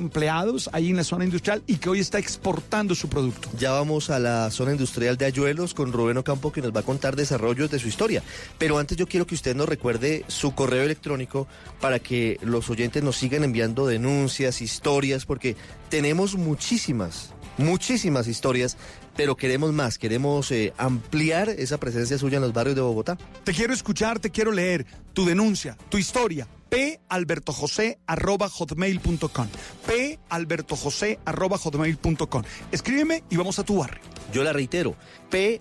empleados ahí en la zona industrial y que hoy está exportando su producto. Ya vamos a la zona industrial de Ayuelos con Rubén Ocampo que nos va a contar desarrollos de su historia. Pero antes yo quiero que usted nos recuerde su correo electrónico para que los oyentes nos sigan enviando denuncias, historias, porque tenemos muchísimas, muchísimas historias pero queremos más, queremos eh, ampliar esa presencia suya en los barrios de Bogotá. Te quiero escuchar, te quiero leer tu denuncia, tu historia. P arroba hotmail.com. P arroba hotmail.com. Escríbeme y vamos a tu barrio. Yo la reitero. P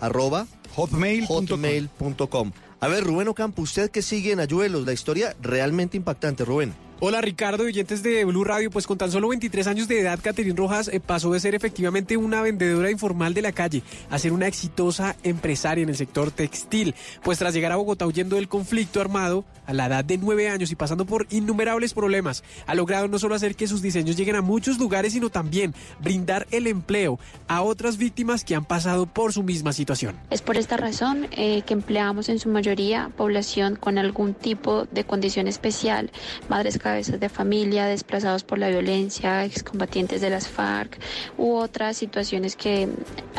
arroba hotmail.com. A ver, Rubén Ocampo, usted que sigue en Ayuelos, la historia realmente impactante, Rubén. Hola Ricardo, oyentes de Blue Radio, pues con tan solo 23 años de edad, Caterín Rojas eh, pasó de ser efectivamente una vendedora informal de la calle a ser una exitosa empresaria en el sector textil. Pues tras llegar a Bogotá huyendo del conflicto armado a la edad de 9 años y pasando por innumerables problemas, ha logrado no solo hacer que sus diseños lleguen a muchos lugares, sino también brindar el empleo a otras víctimas que han pasado por su misma situación. Es por esta razón eh, que empleamos en su mayoría población con algún tipo de condición especial, madres cabezas de familia, desplazados por la violencia, excombatientes de las FARC u otras situaciones que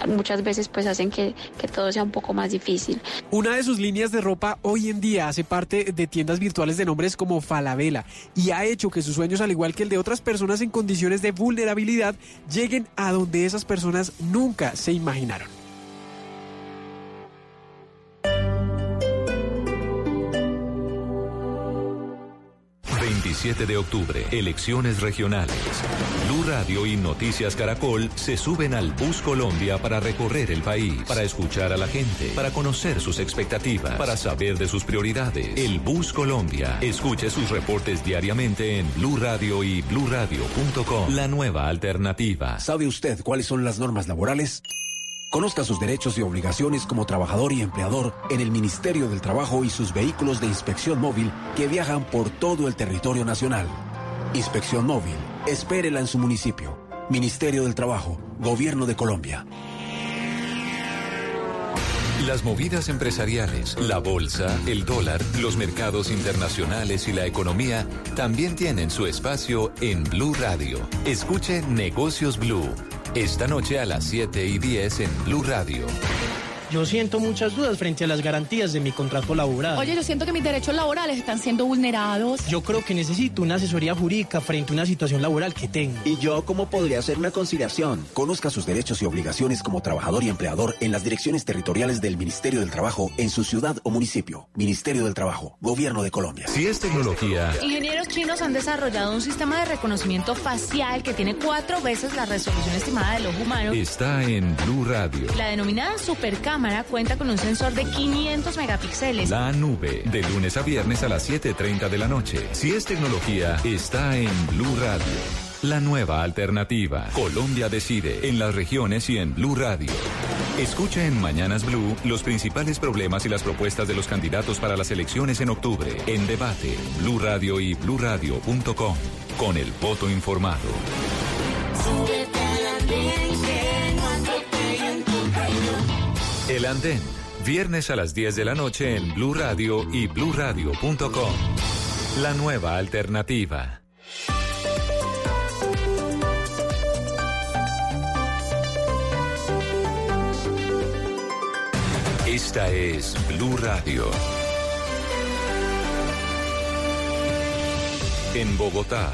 muchas veces pues hacen que, que todo sea un poco más difícil. Una de sus líneas de ropa hoy en día hace parte de tiendas virtuales de nombres como Falabella y ha hecho que sus sueños, al igual que el de otras personas en condiciones de vulnerabilidad, lleguen a donde esas personas nunca se imaginaron. 27 de octubre, elecciones regionales. Blue Radio y Noticias Caracol se suben al Bus Colombia para recorrer el país, para escuchar a la gente, para conocer sus expectativas, para saber de sus prioridades. El Bus Colombia. Escuche sus reportes diariamente en Blue Radio y bluradio.com. La nueva alternativa. ¿Sabe usted cuáles son las normas laborales? Conozca sus derechos y obligaciones como trabajador y empleador en el Ministerio del Trabajo y sus vehículos de inspección móvil que viajan por todo el territorio nacional. Inspección móvil, espérela en su municipio. Ministerio del Trabajo, Gobierno de Colombia. Las movidas empresariales, la bolsa, el dólar, los mercados internacionales y la economía también tienen su espacio en Blue Radio. Escuche Negocios Blue esta noche a las 7 y 10 en Blue Radio. Yo siento muchas dudas frente a las garantías de mi contrato laboral. Oye, yo siento que mis derechos laborales están siendo vulnerados. Yo creo que necesito una asesoría jurídica frente a una situación laboral que tengo. ¿Y yo cómo podría hacer una conciliación? Conozca sus derechos y obligaciones como trabajador y empleador en las direcciones territoriales del Ministerio del Trabajo en su ciudad o municipio. Ministerio del Trabajo, Gobierno de Colombia. Si es tecnología. Ingenieros chinos han desarrollado un sistema de reconocimiento facial que tiene cuatro veces la resolución estimada del ojo humano. Está en Blue Radio. La denominada Supercam cuenta con un sensor de 500 megapíxeles. La nube, de lunes a viernes a las 7.30 de la noche. Si es tecnología, está en Blue Radio. La nueva alternativa. Colombia decide en las regiones y en Blue Radio. Escucha en Mañanas Blue los principales problemas y las propuestas de los candidatos para las elecciones en octubre. En debate, Blue Radio y bluradio.com. Con el voto informado. El Andén, viernes a las 10 de la noche en Blue Radio y bluradio.com. La nueva alternativa. Esta es Blue Radio. En Bogotá,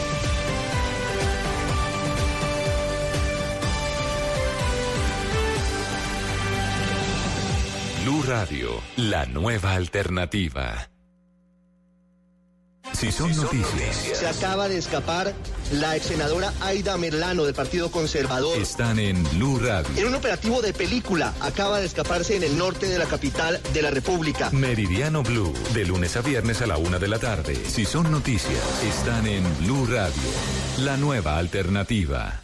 Radio, la nueva alternativa. Si son noticias, Se acaba de escapar la ex senadora Aida Merlano del Partido Conservador. están en Blue Radio. En un operativo de película acaba de escaparse en el norte de la capital de la República. Meridiano Blue, de lunes a viernes a la una de la tarde. Si son noticias, están en Blue Radio, la nueva alternativa.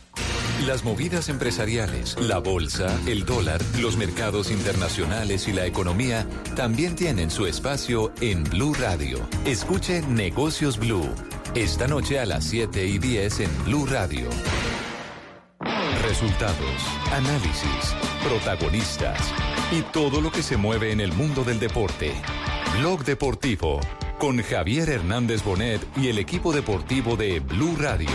Las movidas empresariales, la bolsa, el dólar, los mercados internacionales y la economía también tienen su espacio en Blue Radio. Escuche Negocios Blue. Esta noche a las 7 y 10 en Blue Radio. Resultados, análisis, protagonistas y todo lo que se mueve en el mundo del deporte. Blog Deportivo con Javier Hernández Bonet y el equipo deportivo de Blue Radio.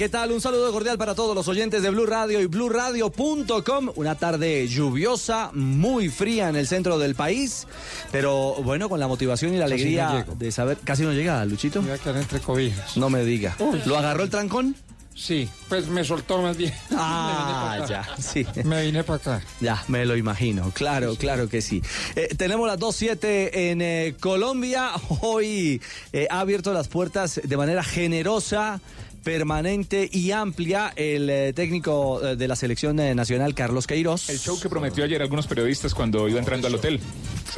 ¿Qué tal? Un saludo cordial para todos los oyentes de Blue Radio y BlueRadio.com. Una tarde lluviosa, muy fría en el centro del país, pero bueno, con la motivación y la no alegría de saber. Casi no llega, Luchito. Voy a quedar entre cobijas. No me diga. Uy. ¿Lo agarró el trancón? Sí, pues me soltó más bien. Ah, Me vine pa' ya, acá. sí. Me vine para acá. Ya, me lo imagino, claro, claro que sí. Eh, tenemos las 2.7 en eh, Colombia. Hoy eh, ha abierto las puertas de manera generosa permanente y amplia el eh, técnico eh, de la selección eh, nacional Carlos Queiroz. El show que prometió ayer algunos periodistas cuando iba entrando al hotel.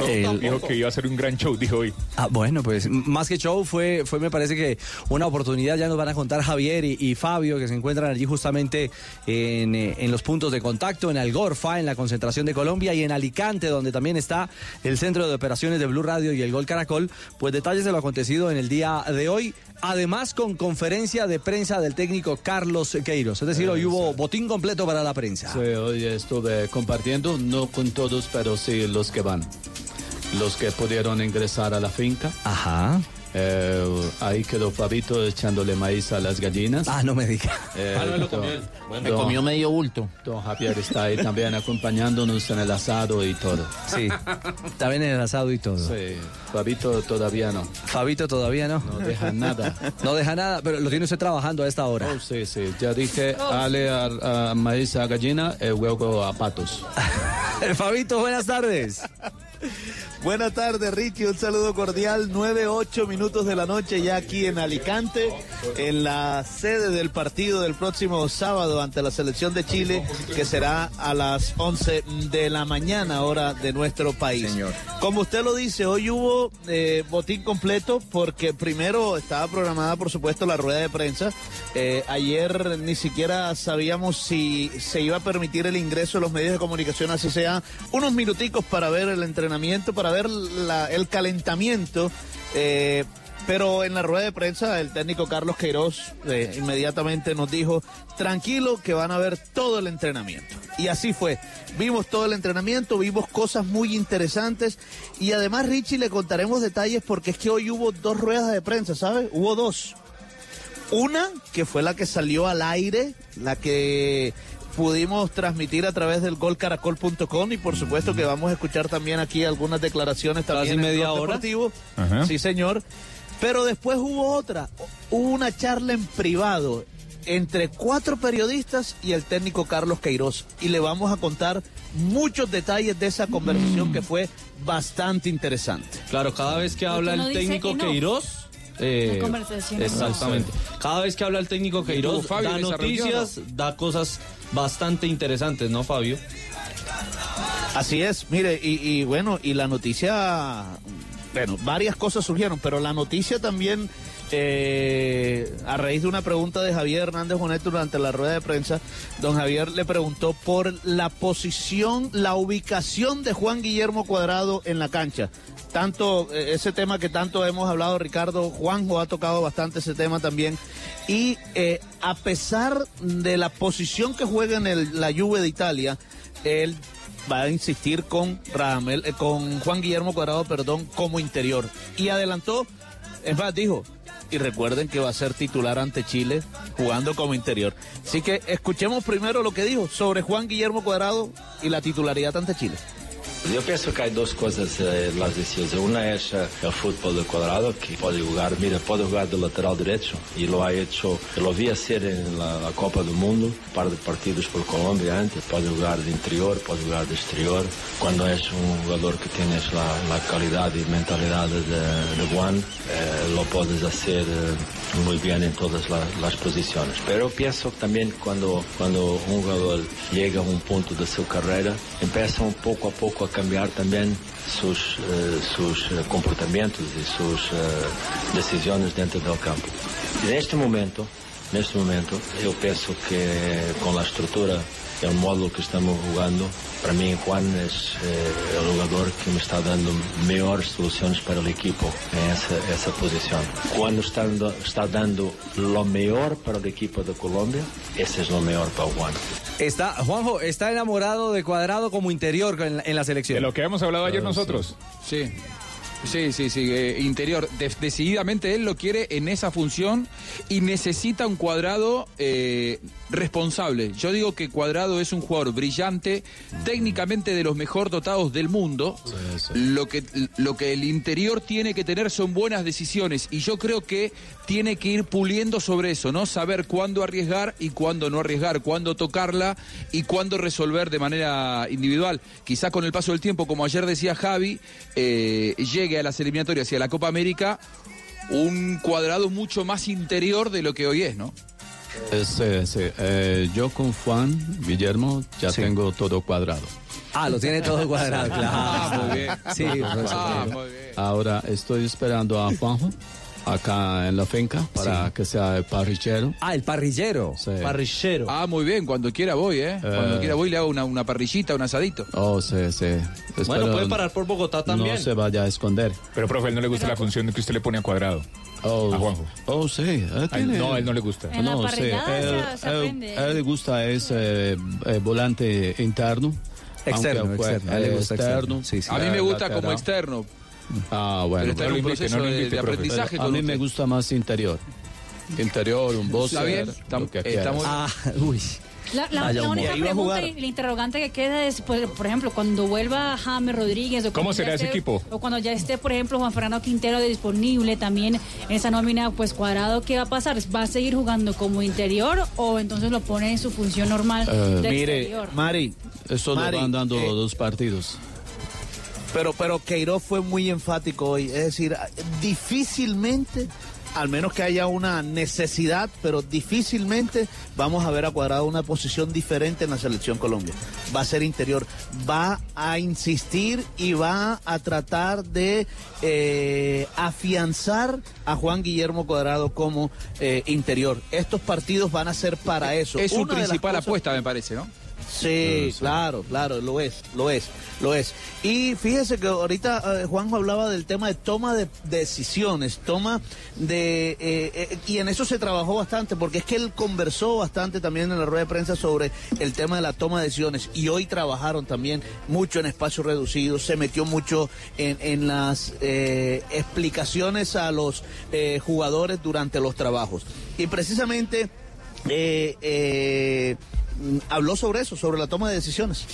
El- dijo que iba a ser un gran show, dijo hoy. Ah, bueno, pues más que show fue, fue me parece que una oportunidad, ya nos van a contar Javier y, y Fabio, que se encuentran allí justamente en, en los puntos de contacto, en Algorfa, en la concentración de Colombia y en Alicante, donde también está el centro de operaciones de Blue Radio y el Gol Caracol, pues detalles de lo acontecido en el día de hoy, además con conferencia de prensa del técnico Carlos Queiroz, es decir, hoy hubo botín completo para la prensa. Sí, hoy estuve compartiendo, no con todos, pero sí los que van. Los que pudieron ingresar a la finca. Ajá. Eh, ahí quedó Fabito echándole maíz a las gallinas. Ah, no me diga. Eh, Ah, no, lo don- comió él. don- Me comió medio bulto. Don Javier está ahí también acompañándonos en el asado y todo. Sí, también en el asado y todo. Sí, Fabito todavía no. Fabito todavía no. No deja nada. No deja nada, pero lo tiene usted trabajando a esta hora. Oh, sí, sí. Ya dije, dale a, a maíz a gallina y luego a patos. Fabito, buenas tardes. Buenas tardes, Richie. Un saludo cordial. 9, 8 minutos de la noche ya aquí en Alicante, en la sede del partido del próximo sábado ante la selección de Chile, que será a las 11 de la mañana, hora de nuestro país. Como usted lo dice, hoy hubo eh, botín completo porque primero estaba programada, por supuesto, la rueda de prensa. Eh, ayer ni siquiera sabíamos si se iba a permitir el ingreso de los medios de comunicación, así sea unos minuticos para ver el entrenamiento, para ver el calentamiento. eh, pero en la rueda de prensa el técnico Carlos Queiroz eh, inmediatamente nos dijo, tranquilo que van a ver todo el entrenamiento. Y así fue. Vimos todo el entrenamiento, vimos cosas muy interesantes y además Richie le contaremos detalles porque es que hoy hubo dos ruedas de prensa, ¿sabe? Hubo dos. Una que fue la que salió al aire, la que pudimos transmitir a través del golcaracol.com y por supuesto que vamos a escuchar también aquí algunas declaraciones también Casi en media hora. Deportivo. Ajá. Sí, señor. Pero después hubo otra, hubo una charla en privado entre cuatro periodistas y el técnico Carlos Queiroz y le vamos a contar muchos detalles de esa conversación que fue bastante interesante. Claro, cada vez que habla no el técnico que no. Queiroz. Eh. Exactamente. Cada vez que habla el técnico Queiroz, da noticias, da cosas bastante interesantes, ¿no, Fabio? Así es, mire, y, y bueno, y la noticia, bueno, varias cosas surgieron, pero la noticia también eh, a raíz de una pregunta de Javier Hernández Bonet durante la rueda de prensa, don Javier le preguntó por la posición, la ubicación de Juan Guillermo Cuadrado en la cancha. Tanto, eh, ese tema que tanto hemos hablado, Ricardo, Juanjo ha tocado bastante ese tema también. Y eh, a pesar de la posición que juega en la Juve de Italia, él va a insistir con Radamel, eh, con Juan Guillermo Cuadrado, perdón, como interior. Y adelantó, es más, dijo, y recuerden que va a ser titular ante Chile jugando como interior. Así que escuchemos primero lo que dijo sobre Juan Guillermo Cuadrado y la titularidad ante Chile. Eu penso que há duas coisas eh, las decisões. Uma é essa, é o futebol do quadrado, que pode jogar, mira, pode jogar de lateral direito, e lo ha hecho, lo vi hacer en la, la Copa do Mundo, un par de partidos por Colombia antes, pode jogar de interior, pode jogar de exterior. Cuando es un jugador que tienes la, la calidad y mentalidad de, de Juan, eh, lo puedes hacer eh, muy bien en todas la- las posiciones. Pero pienso también cuando, cuando un jugador llega a un punto de su carrera, empieza un poco a poco a cambiar también sus, eh, sus eh, comportamientos y sus eh, decisiones dentro del campo. Y en este momento, en este momento, yo pienso que con la estructura y el modo que estamos jugando, para mí Juan es eh, el jugador que me está dando mejores soluciones para el equipo en esa, esa posición. Cuando está dando, está dando lo mejor para el equipo de Colombia, ese es lo mejor para Juan. Está, Juanjo, está enamorado de Cuadrado como interior en la, en la selección. De lo que hemos hablado ayer nosotros. Sí. Sí, sí, sí, eh, interior. De- decididamente él lo quiere en esa función y necesita un cuadrado eh, responsable. Yo digo que Cuadrado es un jugador brillante, técnicamente de los mejor dotados del mundo. Lo, que, lo que el interior tiene que tener son buenas decisiones y yo creo que tiene que ir puliendo sobre eso, ¿no? Saber cuándo arriesgar y cuándo no arriesgar, cuándo tocarla y cuándo resolver de manera individual. Quizá con el paso del tiempo, como ayer decía Javi, eh, llegue a las eliminatorias y a la Copa América un cuadrado mucho más interior de lo que hoy es, ¿no? Sí, sí. Eh, yo con Juan Guillermo ya tengo todo cuadrado. Ah, lo tiene todo cuadrado, claro. Ah, muy bien. Sí, Ah, digo. muy Ahora estoy esperando a Juanjo acá en la finca para que sea el parrillero. Ah, el parrillero. Parrillero. Ah, muy bien, cuando quiera voy, ¿eh? Cuando Eh. quiera voy le hago una, una parrillita, un asadito. Oh, sí, sí. Bueno, Espero puede parar por Bogotá también. No se vaya a esconder. Pero, profe, a él no le gusta la función que usted le pone a cuadrado. Oh, A Juanjo. Oh, sí. él él- tiene- no, a él no le gusta. En la No, sí, parrillada él, se- él- él le gusta ese eh, volante interno. Externo, aunque fue- externo, gusta externo. Sí, sí. A mí me eh, gusta como lateral. externo. Ah, bueno. Pero está en un proceso no de- aprendizaje a mí me gusta más interior. Interior, un boxer. Está bien, lo tam- que estamos-. Ah, uy. La, la- la única pregunta y el interrogante que queda es, pues, por ejemplo, cuando vuelva James Rodríguez o ¿Cómo cuando será ya ese esté- equipo? O cuando ya esté, por ejemplo, Juan Fernando Quintero disponible también en esa nómina, pues cuadrado, ¿qué va a pasar? ¿Va a seguir jugando como interior o entonces lo pone en su función normal Eh, de Mire, exterior? Mari, Eso Mari, lo van dando eh, dos partidos. Pero, pero Queiroz fue muy enfático hoy. Es decir, difícilmente, al menos que haya una necesidad, pero difícilmente vamos a ver a Cuadrado una posición diferente en la selección Colombia. Va a ser interior. Va a insistir y va a tratar de eh, afianzar a Juan Guillermo Cuadrado como eh, interior. Estos partidos van a ser para eso. Es su Una las principal apuesta, me parece, ¿no? Sí, claro, claro, lo es, lo es, lo es. Y fíjese que ahorita eh, Juanjo hablaba del tema de toma de decisiones, toma de... eh, eh, y en eso se trabajó bastante, porque es que él conversó bastante también en la rueda de prensa sobre el tema de la toma de decisiones. Y hoy trabajaron también mucho en espacios reducidos, se metió mucho en, en las eh, explicaciones a los eh, jugadores durante los trabajos. Y precisamente... habló sobre eso, sobre la toma de decisiones.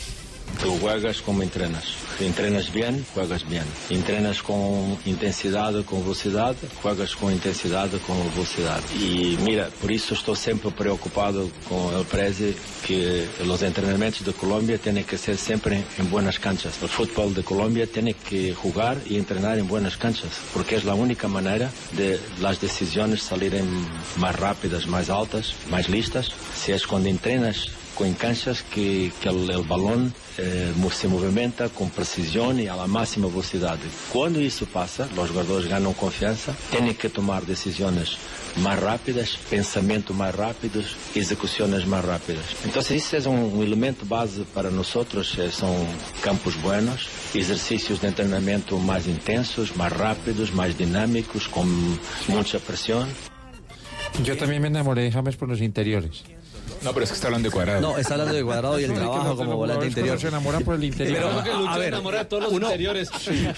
Tú juegas como entrenas. Entrenas bien, juegas bien. Entrenas con intensidad, con velocidad, juegas con intensidad, con velocidad. Y mira, por eso estoy siempre preocupado con el Prezi que los entrenamientos de Colombia tienen que ser siempre en buenas canchas. El fútbol de Colombia tiene que jugar y entrenar en buenas canchas, porque es la única manera de las decisiones salirem más rápidas, más altas, más listas. Si es cuando entrenas en canchas que, que el, el balón eh, mo- se movimenta con precisión y a la máxima velocidad. Cuando eso pasa, los jugadores ganan confianza, tienen que tomar decisiones más rápidas, pensamientos más rápidos, ejecuciones más rápidas. Entonces, ese es un, un elemento base para nosotros, eh, son campos buenos, ejercicios de entrenamiento más intensos, más rápidos, más dinámicos, con mucha presión. Yo también me enamoré de James por los interiores. No, pero es que está hablando de cuadrado. No, está hablando de cuadrado y el trabajo como volante interior. se enamoran por el interior. Pero, a- Lucho a se ver, enamora de todos los uno- interiores.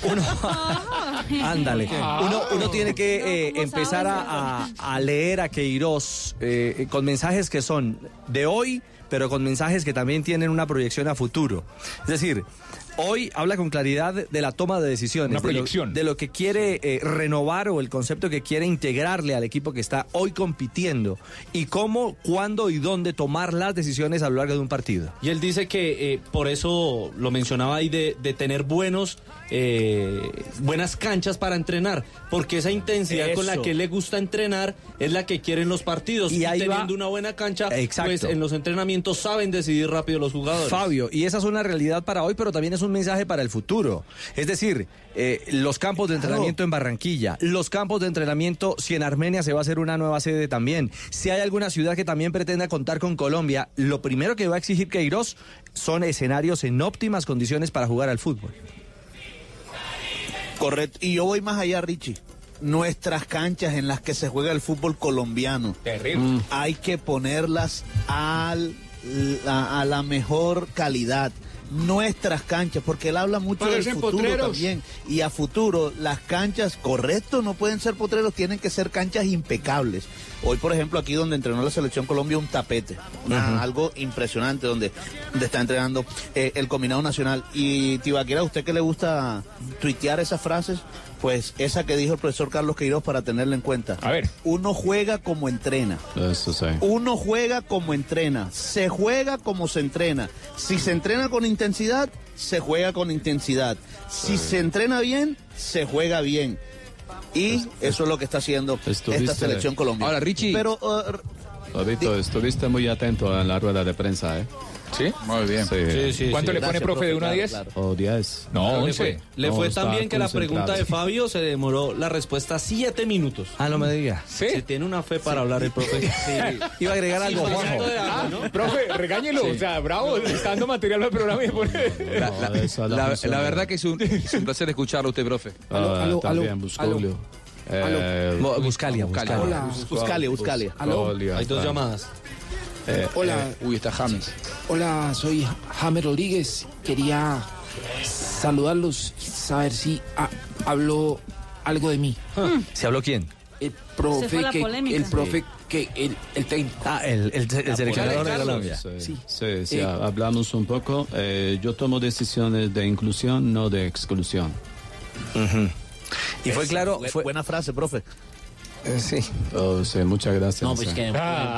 Uno, ándale. Uno, uno tiene que eh, empezar a, a- a leer a Queiroz eh, con mensajes que son de hoy, pero con mensajes que también tienen una proyección a futuro. Es decir, hoy habla con claridad de la toma de decisiones, Una de lo- proyección. de lo que quiere eh, renovar o el concepto que quiere integrarle al equipo que está hoy compitiendo y cómo, cuándo y dónde tomar las decisiones a lo largo de un partido. Y él dice que eh, por eso lo mencionaba ahí de, de tener buenos eh, buenas canchas para entrenar, porque esa intensidad con la que le gusta entrenar es la que quieren los partidos. Y Y, ahí va- teniendo una buena cancha, Exacto. pues en los entrenamientos saben decidir rápido los jugadores. Fabio, y esa es una realidad para hoy, pero también es un mensaje para el futuro. Es decir, eh, los campos de entrenamiento en Barranquilla, los campos de entrenamiento, si en Armenia se va a hacer una nueva sede también, si hay alguna ciudad que también pretenda contar con Colombia, lo primero que va a exigir Queiroz son escenarios en óptimas condiciones para jugar al fútbol. Correcto. Y yo voy más allá, Richie. Nuestras canchas en las que se juega el fútbol colombiano. Terrible. Hay que ponerlas al, a, a la mejor calidad. Nuestras canchas, porque él habla mucho del futuro potreros. también. Y a futuro, las canchas, correcto, no pueden ser potreros, tienen que ser canchas impecables. Hoy, por ejemplo, aquí donde entrenó la selección Colombia, un tapete. Una- Algo impresionante donde, donde está entrenando eh, el combinado nacional. Y Tibaquera, ¿a usted que le gusta tuitear esas frases? Pues esa que dijo el profesor Carlos Queiroz para tenerla en cuenta. A ver. Uno juega como entrena. Eso sí. Uno juega como entrena, se juega como se entrena. Si se entrena con intensidad, se juega con intensidad. Si se entrena bien, se juega bien. Y eso es lo que está haciendo esta selección colombiana. Ahora, Richie. Pero uh, estuviste muy atento en la rueda de prensa, ¿eh? ¿Sí? Muy bien. Sí. ¿Cuánto le pone, Gracias, profe, de profe, 1 a claro, 10? claro. O 10. No, Le 11. fue, le No, fue tan bien que la pregunta de Fabio se demoró la respuesta siete minutos. Ah, no me diga. ¿Sí? Si tiene una fe para hablar el profe. Sí. Iba a agregar algo, Sí, Juanjo. Ah, ¿no? profe, regáñelo. O sea, bravo, está dando material al programa y pone... La, No, la- la la- verdad que es un, es un placer escucharlo a usted, profe. Ah, aló, también, aló, Buscolio. Eh, Buscalia, Buscalia. Hola. Buscalia, Buscalia. Hay dos llamadas. Eh, Hola, Uy, está James. hola, soy James Rodríguez. Quería saludarlos, saber si ha- habló algo de mí. ¿Se habló quién? El Se profe fue la que polémica. el profe que el, el técnico. Ah, el, el, el seleccionador de. Colombia. Sí, Sí. sí, sí, Eh, hablamos un poco. Eh, yo tomo decisiones de inclusión, no de exclusión. Y fue claro, fue, Buena frase, profe. Eh, sí. Oh, sí, muchas gracias. No, pues que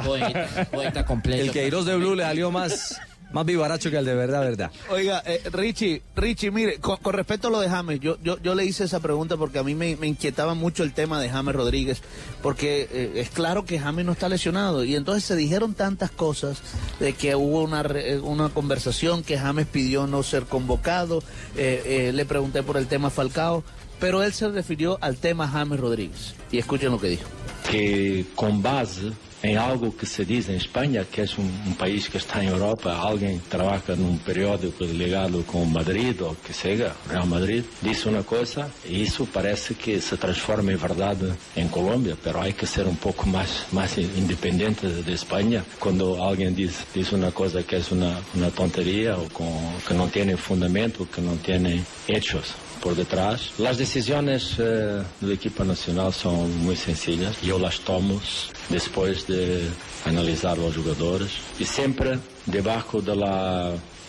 poeta, poeta completo. El Queiroz de Blue le salió más, más vivaracho que el de verdad, verdad. Oiga, eh, Richie, Richie, mire, con, con respecto a lo de James, yo, yo, yo le hice esa pregunta porque a mí me, me inquietaba mucho el tema de James Rodríguez, porque eh, es claro que James no está lesionado y entonces se dijeron tantas cosas de que hubo una, re- eh, una conversación que James pidió no ser convocado, eh, eh, le pregunté por el tema Falcao, pero él se refirió al tema James Rodríguez y escuchen lo que dijo. que con base em algo que se diz em Espanha, que um, um país que está em Europa, alguém trabalha num periódico ligado com Madrid ou que seja, Real Madrid, diz uma coisa e isso parece que se transforma em verdade em Colômbia, pero há que ser um pouco mais, mais independente de Espanha. Quando alguém diz, diz uma coisa que uma tonteria ou com, que não tem fundamento, que não tem hechos por detrás. Las decisiones eh, del equipo nacional son muy sencillas. Yo las tomo después de analizar los jugadores y siempre debajo de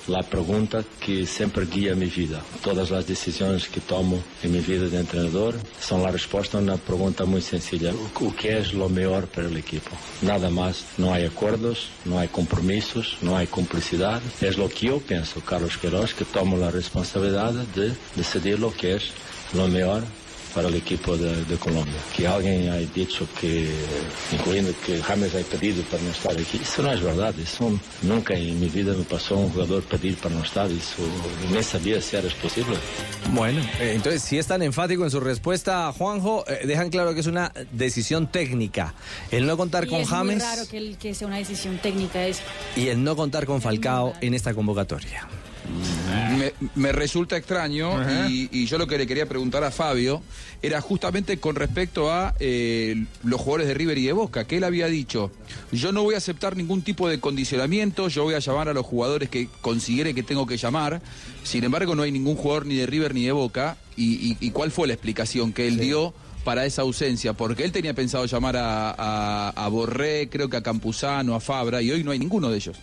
la, la pregunta que siempre guía mi vida. Todas las decisiones que tomo en mi vida de entrenador son la respuesta a una pregunta muy sencilla. ¿O qué es lo mejor para el equipo? Nada más. No hay acuerdos, no hay compromisos, no hay complicidad. Es lo que yo pienso, Carlos Queiroz, que tomo la responsabilidad de decidir lo que es lo mejor para el equipo de, de Colombia. Que alguien ha dicho que, incluyendo que James ha pedido para no estar aquí, eso no es verdad. Eso nunca en mi vida me pasó un jugador pedir para no estar. Eso ni sabía si era posible. Bueno, eh, entonces si es tan enfático en su respuesta, Juanjo, eh, dejan claro que es una decisión técnica. El no contar Y con es James muy raro que, el- que sea una decisión técnica eso. y el no contar con Falcao en esta convocatoria. Me, me resulta extraño y, y yo lo que le quería preguntar a Fabio era justamente con respecto a eh, los jugadores de River y de Boca, que él había dicho, yo no voy a aceptar ningún tipo de condicionamiento, yo voy a llamar a los jugadores que considere que tengo que llamar, sin embargo no hay ningún jugador ni de River ni de Boca, y, y- y cuál fue la explicación que él dio para esa ausencia, porque él tenía pensado llamar a, a- a Borré, creo que a Campuzano, a Fabra, y hoy no hay ninguno de ellos.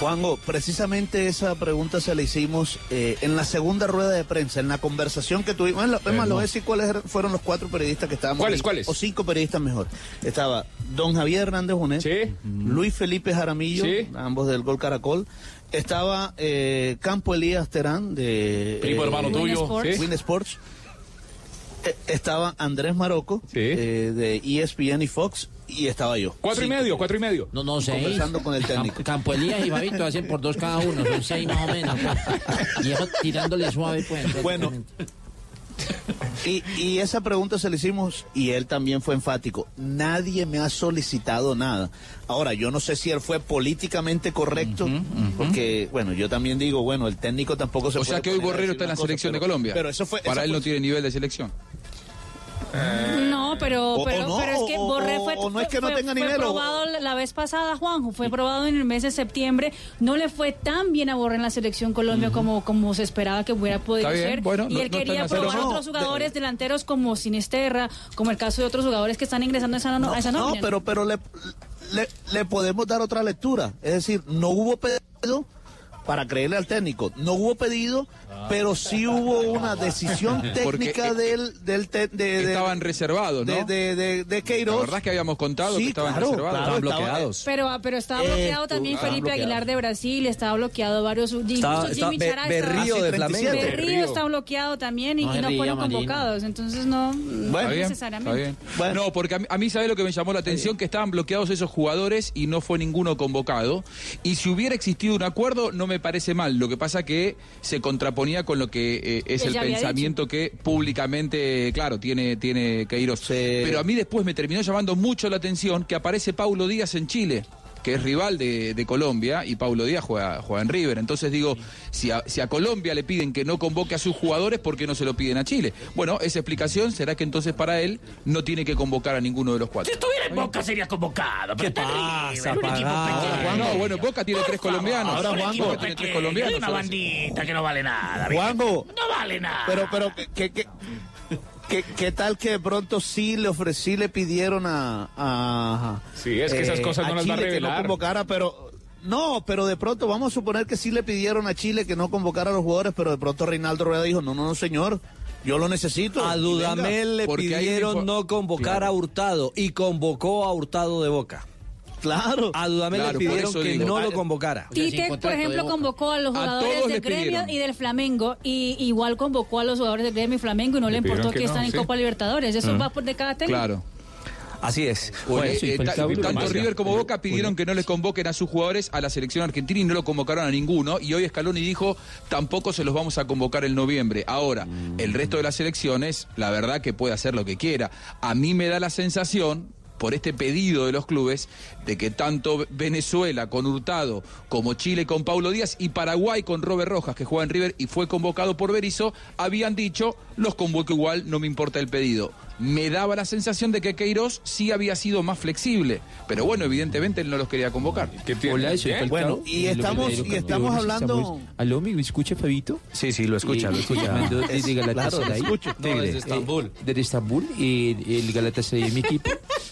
Juanjo, precisamente esa pregunta se la hicimos eh, en la segunda rueda de prensa, en la conversación que tuvimos. Es más, lo voy a decir cuáles eran- fueron los cuatro periodistas que estábamos. ¿Cuáles, ahí, cuáles? O cinco periodistas mejor. Estaba don Javier Hernández Junet, Luis Felipe Jaramillo, Sí. ambos del Gol Caracol. Estaba eh, Campo Elías Terán de Primo hermano Win tuyo. Sports. Sí. Win Sports. Eh, estaba Andrés Maroco eh, de ESPN y Fox y estaba yo. Cuatro y medio, cuatro y medio. No, no, seis. Conversando con el técnico. Campo, Campo Elías y Babito hacen por dos cada uno, son seis más o menos. pues. Y eso tirándole suave, pues. Bueno, y, y esa pregunta se la hicimos y él también fue enfático. Nadie me ha solicitado nada. Ahora, yo no sé si él fue políticamente correcto, porque, bueno, yo también digo, bueno, el técnico tampoco se O sea puede que hoy poner a Borrero está en la cosa, selección de Colombia. Pero eso fue... Para él fue- no tiene nivel de selección. No, pero, O- o pero, no, pero es que Borré fue, o no es que no fue- tenga fue nivel, probado la- vez pasada, Juanjo, fue probado en el mes de septiembre. No le fue tan bien a Borré en la selección Colombia como, como se esperaba que hubiera podido bien, ser. bueno, y él no quería probar otros jugadores delanteros como Sinisterra, como el caso de otros jugadores que están ingresando a esa, no, a esa No, pero, pero le, le, le podemos dar otra lectura. Es decir, no hubo pedido para creerle al técnico. No hubo pedido, pero sí hubo una decisión técnica eh, del, del te- de, de- Estaban reservados, ¿no? de, de, de, de La Queiroz. verdad es que habíamos contado Sí, que estaban claro, reservados. claro, Estaban estaba- bloqueados. Pero, ah, pero estaba Eh, bloqueado también estaban Felipe bloqueados. Aguilar de Brasil, estaba bloqueado varios. Incluso Estaba- Jimmy estaba Be- Berrío estaba- de Flamengo. Berrío está bloqueado también y, No no fueron convocados. Entonces no, no Está bien, necesariamente. está bien. No, porque a mí, a mí sabe lo que me llamó la atención, que estaban bloqueados esos jugadores y no fue ninguno convocado. Y si hubiera existido un acuerdo, no me parece mal. Lo que pasa que se contraponía con lo que eh, es el pensamiento que públicamente, claro, tiene, tiene Queiroz. Pero a mí después me terminó llamando mucho la atención que aparece Paulo Díaz en Chile que es rival de, de Colombia, y Paulo Díaz juega, juega en River. Entonces digo, si a, si a Colombia le piden que no convoque a sus jugadores, ¿por qué no se lo piden a Chile? Bueno, esa explicación será que entonces para él no tiene que convocar a ninguno de los cuatro. Si estuviera en Boca sería convocado. pero River, un equipo pequeño. No, bueno, Boca tiene tres colombianos. Ahora, Boca Juanjo, tiene tres colombianos. Hay una bandita que no vale nada. Juanjo. No vale nada. Pero, pero, ¿qué, qué, qué, qué tal que de pronto sí le ofrecí, le pidieron a... a Sí, es que esas cosas a no las va a Chile que no revelar. convocara, pero... No, pero de pronto vamos a suponer que sí le pidieron a Chile que no convocara a los jugadores, pero de pronto Reinaldo Rueda dijo, no, no, no, señor, yo lo necesito. A Dudamel venga". le pidieron no convocar a Hurtado y convocó a Hurtado de Boca. Claro. A Dudamel Claro, le por pidieron eso que digo. no Ah, lo convocara. Tite, por ejemplo, convocó a los jugadores del gremio y del Flamengo, y igual convocó a los jugadores del gremio y Flamengo y no le, importó que que, no, están en. Copa Libertadores. Eso Mm. va por de cada técnico. Claro. Así es. Bueno, eh, ta- tanto River como Boca pidieron que no les convoquen a sus jugadores a la selección argentina y no lo convocaron a ninguno. Y hoy Scaloni dijo, tampoco se los vamos a convocar en noviembre. Ahora, el resto de las selecciones, la verdad que puede hacer lo que quiera. A mí me da la sensación por este pedido de los clubes de que tanto Venezuela con Hurtado como Chile con Paulo Díaz y Paraguay con Robert Rojas que juega en River y fue convocado por Berizzo habían dicho los convoco igual no me importa el pedido me daba la sensación de que Queiroz sí había sido más flexible pero bueno evidentemente él no los quería convocar Hola, soy Falcao. Bueno, y estamos- y estamos hablando- ¿Aló, me escucha, Fabito? Sí, sí, lo escucha, lo escucha. Llamando desde Es- Galatasaray. claro, escucho. No, desde Estambul. Eh, desde Estambul, eh, el Galatasaray mi equipo.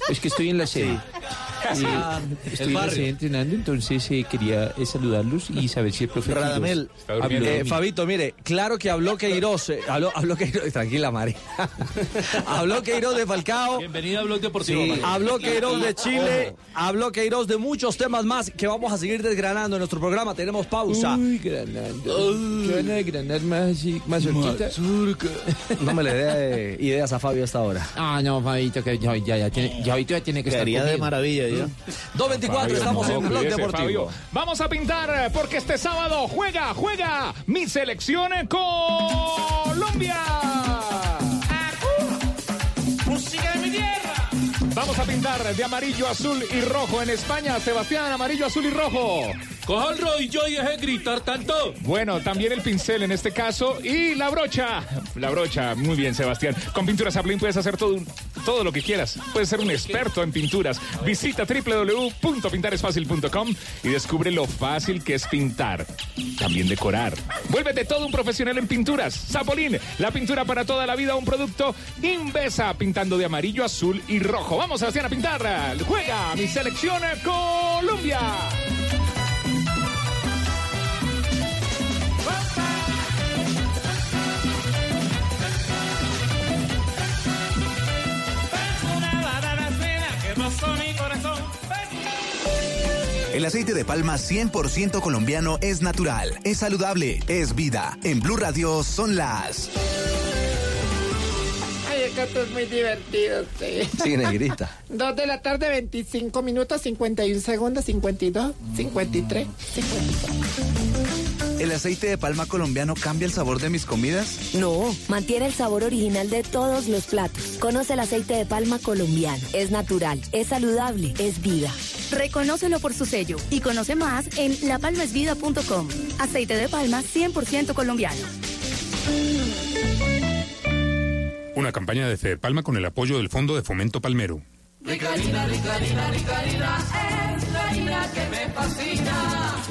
Es que estoy en la sede. Ah, estoy el barrio. recién entrenando, entonces eh, quería eh, saludarlos y saber si el profe Radamel, habló eh. Fabito, mire, claro que habló Queiroz, eh, habló, habló Queiroz, tranquila Mari, habló Queiroz de Falcao, Bienvenido a Blog Deportivo. Sí, habló Queiroz de Chile, Ojo. habló Queiroz de muchos temas más que vamos a seguir desgranando en nuestro programa, tenemos pausa. Uy, granando. ¿Qué van a desgranar más así, más cerquita? No me le dé ideas a Fabio hasta ahora. Ah, no, Fabito, que ya, ya, ya tiene, ya, Fabito ya tiene que estar de maravilla ya. 224, estamos en Blog Deportivo. Fabio. Vamos a pintar eh, porque este sábado juega, juega mi selección en Colombia. ¡Música de mi tierra! Vamos a pintar de amarillo, azul y rojo en España. Sebastián, amarillo, azul y rojo. Coja el rodillo y deje de gritar tanto. Bueno, también el pincel en este caso y la brocha. La brocha, muy bien, Sebastián. Con Pinturas Aplin puedes hacer todo, un- todo lo que quieras. Puedes ser un experto en pinturas. Visita www.pintaresfacil.com y descubre lo fácil que es pintar. También decorar. Vuélvete todo un profesional en pinturas. Zapolín, la pintura para toda la vida, un producto Invesa, pintando de amarillo, azul y rojo. Vamos, Sebastián, a pintar. Juega mi selección Colombia. El aceite de palma 100% colombiano es natural, es saludable, es vida. En Blue Radio son las. Ay, es que esto es muy divertido, sí. Sí, negrita. Dos de la tarde, 25 minutos, 51 segundos, 52, 53, 54. ¿El aceite de palma colombiano cambia el sabor de mis comidas? No, mantiene el sabor original de todos los platos. Conoce el aceite de palma colombiano. Es natural, es saludable, es vida. Reconócelo por su sello y conoce más en lapalmasvida.com. Aceite de palma 100% colombiano. Una campaña de Fede Palma con el apoyo del Fondo de Fomento Palmero. Rica harina, rica harina, rica harina, es la harina que me fascina.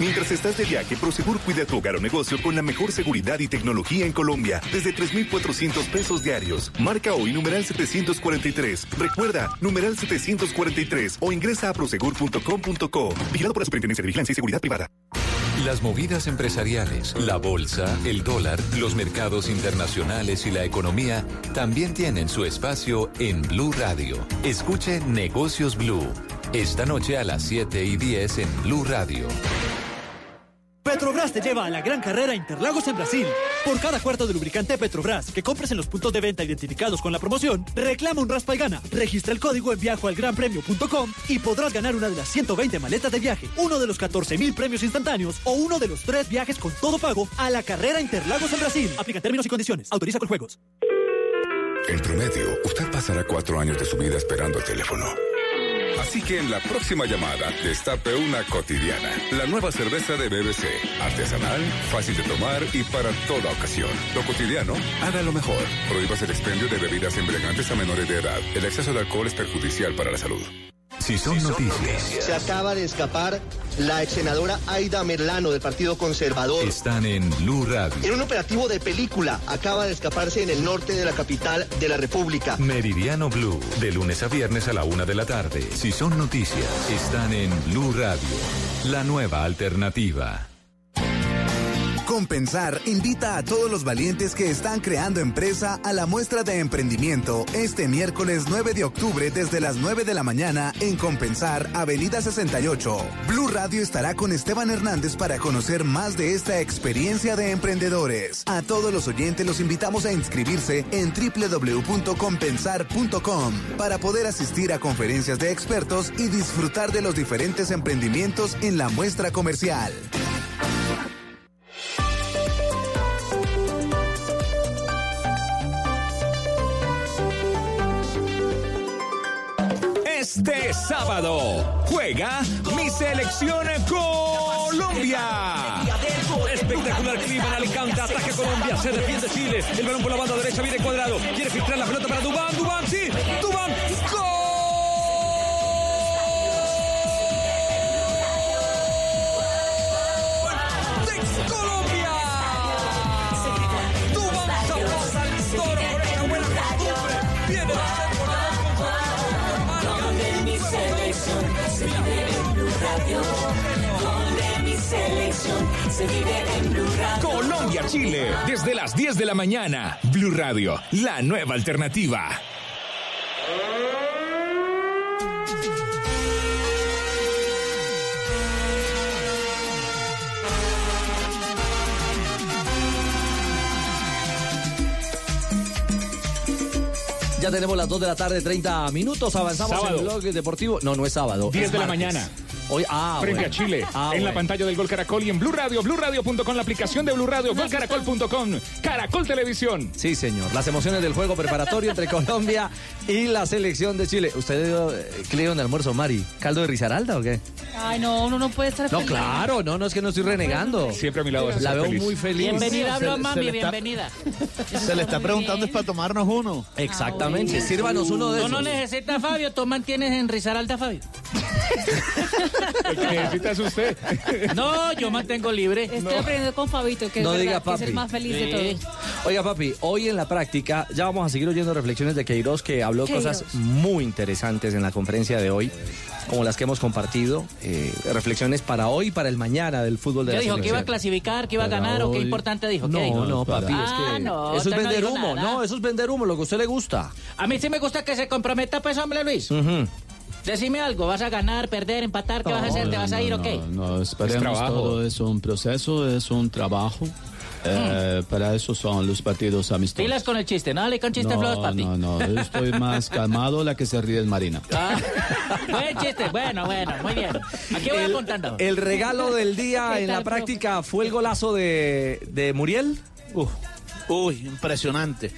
Mientras estás de viaje, Prosegur cuida tu hogar o negocio con la mejor seguridad y tecnología en Colombia, desde 3,400 pesos diarios. Marca hoy numeral 743. Recuerda, numeral 743 o ingresa a prosegur.com.co. Vigilado por la Superintendencia de Vigilancia y Seguridad Privada. Las movidas empresariales, la bolsa, el dólar, los mercados internacionales y la economía también tienen su espacio en Blue Radio. Escuche Negocios Blue. Esta noche a las 7 y 10 en Blue Radio. Petrobras te lleva a la gran carrera Interlagos en Brasil. Por cada cuarto de lubricante Petrobras que compres en los puntos de venta identificados con la promoción, reclama un raspa y gana. Registra el código en viajoalgranpremio.com y podrás ganar una de las 120 maletas de viaje, uno de los 14 mil premios instantáneos o uno de los tres viajes con todo pago a la carrera Interlagos en Brasil. Aplica términos y condiciones. Autoriza con juegos. En promedio, usted pasará cuatro años de su vida esperando el teléfono. Así que en la próxima llamada, destape una cotidiana. La nueva cerveza de BBC. Artesanal, fácil de tomar y para toda ocasión. Lo cotidiano, haga lo mejor. Prohíbas el expendio de bebidas embriagantes a menores de edad. El exceso de alcohol es perjudicial para la salud. Si son noticias, Se acaba de escapar la ex senadora Aida Merlano del Partido Conservador. están en Blue Radio. En un operativo de película acaba de escaparse en el norte de la capital de la República. Meridiano Blue, de lunes a viernes a la una de la tarde. Si son noticias, están en Blue Radio, la nueva alternativa. Compensar invita a todos los valientes que están creando empresa a la muestra de emprendimiento este miércoles 9 de octubre desde las 9 de la mañana en Compensar, Avenida 68. Blue Radio estará con Esteban Hernández para conocer más de esta experiencia de emprendedores. A todos los oyentes los invitamos a inscribirse en www.compensar.com para poder asistir a conferencias de expertos y disfrutar de los diferentes emprendimientos en la muestra comercial. Este sábado juega mi selección Colombia. Espectacular clima en Alicante. Ataque Colombia. Se defiende Chile. El balón por la banda derecha viene cuadrado. Quiere filtrar la pelota para Dubán. Dubán, sí. Dubán. Radio. Gol de mi selección, se vive en Blue Radio. Colombia-Chile, desde las 10 de la mañana. Blue Radio, la nueva alternativa. Ya tenemos las 2 de la tarde, 30 minutos. Avanzamos Sábado. en el blog deportivo. No, no es sábado. 10 es de la martes. mañana. Hoy, ah, Frente bueno. a Chile, Ah, en la pantalla del Gol Caracol y en Blue Radio, BlueRadio.com, la aplicación de Blue Radio, golcaracol.com, Caracol Televisión. Sí, señor. Las emociones del juego preparatorio entre Colombia y la selección de Chile. ¿Usted dio, eh, qué le dio en almuerzo, Mari? ¿Caldo de risaralda o qué? Ay, no, uno no puede estar No, feliz. claro, no, no es que no estoy renegando. Siempre a mi lado La veo feliz. muy feliz. Bienvenida, Blue se Mami, bienvenida. Se le está preguntando es para tomarnos uno. Exactamente. Sírvanos uno de esos. no necesitas Fabio, tú mantienes en Risaralda Fabio. El que necesita es usted. No, yo mantengo libre. Estoy aprendiendo con Fabito, que, No es, diga verdad, que es papi. el más feliz de todos. Oiga, papi, hoy en la práctica ya vamos a seguir oyendo reflexiones de Queiroz, que habló Queiroz. cosas muy interesantes en la conferencia de hoy, como las que hemos compartido. eh, reflexiones para hoy y para el mañana del fútbol de ¿Qué la dijo? ¿Que iba a clasificar? ¿Que iba a ganar? ¿O qué importante dijo? ¿Qué No, dijo? no, papi, Ah, es que no, eso es vender humo. nada. No, eso es vender humo, lo que a usted le gusta. A mí sí me gusta que se comprometa, pues, hombre, Luis. Ujú. Decime algo, ¿vas a ganar, perder, empatar? ¿Qué vas a hacer? ¿Te vas a ir o qué? No, no, esperemos trabajo. todo es un proceso, es un trabajo. Eh, Para eso son los partidos amistosos. Pilas con el chiste, ¿no? Dale con chiste no, flojos, papi. no, no, yo estoy más calmado, la que se ríe es Marina. Ah, buen chiste, bueno, bueno, muy bien. Aquí voy El, apuntando. el regalo del día ¿Qué en la profe? práctica fue el golazo de, de Muriel. Uf, uy, impresionante.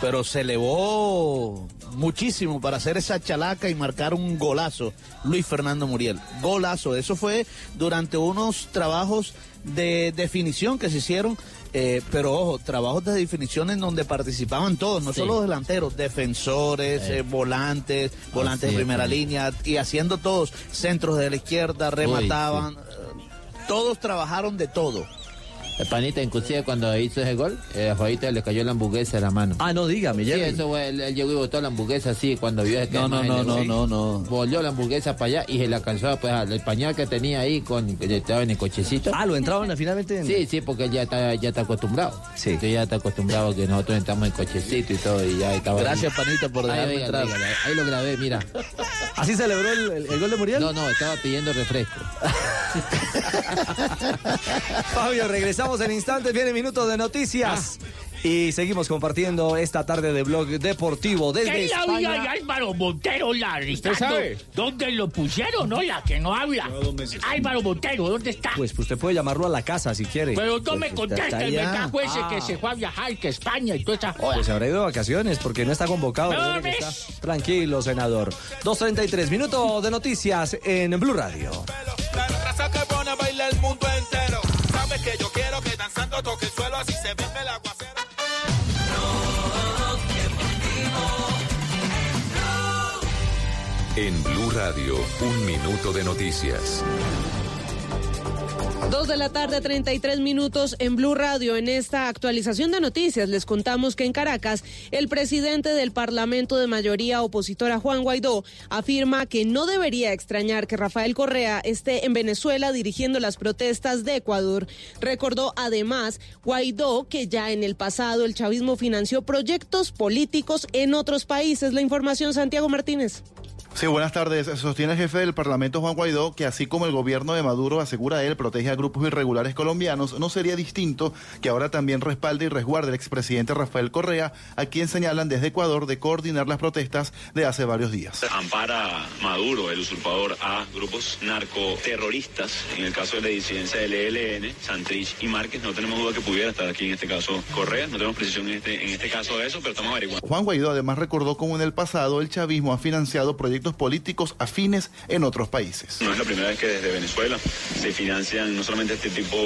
Pero se elevó muchísimo para hacer esa chalaca y marcar un golazo. Luis Fernando Muriel. Golazo. Eso fue durante unos trabajos de definición que se hicieron. eh, pero ojo, trabajos de definición en donde participaban todos, no Sí. solo delanteros, defensores, eh, volantes, volantes Así de primera línea y haciendo todos centros de la izquierda, remataban. eh, Todos trabajaron de todo. Panita, inclusive cuando hizo ese gol, eh, a Juanita le cayó la hamburguesa a la mano. Ah, no, dígame, Sí, Jerry. eso fue, él, él llegó y botó la hamburguesa así cuando vio que No, no, no, no, no, no. Volvió la hamburguesa para allá y se la alcanzó pues al el pañal que tenía ahí con que estaba en el cochecito. Ah, lo entraban finalmente en... Sí, sí, porque él ya está, ya está acostumbrado. Sí. Entonces ya está acostumbrado que nosotros entramos en cochecito y todo y ya estaba. Gracias, panita, por Ahí, dejarme oiga, entrar. ahí lo grabé, mira. ¿Así celebró el, el- el gol de Muriel? No, no, estaba pidiendo refresco. Fabio, regresamos en instantes. Viene minutos de noticias. Y seguimos compartiendo esta tarde de blog deportivo desde ¿Qué la vida de España. Álvaro Montero, la ¿Usted sabe? ¿Dónde lo pusieron, no? La que no habla. Álvaro Montero, ¿dónde está? Pues usted puede llamarlo a la casa si quiere. Pero no me Pues, contesta, el verdad ese Ah. que se fue a viajar, que España y toda esa joda. Pues se habrá ido de vacaciones porque no está convocado. No, Recuerde que ¿ves? está Tranquilo, senador. 2.33 minutos de noticias en Blue Radio. Danzando toque el suelo así se ve el aguacero. En Blue Radio, un minuto de noticias. Dos de la tarde, 33 minutos en Blue Radio. En esta actualización de noticias les contamos que en Caracas el presidente del Parlamento de mayoría opositora, Juan Guaidó, afirma que no debería extrañar que Rafael Correa esté en Venezuela dirigiendo las protestas de Ecuador. Recordó además Guaidó que ya en el pasado el chavismo financió proyectos políticos en otros países. La información, Santiago Martínez. Sí, buenas tardes. Sostiene el jefe del Parlamento, Juan Guaidó, que así como el gobierno de Maduro asegura él protege a grupos irregulares colombianos, no sería distinto que ahora también respalde y resguarde el expresidente Rafael Correa, a quien señalan desde Ecuador de coordinar las protestas de hace varios días. Ampara Maduro, el usurpador, a grupos narcoterroristas. En el caso de la disidencia del ELN, Santrich y Márquez, no tenemos duda que pudiera estar aquí en este caso Correa. No tenemos precisión en este, en este caso de eso, pero estamos averiguando. Juan Guaidó además recordó cómo en el pasado el chavismo ha financiado proyectos movimientos políticos afines en otros países. No es la primera vez que desde Venezuela se financian no solamente este tipo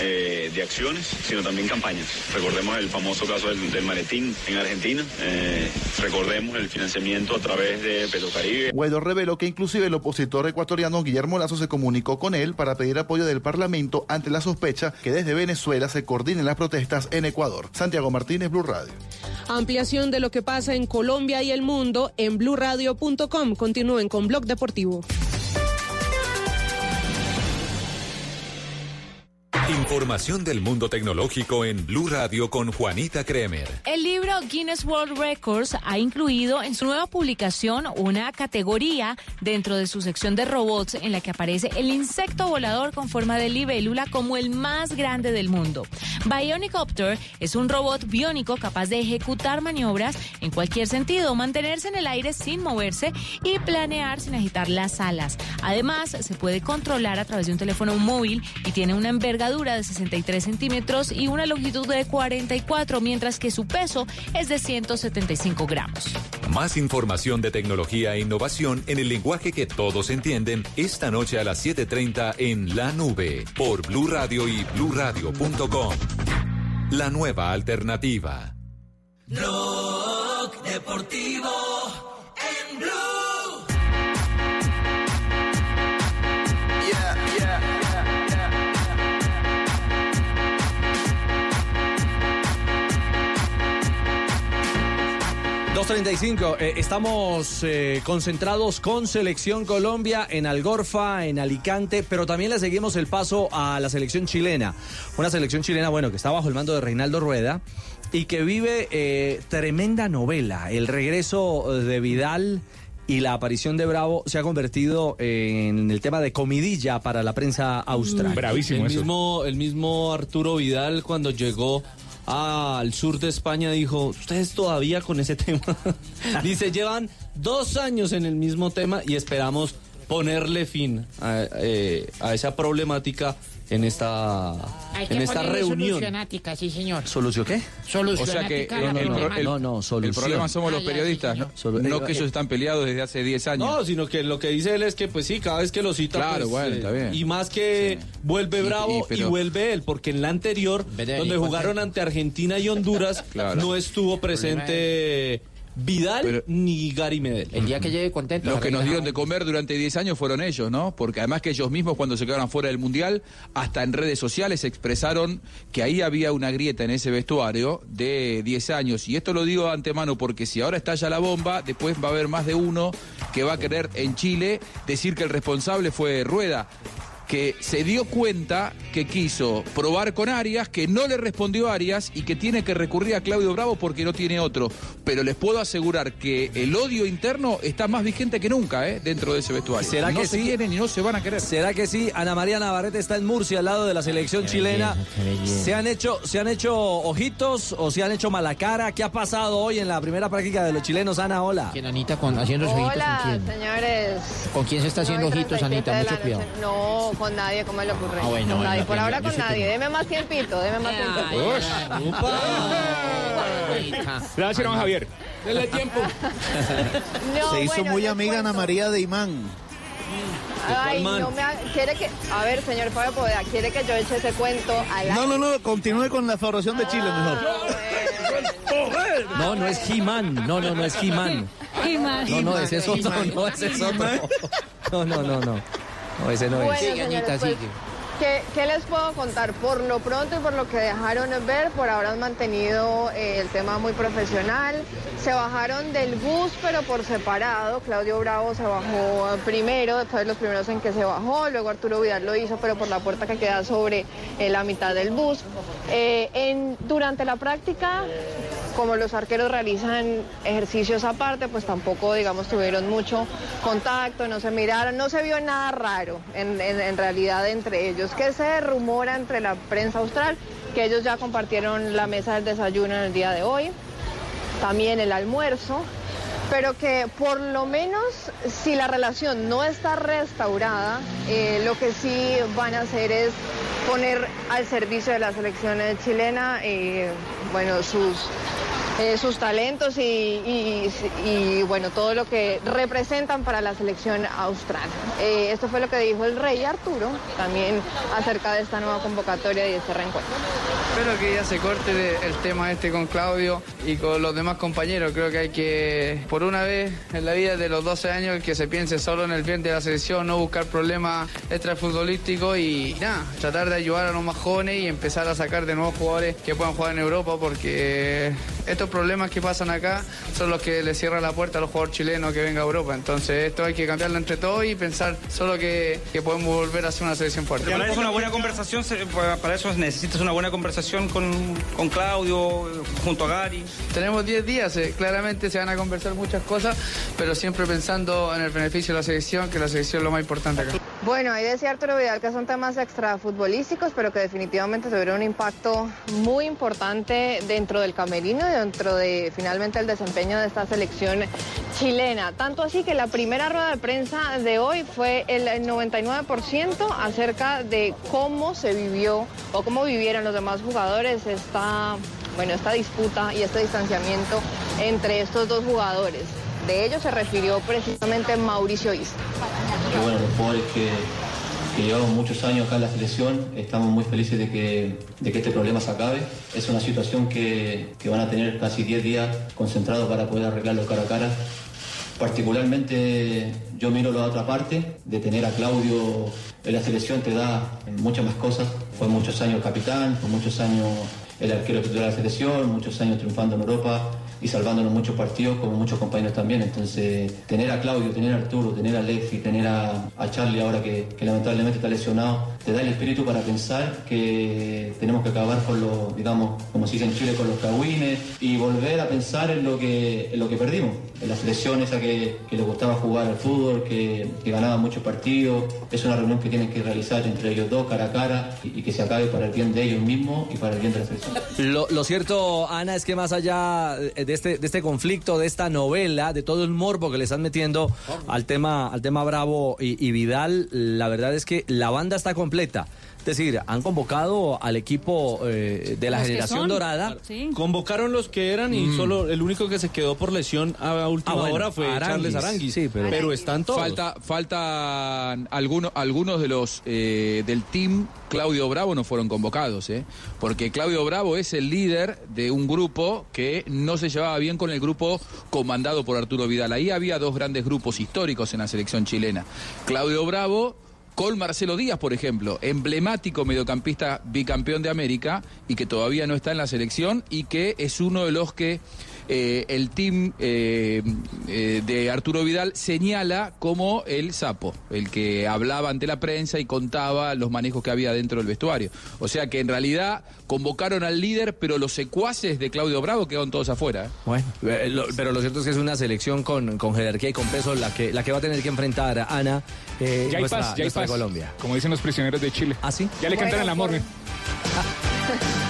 eh, de acciones, sino también campañas. Recordemos el famoso caso del, del maletín en Argentina, eh, recordemos el financiamiento a través de Petrocaribe. Guaidó reveló que inclusive el opositor ecuatoriano Guillermo Lazo se comunicó con él para pedir apoyo del Parlamento ante la sospecha que desde Venezuela se coordinen las protestas en Ecuador. Santiago Martínez, Blue Radio. Ampliación de lo que pasa en Colombia y el mundo en blurradio.com. Continúen con Blog Deportivo. Información del mundo tecnológico en Blue Radio con Juanita Kremer. El libro Guinness World Records ha incluido en su nueva publicación una categoría dentro de su sección de robots en la que aparece el insecto volador con forma de libélula como el más grande del mundo. Bionicopter es un robot biónico capaz de ejecutar maniobras en cualquier sentido, mantenerse en el aire sin moverse y planear sin agitar las alas. Además, se puede controlar a través de un teléfono móvil y tiene una envergadura de 63 centímetros y una longitud de 44, mientras que su peso es de 175 gramos. Más información de tecnología e innovación en el lenguaje que todos entienden esta noche a las 7:30 en La Nube por Blue Radio y bluradio.com. La nueva alternativa. Blog Deportivo en Blue. 2.35, eh, estamos eh, concentrados con Selección Colombia en Algorfa, en Alicante, pero también le seguimos el paso a la selección chilena. Una selección chilena, bueno, que está bajo el mando de Reinaldo Rueda y que vive eh, tremenda novela. El regreso de Vidal y la aparición de Bravo se ha convertido en el tema de comidilla para la prensa austral. Bravísimo el eso. mismo, el mismo Arturo Vidal cuando llegó al sur de España dijo, ustedes todavía con ese tema. Dice, llevan dos años en el mismo tema y esperamos ponerle fin a, eh, a esa problemática en esta, Hay que en esta ponerle reunión. solucionática, sí, señor. ¿Solución qué? O sea que la el, el pro- problemática. el- No, no, el solución. problema somos los Ah, ya, sí, periodistas, ¿no? Solu- no eh, que ellos eh. están peleados desde hace 10 años. No, sino que lo que dice él es que, pues sí, cada vez que lo cita. Claro, pues, bueno, eh, está bien. Y más que vuelve Bravo y, pero- vuelve él, porque en la anterior, donde jugaron ante Argentina y Honduras, Claro. no estuvo presente Vidal Pero- ni Gary Medel. El día que llegue contento. Los que nos dieron de comer durante 10 años fueron ellos, ¿no? Porque además que ellos mismos cuando se quedaron fuera del Mundial, hasta en redes sociales expresaron que ahí había una grieta en ese vestuario de 10 años. Y esto lo digo de antemano porque si ahora estalla la bomba, después va a haber más de uno que va a querer en Chile decir que el responsable fue Rueda que se dio cuenta que quiso probar con Arias, que no le respondió Arias y que tiene que recurrir a Claudio Bravo porque no tiene otro. Pero les puedo asegurar que el odio interno está más vigente que nunca ¿eh? dentro de ese vestuario. ¿Será no que se sí? quieren y no se van a querer. ¿Será que sí? Ana María Navarrete está en Murcia, al lado de la selección chilena. belleza, qué belleza. ¿Se han, hecho, ¿Se han hecho ojitos o se han hecho mala cara? ¿Qué ha pasado hoy en la primera práctica de los chilenos? Ana, hola. ¿Quién, Anita, con, haciendo ojitos con quién? señores. ¿Con quién se está haciendo ojitos, 37 Anita? Mucho cuidado. No, con nadie, ¿cómo le ocurre? Ah, bueno, con nadie. Por ahora con nadie. Deme más tiempito, deme más tiempito. Gracias, don Javier. Dele tiempo. No, Se hizo bueno, muy amiga Ana. María de Imán. Ay, man? no me ha- quiere que, a ver, señor Fabio Poveda, quiere que yo eche ese cuento al No, no, no, continúe con la favoración de Chile mejor. No, no es He-Man. No, no, no es He-Man. He-Man. No, no, ese es otro. No, ese es otro. No, no, no, no. No, ese no Bueno, es. Sigue, señores, Anita, pues, sigue. ¿qué, qué les puedo contar? Por lo pronto y por lo que dejaron ver, por ahora han mantenido eh, el tema muy profesional. Se bajaron del bus, pero por separado. Claudio Bravo se bajó primero, fue de los primeros en que se bajó. Luego Arturo Vidal lo hizo, pero por la puerta que queda sobre eh, la mitad del bus. Eh, en, durante la práctica, como los arqueros realizan ejercicios aparte, pues tampoco, digamos, tuvieron mucho contacto, no se miraron, no se vio nada raro en, realidad entre ellos. que se rumora entre la prensa austral? Que ellos ya compartieron la mesa del desayuno en el día de hoy, también el almuerzo, pero que por lo menos si la relación no está restaurada, eh, lo que sí van a hacer es poner al servicio de la selección chilena, eh, bueno, sus eh, sus talentos y, bueno, todo lo que representan para la selección austral. Eh, esto fue lo que dijo el rey Arturo también acerca de esta nueva convocatoria y este reencuentro. Espero que ya se corte el tema este con Claudio y con los demás compañeros. Creo que hay que, por una vez en la vida de los 12 años, que se piense solo en el bien de la selección, no buscar problemas extrafutbolísticos y nada, tratar de ayudar a los más jóvenes y empezar a sacar de nuevos jugadores que puedan jugar en Europa porque estos problemas que pasan acá son los que le cierran la puerta a los jugadores chilenos que venga a Europa. Entonces esto hay que cambiarlo entre todos y pensar solo que, que podemos volver a ser una selección fuerte. Para eso una buena conversación, para eso necesitas una buena conversación con, con Claudio, junto a Gary. Tenemos 10 días, eh, claramente se van a conversar muchas cosas, pero siempre pensando en el beneficio de la selección, que la selección es lo más importante acá. Bueno, ahí decía Arturo Vidal que son temas extrafutbolísticos, pero que definitivamente tuvieron un impacto muy importante dentro del camerino y dentro de finalmente el desempeño de esta selección chilena. Tanto así que la primera rueda de prensa de hoy fue el 99% acerca de cómo se vivió o cómo vivieron los demás jugadores esta, bueno, esta disputa y este distanciamiento entre estos dos jugadores. De ello se refirió precisamente Mauricio que bueno, los jugadores que, que llevamos muchos años acá en la selección, estamos muy felices de que, de que este problema se acabe. Es una situación que, que van a tener casi 10 días concentrados para poder arreglarlo cara a cara. Particularmente yo miro la otra parte, de tener a Claudio en la selección te da muchas más cosas. Fue muchos años capitán, fue muchos años el arquero titular de la selección, muchos años triunfando en Europa y salvándonos muchos partidos como muchos compañeros también. Entonces, tener a Claudio, tener a Arturo, tener a Alexi, tener a, a Charlie ahora que, que lamentablemente está lesionado, te da el espíritu para pensar que tenemos que acabar con los, digamos, como se dice en Chile, con los cagüines y volver a pensar en lo que, en lo que perdimos, en la selección esa que, que le gustaba jugar al fútbol, que, que ganaba muchos partidos. Es una reunión que tienen que realizar entre ellos dos, cara a cara, y, y que se acabe para el bien de ellos mismos y para el bien de la selección. Lo, lo cierto, Ana, es que más allá de este, de este conflicto, de esta novela, de todo el morbo que le están metiendo al tema, al tema Bravo y, y Vidal, la verdad es que la banda está completa. Es decir, han convocado al equipo eh, de la Los generación dorada. Convocaron los que eran y Mm. solo el único que se quedó por lesión a última Ah, bueno, hora fue Aranguis. Charles Aranguis. Sí, pero- están todos. Falta, faltan algunos, algunos de los eh, del team Claudio Bravo no fueron convocados, ¿eh? porque Claudio Bravo es el líder de un grupo que no se llevaba bien con el grupo comandado por Arturo Vidal. Ahí había dos grandes grupos históricos en la selección chilena. Claudio Bravo con Marcelo Díaz, por ejemplo, emblemático mediocampista bicampeón de América y que todavía no está en la selección y que es uno de los que eh, el team eh, eh, de Arturo Vidal señala como el sapo, el que hablaba ante la prensa y contaba los manejos que había dentro del vestuario. O sea que en realidad convocaron al líder, pero los secuaces de Claudio Bravo quedaron todos afuera. ¿eh? Bueno, eh, lo- pero lo cierto es que es una selección con, con jerarquía y con peso la que, la que va a tener que enfrentar a Ana, eh, Ya hay nuestra- paz, ya hay nuestra paz. Colombia. Como dicen los prisioneros de Chile. ¿Ah, sí? Ya le cantan el amor. ¿eh?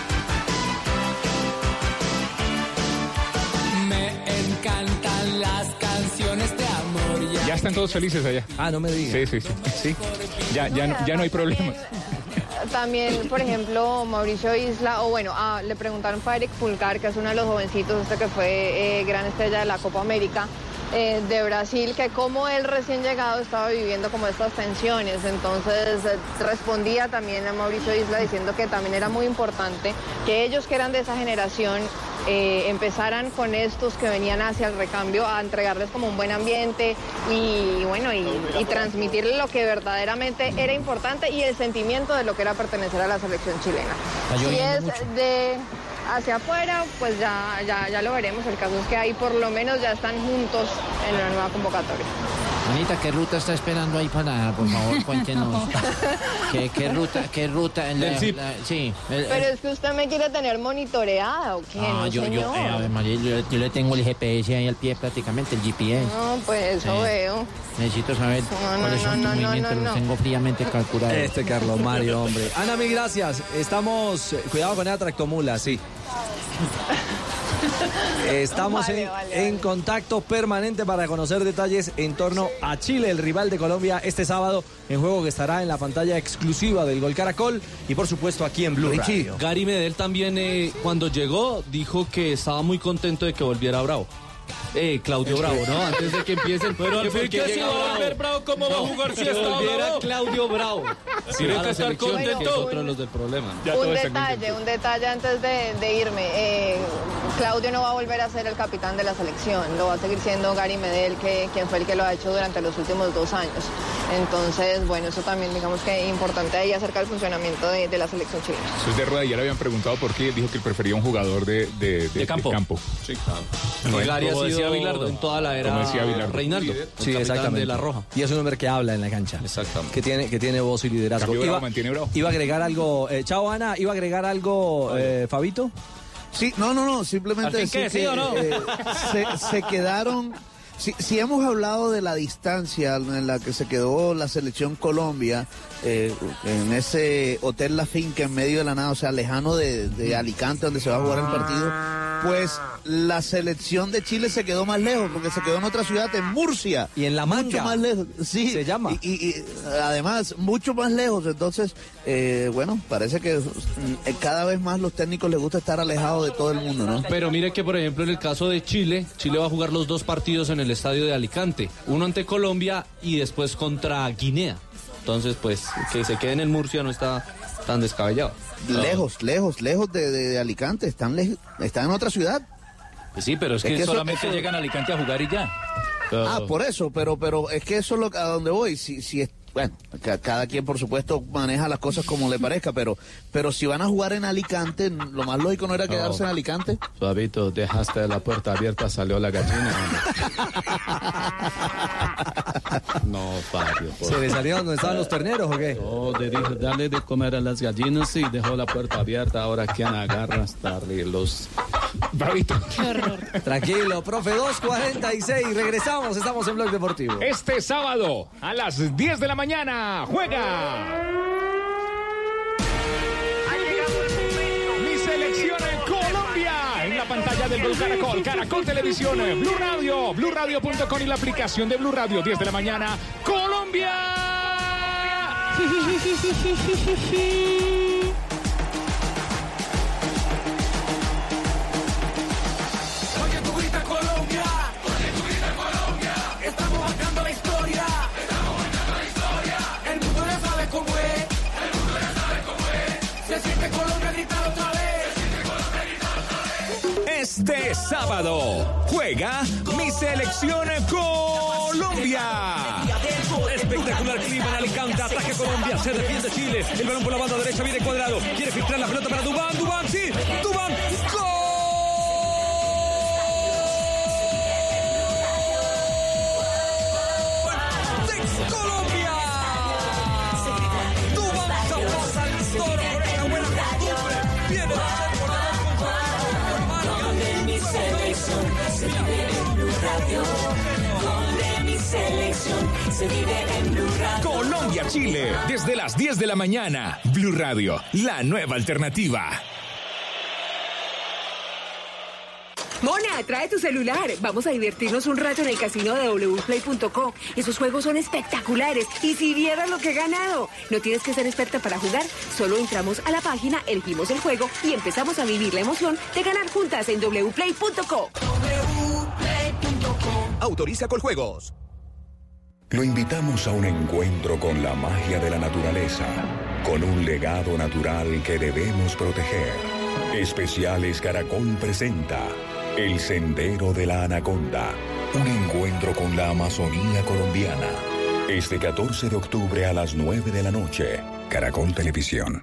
encantan las canciones de amor. Ya están todos felices allá. Ah, no me digas. Sí, sí, sí. sí. Ya, ya, no- ya no hay problemas. También, por ejemplo, Mauricio Isla, o bueno, ah, le preguntaron para Eric Fulcar, que es uno de los jovencitos, este que fue eh, gran estrella de la Copa América eh, de Brasil, que como él recién llegado estaba viviendo como estas tensiones. Entonces eh, respondía también a Mauricio Isla diciendo que también era muy importante que ellos que eran de esa generación eh, empezaran con estos que venían hacia el recambio a entregarles como un buen ambiente y bueno y, y transmitirles lo que verdaderamente era importante y el sentimiento de lo que era pertenecer a la selección chilena. Está Si es mucho. de hacia afuera, pues ya, ya, ya lo veremos. El caso es que ahí por lo menos ya están juntos en la nueva convocatoria. Anita, ¿qué ruta está esperando ahí para, por favor, cuéntenos? ¿Qué, qué ruta, qué ruta? En zip. sí. el- Pero es que usted me quiere tener monitoreada o qué, Ah, no, yo, yo, señor? eh, Ave María, yo, yo le tengo el GPS ahí al pie prácticamente, el GPS. No, pues eso veo. Necesito saber No, no, cuáles son no, tus movimientos, no, los tengo fríamente calculados. Este Carlos Mario, hombre. Ana, mil gracias. Estamos. eh, Cuidado con esa tractomula, sí. Estamos Vale, en, vale, en contacto permanente para conocer detalles en torno a Chile, el rival de Colombia, este sábado en juego que estará en la pantalla exclusiva del Gol Caracol y por supuesto aquí en Blue Richie, Radio. Gary Medel también eh, cuando llegó dijo que estaba muy contento de que volviera Bravo. Eh, Claudio Bravo, ¿no? Antes de que empiecen. Pero al ¿por fin qué que si va a volver Bravo, ¿cómo va a jugar si está Bravo? Claudio Bravo. Tiene que estar selección, que es contento. otro de los del problema. un detalle, un detalle antes de, de irme. Eh, Claudio no va a volver a ser el capitán de la selección, lo va a seguir siendo Gary Medel, que, quien fue el que lo ha hecho durante los últimos dos años. Entonces, bueno, eso también digamos que es importante ahí acerca del funcionamiento de, de la selección chilena. Eso es de rueda. Ya le habían preguntado por qué. Dijo que él prefería un jugador de, de, de- campo. de campo. Sí, Que Gary ha Como decía sido Bilardo. en toda la era Como decía Bilardo. Reinaldo. Sí, exactamente. de la Roja. Y es un hombre que habla en la cancha. Exactamente. Que tiene, que tiene voz y liderazgo. Iba, mantiene Bravo. iba a agregar algo. eh, chao, Ana. ¿Iba a agregar algo, eh, Fabito? Sí, no, no, no, simplemente ¿Al fin qué, decir sí que, o no? eh, se, se quedaron. Si, si hemos hablado de la distancia en la que se quedó la selección Colombia, eh, en ese hotel La Finca en medio de la nada, o sea, lejano de, de Alicante, donde se va a jugar el partido, pues la selección de Chile se quedó más lejos, porque se quedó en otra ciudad, en Murcia. Y en La Mucho Manga. más lejos, sí. Se llama. Y, y- y, además, mucho más lejos. Entonces, eh, bueno, parece que mm, cada vez más los técnicos les gusta estar alejados de todo el mundo, ¿no? Pero mire que, por ejemplo, en el caso de Chile, Chile va a jugar los dos partidos en el estadio de Alicante. Uno ante Colombia y después contra Guinea. Entonces, pues, que se quede en el Murcia no está tan descabellado. Lejos, lejos, lejos de, de- de Alicante. Están, lej- están en otra ciudad. Pues sí, pero es Es que, solamente eso- llegan a Alicante a jugar y ya. Ah, por eso, pero pero es que eso es lo, a donde voy. Si, si es, bueno, ca- cada quien por supuesto maneja las cosas como le parezca, pero pero si van a jugar en Alicante, lo más lógico no era quedarse en Alicante. Fabito, dejaste la puerta abierta, salió la gallina. No, Fabio. por ¿Se le salieron donde estaban los terneros o qué? No, le dijo, dale de comer a las gallinas y dejó la puerta abierta. Ahora, ¿quién agarra hasta los... Fabito. Tranquilo, profe, 2.46. Regresamos, estamos en Blog Deportivo. Este sábado a las 10 de la mañana juega. Mi selección en Colombia en la pantalla del Blue Caracol, Caracol Televisión, Blue Radio, BlueRadio.com y la aplicación de Blue Radio 10 de la mañana. Colombia. Este sábado juega mi selección Colombia. Espectacular clima en Alicante, ataque Colombia, se defiende Chile, el balón por la banda derecha. Viene cuadrado, quiere filtrar la pelota para Dubán, Dubán, sí, Dubán, ¡Gol! Radio. Gol de mi selección se vive en Blue Radio. Colombia-Chile, desde las 10 de la mañana. Blue Radio, la nueva alternativa. Mona, trae tu celular. Vamos a divertirnos un rato en el casino de wplay.co. Esos juegos son espectaculares. Y si vieras lo que he ganado. No tienes que ser experta para jugar. Solo entramos a la página, elegimos el juego y empezamos a vivir la emoción de ganar juntas en wplay.co. Autoriza con juegos. Lo invitamos a un encuentro con la magia de la naturaleza, con un legado natural que debemos proteger. Especiales Caracol presenta El Sendero de la Anaconda, un encuentro con la Amazonía colombiana. Este 14 de octubre a las 9 de la noche, Caracol Televisión.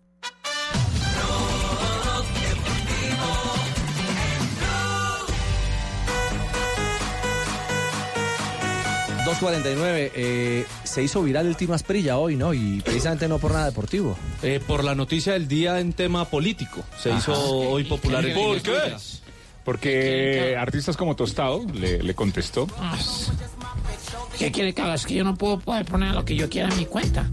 2.49, eh, se hizo viral el Tino Asprilla hoy, ¿no? Y precisamente no por nada deportivo. Eh, por la noticia del día en tema político. Se Ajá. hizo hoy popular ¿Por qué? Porque artistas como Tostado le, le contestó. Ah, ¿Qué quiere que haga? Es que yo no puedo poder poner lo que yo quiera en mi cuenta.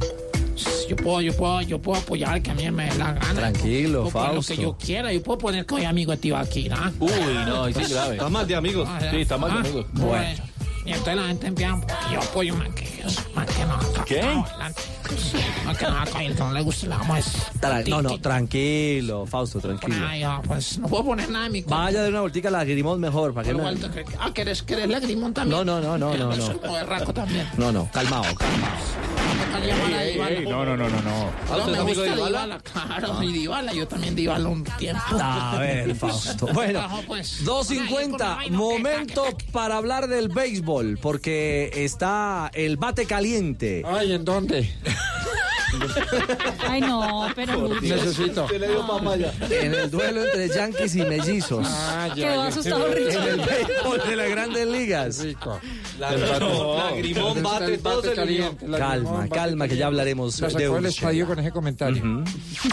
Yo puedo, yo puedo, yo puedo apoyar que a mí me dé la gana. Tranquilo, Puedo poner. Lo que yo quiera. Yo puedo poner que soy amigo de Tibaquira. Uy, no, es grave. Está mal de amigos. Ah, Sí, está mal de ah, amigos. Bueno. Y entonces la gente empieza, yo apoyo más que no. ¿Qué? Que que no le gusta, le vamos a Tra- no, no, tranquilo, Fausto, tranquilo. Ay, ya, pues no puedo poner nada en mi cuenta. Vaya de una voltica a la Grimón mejor, para que no... Ah, ¿querés, querés lagrimón también? No, no, no, no, no, berraco también. No, no, calmado, calmado. Ey, ey, ey, no, no, no, no, no. No, me gusta de Dybala? Claro, y Dybala, yo también Dybala un tiempo. A ver, Fausto. Bueno, Bajo, pues. 2.50, momento para hablar del béisbol, porque está el bate caliente. Ay, ¿en dónde? Ay, no, pero Necesito. En el duelo entre Yankees y Mellizos. Ah, Quedó asustado En Richie. el béisbol de las grandes ligas. La, Lagrimón bate, todo se alineó. Calma, calma, que ya hablaremos La de sacó Urshela. estadio con ese comentario.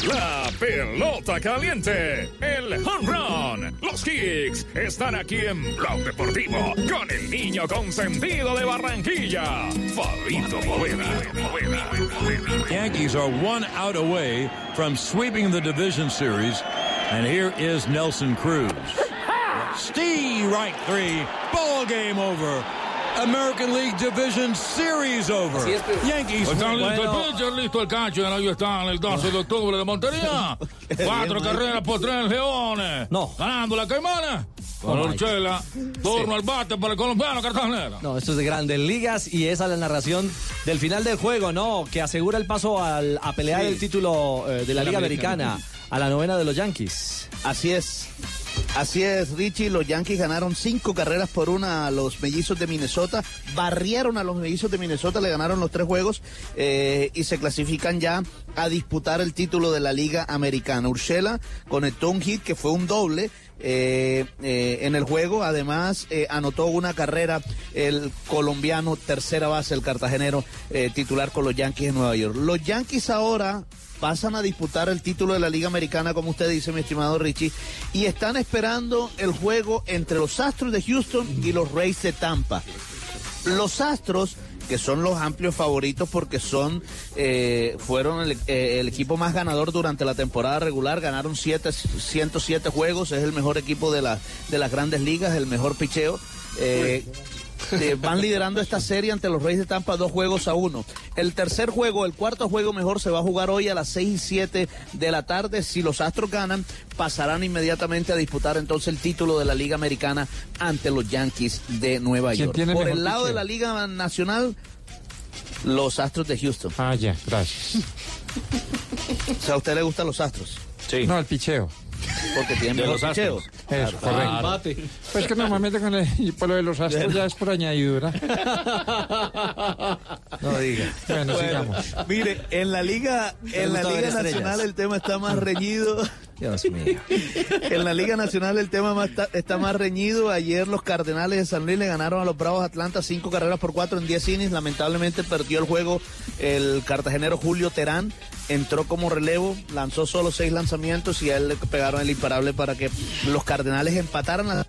La pelota caliente, el home run, los kicks están aquí en Blog Deportivo con el niño consentido de Barranquilla, Fabito Poveda. Yankees are one out away from sweeping the division series, and here is Nelson Cruz. Steve right three, ball game over. American League Division Series over. Yankees. Están win. listos el pitcher, listo el catcher, ahí está en el 12 de octubre de Montería. Cuatro carreras por tres leones. No. Ganando la caimana. Con Oh, Urchela, turno al bate para el colombiano Cartagena. No, esto es de grandes ligas y esa es la narración del final del juego, ¿no? Que asegura el paso al- a pelear Sí. el título eh, de la La Liga Americana. Americana a la novena de los Yankees. Así es. Así es, Richie. Los Yankees ganaron cinco carreras por una a los mellizos de Minnesota. Barrieron a los mellizos de Minnesota, le ganaron los tres juegos eh, y se clasifican ya a disputar el título de la Liga Americana. Urshela conectó un hit que fue un doble. Eh, eh, en el juego, además eh, anotó una carrera el colombiano tercera base, el cartagenero titular con los Yankees en Nueva York. Los Yankees ahora pasan a disputar el título de la Liga Americana, como usted dice, mi estimado Richie, y están esperando el juego entre los Astros de Houston y los Rays de Tampa. Los Astros, que son los amplios favoritos porque son, eh, fueron el, eh, equipo más ganador durante la temporada regular, ganaron siete, 107 juegos, es el mejor equipo de, la, de las grandes ligas, el mejor picheo. Eh, eh, van liderando esta serie ante los Reyes de Tampa dos juegos a uno. El tercer juego, el cuarto juego mejor, se va a jugar hoy a las 6 y 7 de la tarde. Si los Astros ganan, pasarán inmediatamente a disputar entonces el título de la Liga Americana ante los Yankees de Nueva ¿Quién York. tiene Por el lado de la Liga Nacional, los Astros de Houston. Ah, ya, gracias. O sea, ¿a usted le gustan los Astros? Sí. No, el picheo. Porque tienen De los picheo. Astros. Eso, correcto. Pues que normalmente con el, de los astros ya es por añadidura. No diga. Bueno, Bueno, sigamos. Mire, en la Liga, en la Liga estrellas. Nacional el tema está más reñido. Dios mío. En la Liga Nacional el tema más está, está más reñido. Ayer los Cardenales de San Luis le ganaron a los Bravos de Atlanta cinco carreras por cuatro en 10 innings. Lamentablemente perdió el juego el cartagenero Julio Terán. Entró como relevo, lanzó solo seis lanzamientos y a él le pegaron el imparable para que los Cardenales empataran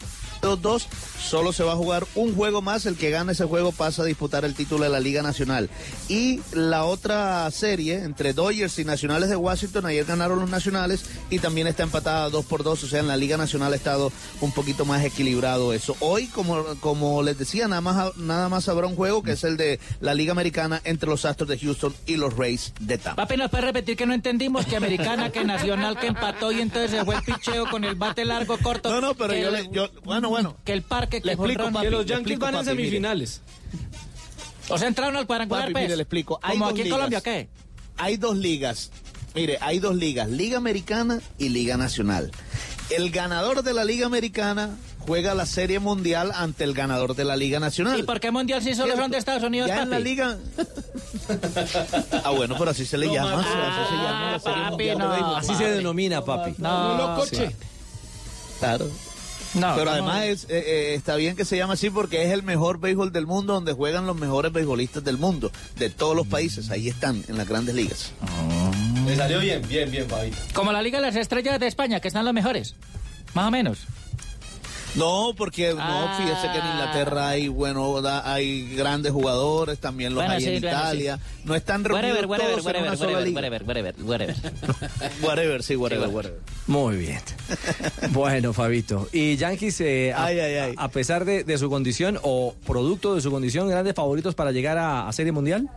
las 2-2. Solo se va a jugar un juego más. El que gane ese juego pasa a disputar el título de la Liga Nacional. Y la otra serie entre Dodgers y Nacionales de Washington, ayer ganaron los Nacionales y también está empatada 2 por 2. O sea, en la Liga Nacional ha estado un poquito más equilibrado eso. Hoy, como, como les decía, nada más, nada más habrá un juego que es el de la Liga Americana entre los Astros de Houston y los Rays de Tampa. Papi, ¿nos puede repetir que no entendimos? Que americana, que nacional, que empató y entonces se fue el picheo con el bate largo, corto. No, no, pero yo, le- le- yo- bueno, bueno, que el parque, que le explico, Jonrón- papi, que los Yankees van mire. semifinales. O sea, entraron al cuadrangular, Papi, pues. mire, le explico. Hay Como dos aquí en ligas. Colombia, ¿qué? Hay dos ligas. Mire, hay dos ligas, Liga Americana y Liga Nacional. El ganador de la Liga Americana juega la Serie Mundial ante el ganador de la Liga Nacional. ¿Y por qué Mundial si solo son de Estados Unidos, Ya en la liga. Ah, bueno, pero así se le llama. así se llama la Serie papi, Mundial de no. Béisbol. Así se denomina, papi. No, No coche. Claro. No, Pero además es, eh, eh, está bien que se llame así porque es el mejor béisbol del mundo donde juegan los mejores beisbolistas del mundo, de todos los países. Ahí están, en las grandes ligas. Le salió bien, bien, bien, Fabito. Como la Liga de las Estrellas de España, que están los mejores. Más o menos. No, porque Ah. no, fíjese que en Inglaterra hay, bueno, da- hay grandes jugadores, también los Bueno, hay sí, en bueno, Italia. No están Whatever, reunidos whatever, todos en whatever, una sola whatever, liga. whatever, whatever, whatever. Whatever, sí, whatever, Sí, whatever. Muy bien. Bueno, Fabito. Y Yankees, eh, a, Ay, ay, ay. a pesar de, de su condición o producto de su condición, grandes favoritos para llegar a, a Serie Mundial.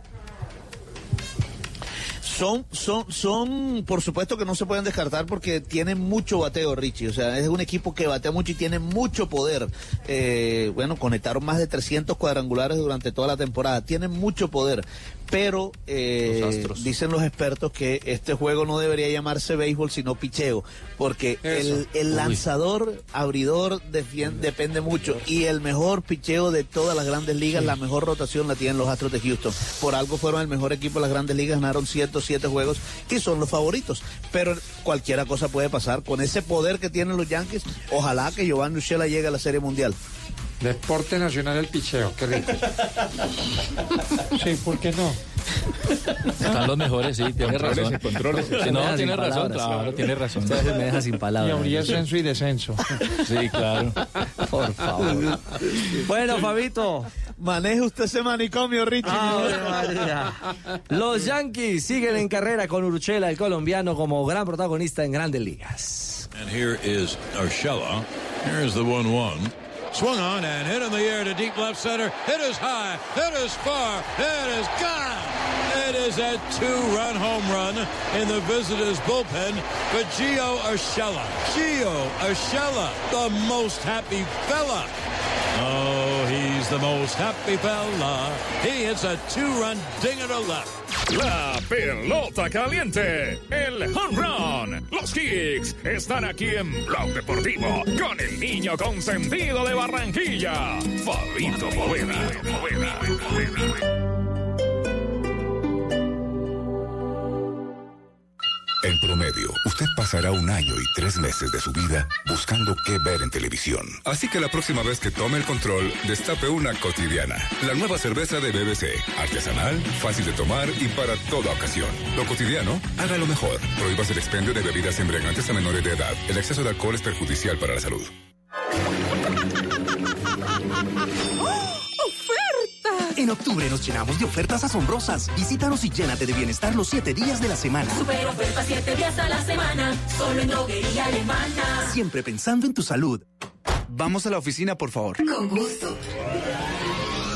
Son, son, son, por supuesto que no se pueden descartar porque tienen mucho bateo, Richie. O sea, es un equipo que batea mucho y tiene mucho poder. Eh, bueno, conectaron más de 300 cuadrangulares durante toda la temporada. Tienen mucho poder. Pero eh, Los dicen los expertos que este juego no debería llamarse béisbol, sino picheo. Porque el, el lanzador, abridor, defien- depende mucho. Y el mejor picheo de todas las grandes ligas, la mejor rotación la tienen los Astros de Houston. Por algo fueron el mejor equipo de las grandes ligas, ganaron 107 juegos y son los favoritos. Pero cualquiera cosa puede pasar. Con ese poder que tienen los Yankees, ojalá que Giovanni Urshela llegue a la Serie Mundial. Deporte nacional el picheo, qué rico. Sí, ¿por qué no? Están los mejores, sí, tiene razón. y controles. Sí, Me deja no, sin tiene razón, palabras. claro, tiene razón. Usted me deja sin Y palabras. habría ascenso y descenso. Sí, claro. Por favor. Bueno, Fabito. Maneje usted ese manicomio, Richie. María. Los Yankees siguen en carrera con Urchela, el colombiano, como gran protagonista en grandes ligas. And here is Urshela. Here's the 1 1. Swung on and hit in the air to deep left center. Hit is high. Hit is far. It is gone. It is a two run home run in the visitors' bullpen for Gio Urshela. Gio Urshela, the most happy fella. Oh, the most happy fella. He hits a two run dinger to left. La pelota caliente, el home run, los kicks están aquí en Blog Deportivo con el niño consentido de Barranquilla, Fabito Poveda. En promedio, usted pasará un año y tres meses de su vida buscando qué ver en televisión. Así que la próxima vez que tome el control, destape una cotidiana. La nueva cerveza de BBC. Artesanal, fácil de tomar y para toda ocasión. Lo cotidiano, hágalo mejor. Prohíbas el expendio de bebidas embriagantes a menores de edad. El exceso de alcohol es perjudicial para la salud. En octubre nos llenamos de ofertas asombrosas. Visítanos y llénate de bienestar los siete días de la semana. Super oferta 7 días a la semana, solo en droguería alemana. Siempre pensando en tu salud. Vamos a la oficina, por favor. Con gusto.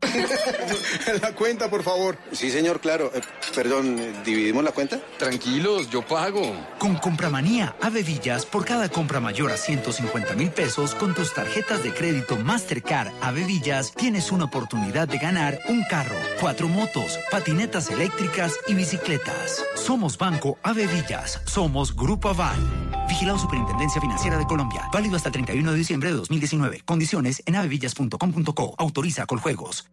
La cuenta, por favor. Sí, señor, claro. Eh, perdón, eh, ¿dividimos la cuenta? Tranquilos, yo pago. Con Compramanía Ave Villas, por cada compra mayor a 150 mil pesos con tus tarjetas de crédito Mastercard Ave Villas, tienes una oportunidad de ganar un carro, cuatro motos, patinetas eléctricas y bicicletas. Somos Banco Ave Villas. Somos Grupo Aval. Vigilado Superintendencia Financiera de Colombia. Válido hasta el 31 de diciembre de 2019. Condiciones en avevillas.com.co. Autoriza con juegos.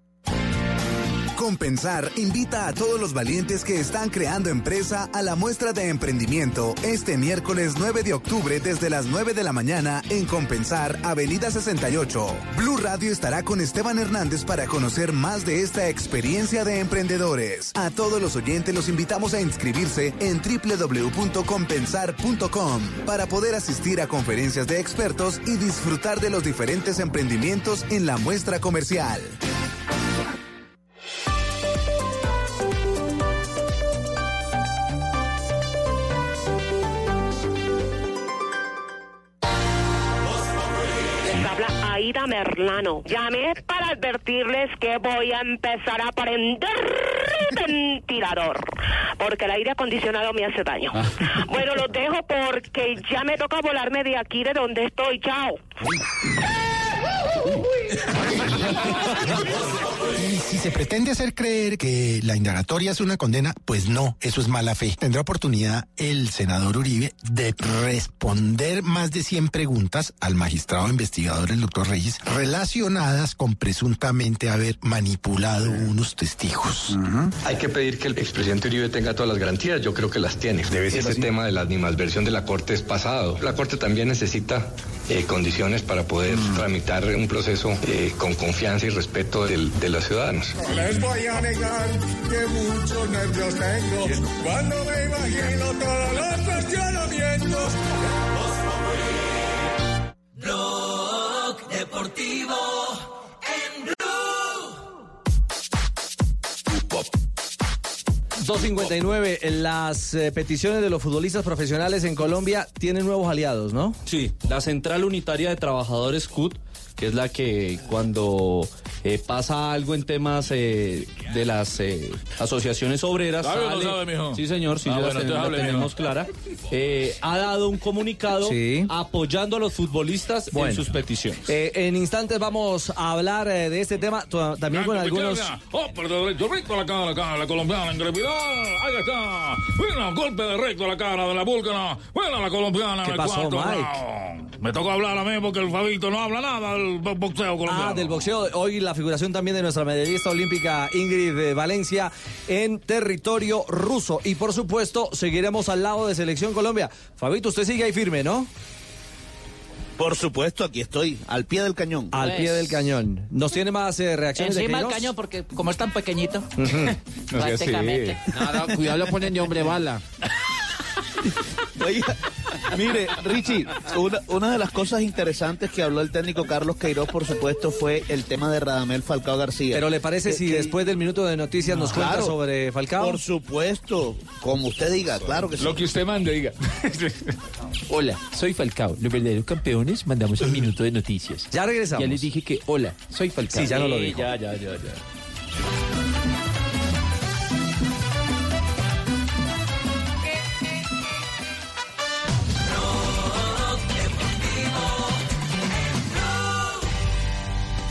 Compensar invita a todos los valientes que están creando empresa a la muestra de emprendimiento este miércoles 9 de octubre desde las 9 de la mañana en Compensar, Avenida 68. Blue Radio estará con Esteban Hernández para conocer más de esta experiencia de emprendedores. A todos los oyentes los invitamos a inscribirse en www.compensar.com para poder asistir a conferencias de expertos y disfrutar de los diferentes emprendimientos en la muestra comercial. Margarita Merlano. Llamé para advertirles que voy a empezar a prender ventilador, porque el aire acondicionado me hace daño. Bueno, los dejo porque ya me toca volarme de aquí de donde estoy. Chao. Y si se pretende hacer creer que la indagatoria es una condena, pues no, eso es mala fe. Tendrá oportunidad el senador Uribe de responder más de 100 preguntas al magistrado investigador, el doctor Reyes, relacionadas con presuntamente haber manipulado unos testigos. Hay que pedir que el expresidente Uribe tenga todas las garantías. Yo creo que las tiene. Debe ser Ese así. tema de la animadversión de la Corte es pasado. La Corte también necesita eh, condiciones para poder tramitar un proceso eh, con confianza y respeto del- de los ciudadanos. No les voy a negar que muchos nervios tengo cuando me imagino todos los cuestionamientos. Blog Deportivo en Blue. 259, las eh, peticiones de los futbolistas profesionales en Colombia tienen nuevos aliados, ¿no? Sí, la Central Unitaria de Trabajadores CUT, que es la que cuando eh, pasa algo en temas eh, de las eh, asociaciones obreras, ¿Sabe o no sale- sabe, mijo? sí señor, sí Ah, la bueno, ten- la hable, mijo. tenemos clara, eh, ha dado un comunicado Sí. apoyando a los futbolistas Bueno. en sus peticiones. Eh, en instantes vamos a hablar eh, de este tema también con algunos... Oh, pero de derecho, recto a la cara, cara, la colombiana, Ingrevidal. Ahí está. Bueno, golpe de recto a la cara de la búlgara. Bueno, la colombiana ¿Qué en el pasó, cuarto Mike? round. Me tocó hablar a mí porque el Fabito no habla nada del bo- boxeo colombiano. Ah, del boxeo. Hoy la figuración también de nuestra medallista olímpica Ingrid eh, Valencia en territorio ruso. Y por supuesto, seguiremos al lado de Selección Colombia. Fabito, usted sigue ahí firme, ¿no? Por supuesto, aquí estoy, al pie del cañón. Al pie del cañón. ¿Nos tiene más eh, reacciones de Encima del cañón, porque como es tan pequeñito. Prácticamente. No, cuidado, lo ponen de hombre bala. Oiga, mire, Richie, una, una de las cosas interesantes que habló el técnico Carlos Queiroz, por supuesto, fue el tema de Radamel Falcao García. Pero ¿le parece Que- si que- después del minuto de noticias nos cuenta Claro. sobre Falcao? Por supuesto, como usted diga, claro que sí. Lo que usted mande, diga. Hola, soy Falcao. Los verdaderos campeones mandamos un minuto de noticias. Ya regresamos. Ya les dije que hola, soy Falcao. Sí, ya no lo dijo. Ya, ya, ya, ya.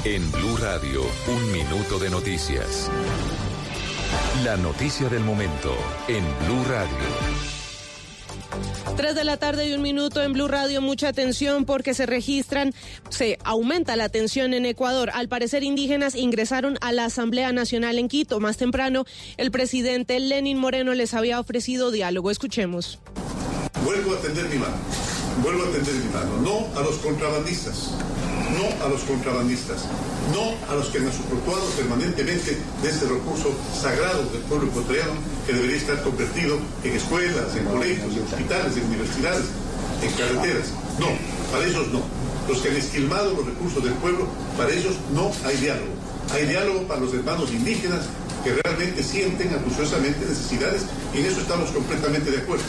En Blue Radio, un minuto de noticias. La noticia del momento en Blue Radio. 3 de la tarde y un minuto en Blue Radio. Mucha atención porque se registran, se aumenta la tensión en Ecuador. Al parecer, indígenas ingresaron a la Asamblea Nacional en Quito. Más temprano, el presidente Lenin Moreno les había ofrecido diálogo. Escuchemos. Vuelvo a tender mi mano, vuelvo a tender mi mano, no a los contrabandistas, no a los contrabandistas, no a los que han usufructuado permanentemente de este recurso sagrado del pueblo ecuatoriano que debería estar convertido en escuelas, en colegios, en hospitales, en universidades, en carreteras. No, para esos no. Los que han esquilmado los recursos del pueblo, para esos no hay diálogo. Hay diálogo para los hermanos indígenas que realmente sienten acuciosamente necesidades y en eso estamos completamente de acuerdo.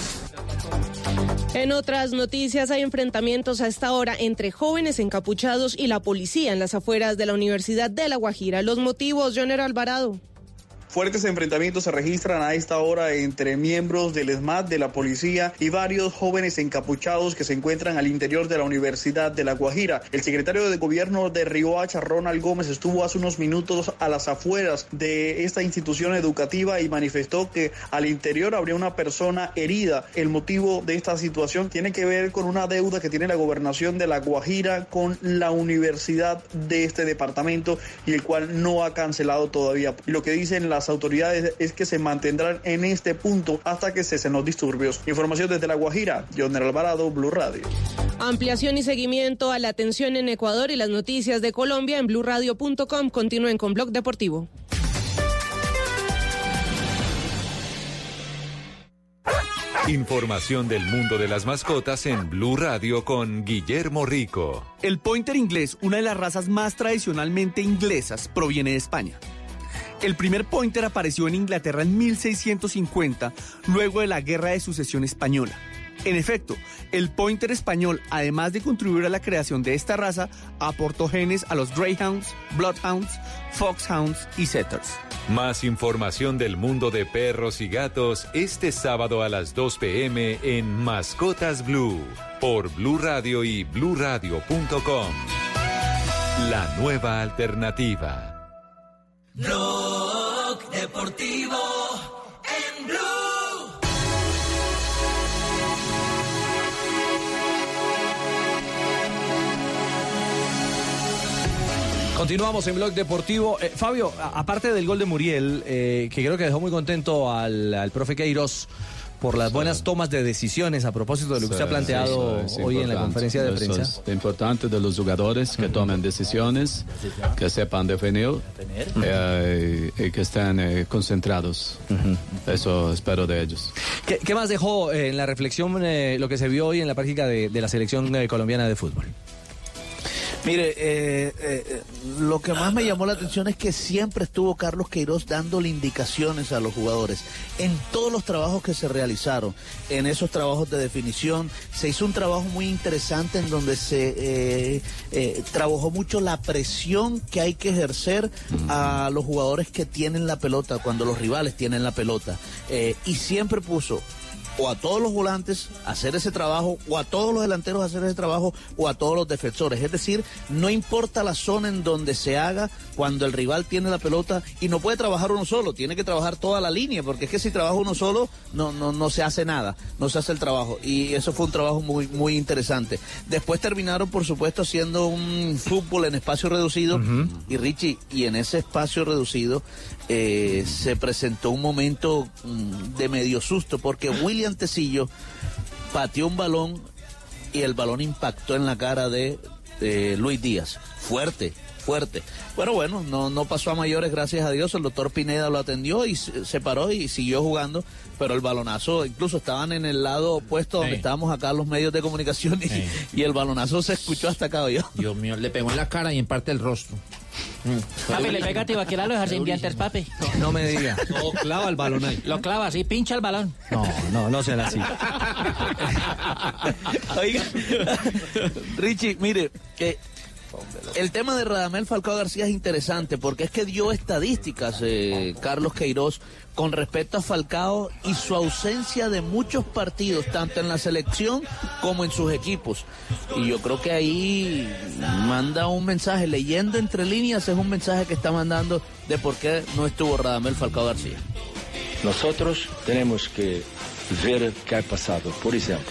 En otras noticias, hay enfrentamientos a esta hora entre jóvenes encapuchados y la policía en las afueras de la Universidad de La Guajira. Los motivos, Joner Alvarado. Fuertes enfrentamientos se registran a esta hora entre miembros del ESMAD, de la policía y varios jóvenes encapuchados que se encuentran al interior de la Universidad de La Guajira. El secretario de gobierno de Riohacha, Ronald Gómez, estuvo hace unos minutos a las afueras de esta institución educativa y manifestó que al interior habría una persona herida. El motivo de esta situación tiene que ver con una deuda que tiene la gobernación de La Guajira con la universidad de este departamento y el cual no ha cancelado todavía. Lo que dicen las autoridades es que se mantendrán en este punto hasta que cesen los disturbios. Información desde La Guajira, Joner Alvarado, Blue Radio. Ampliación y seguimiento a la atención en Ecuador y las noticias de Colombia en blurradio.com. Continúen con Blog Deportivo. Información del mundo de las mascotas en Blue Radio con Guillermo Rico. El pointer inglés, una de las razas más tradicionalmente inglesas, proviene de España. El primer pointer apareció en Inglaterra en 1650, luego de la Guerra de Sucesión Española. En efecto, el pointer español, además de contribuir a la creación de esta raza, aportó genes a los Greyhounds, Bloodhounds, Foxhounds y Setters. Más información del mundo de perros y gatos este sábado a las 2 pm en Mascotas Blue por Blue Radio y bluradio.com. La nueva alternativa. Blog Deportivo en Blue. Continuamos en Blog Deportivo. Eh, Fabio, aparte del gol de Muriel, eh, que creo que dejó muy contento al, al profe Queiroz por las buenas tomas de decisiones a propósito de lo que usted ha planteado hoy en la conferencia de prensa. es importante de los jugadores que tomen decisiones, que sepan definir eh, y, que estén eh, concentrados. Eso espero de ellos. ¿Qué, qué más dejó eh, en la reflexión eh, lo que se vio hoy en la práctica de, de la selección colombiana de fútbol? Mire, eh, eh, lo que más me llamó la atención es que siempre estuvo Carlos Queiroz dándole indicaciones a los jugadores en todos los trabajos que se realizaron, en esos trabajos de definición. Se hizo un trabajo muy interesante en donde se eh, eh, trabajó mucho la presión que hay que ejercer a los jugadores que tienen la pelota, cuando los rivales tienen la pelota. Eh, y siempre puso o a todos los volantes hacer ese trabajo, o a todos los delanteros hacer ese trabajo, o a todos los defensores. Es decir, no importa la zona en donde se haga cuando el rival tiene la pelota y no puede trabajar uno solo, tiene que trabajar toda la línea, porque es que si trabaja uno solo no, no, no se hace nada, no se hace el trabajo. Y eso fue un trabajo muy, muy interesante. Después terminaron, por supuesto, haciendo un fútbol en espacio reducido. Y Richie, y en ese espacio reducido eh, se presentó un momento mm, de medio susto, porque William Tecillo pateó un balón y el balón impactó en la cara de Luis Díaz. Fuerte, fuerte. Bueno, bueno, no, no pasó a mayores, gracias a Dios. El doctor Pineda lo atendió y se paró y siguió jugando. Pero el balonazo, incluso estaban en el lado opuesto donde Sí. estábamos acá los medios de comunicación y, y el balonazo se escuchó hasta acá yo. Dios mío, le pegó en la cara y en parte del rostro. Papi, le pega a Tibaquira a los papi. No me diga. No, clava el balón ahí. Lo clava así, pincha el balón. No, no, no sean así. Oiga, Richie, mire, eh, el tema de Radamel Falcao García es interesante porque es que dio estadísticas eh, Carlos Queiroz con respecto a Falcao y su ausencia de muchos partidos, tanto en la selección como en sus equipos. Y yo creo que ahí manda un mensaje, leyendo entre líneas, es un mensaje que está mandando de por qué no estuvo Radamel Falcao García. Nosotros tenemos que ver qué ha pasado. Por ejemplo,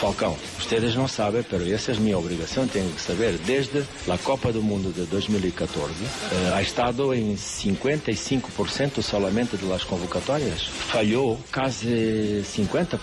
Falcão, ustedes no saben, pero esa es mi obligación, tengo que saber. Desde la Copa do Mundo de 2014, eh, ha estado en 55% solamente de las convocatorias. Falló casi 50%,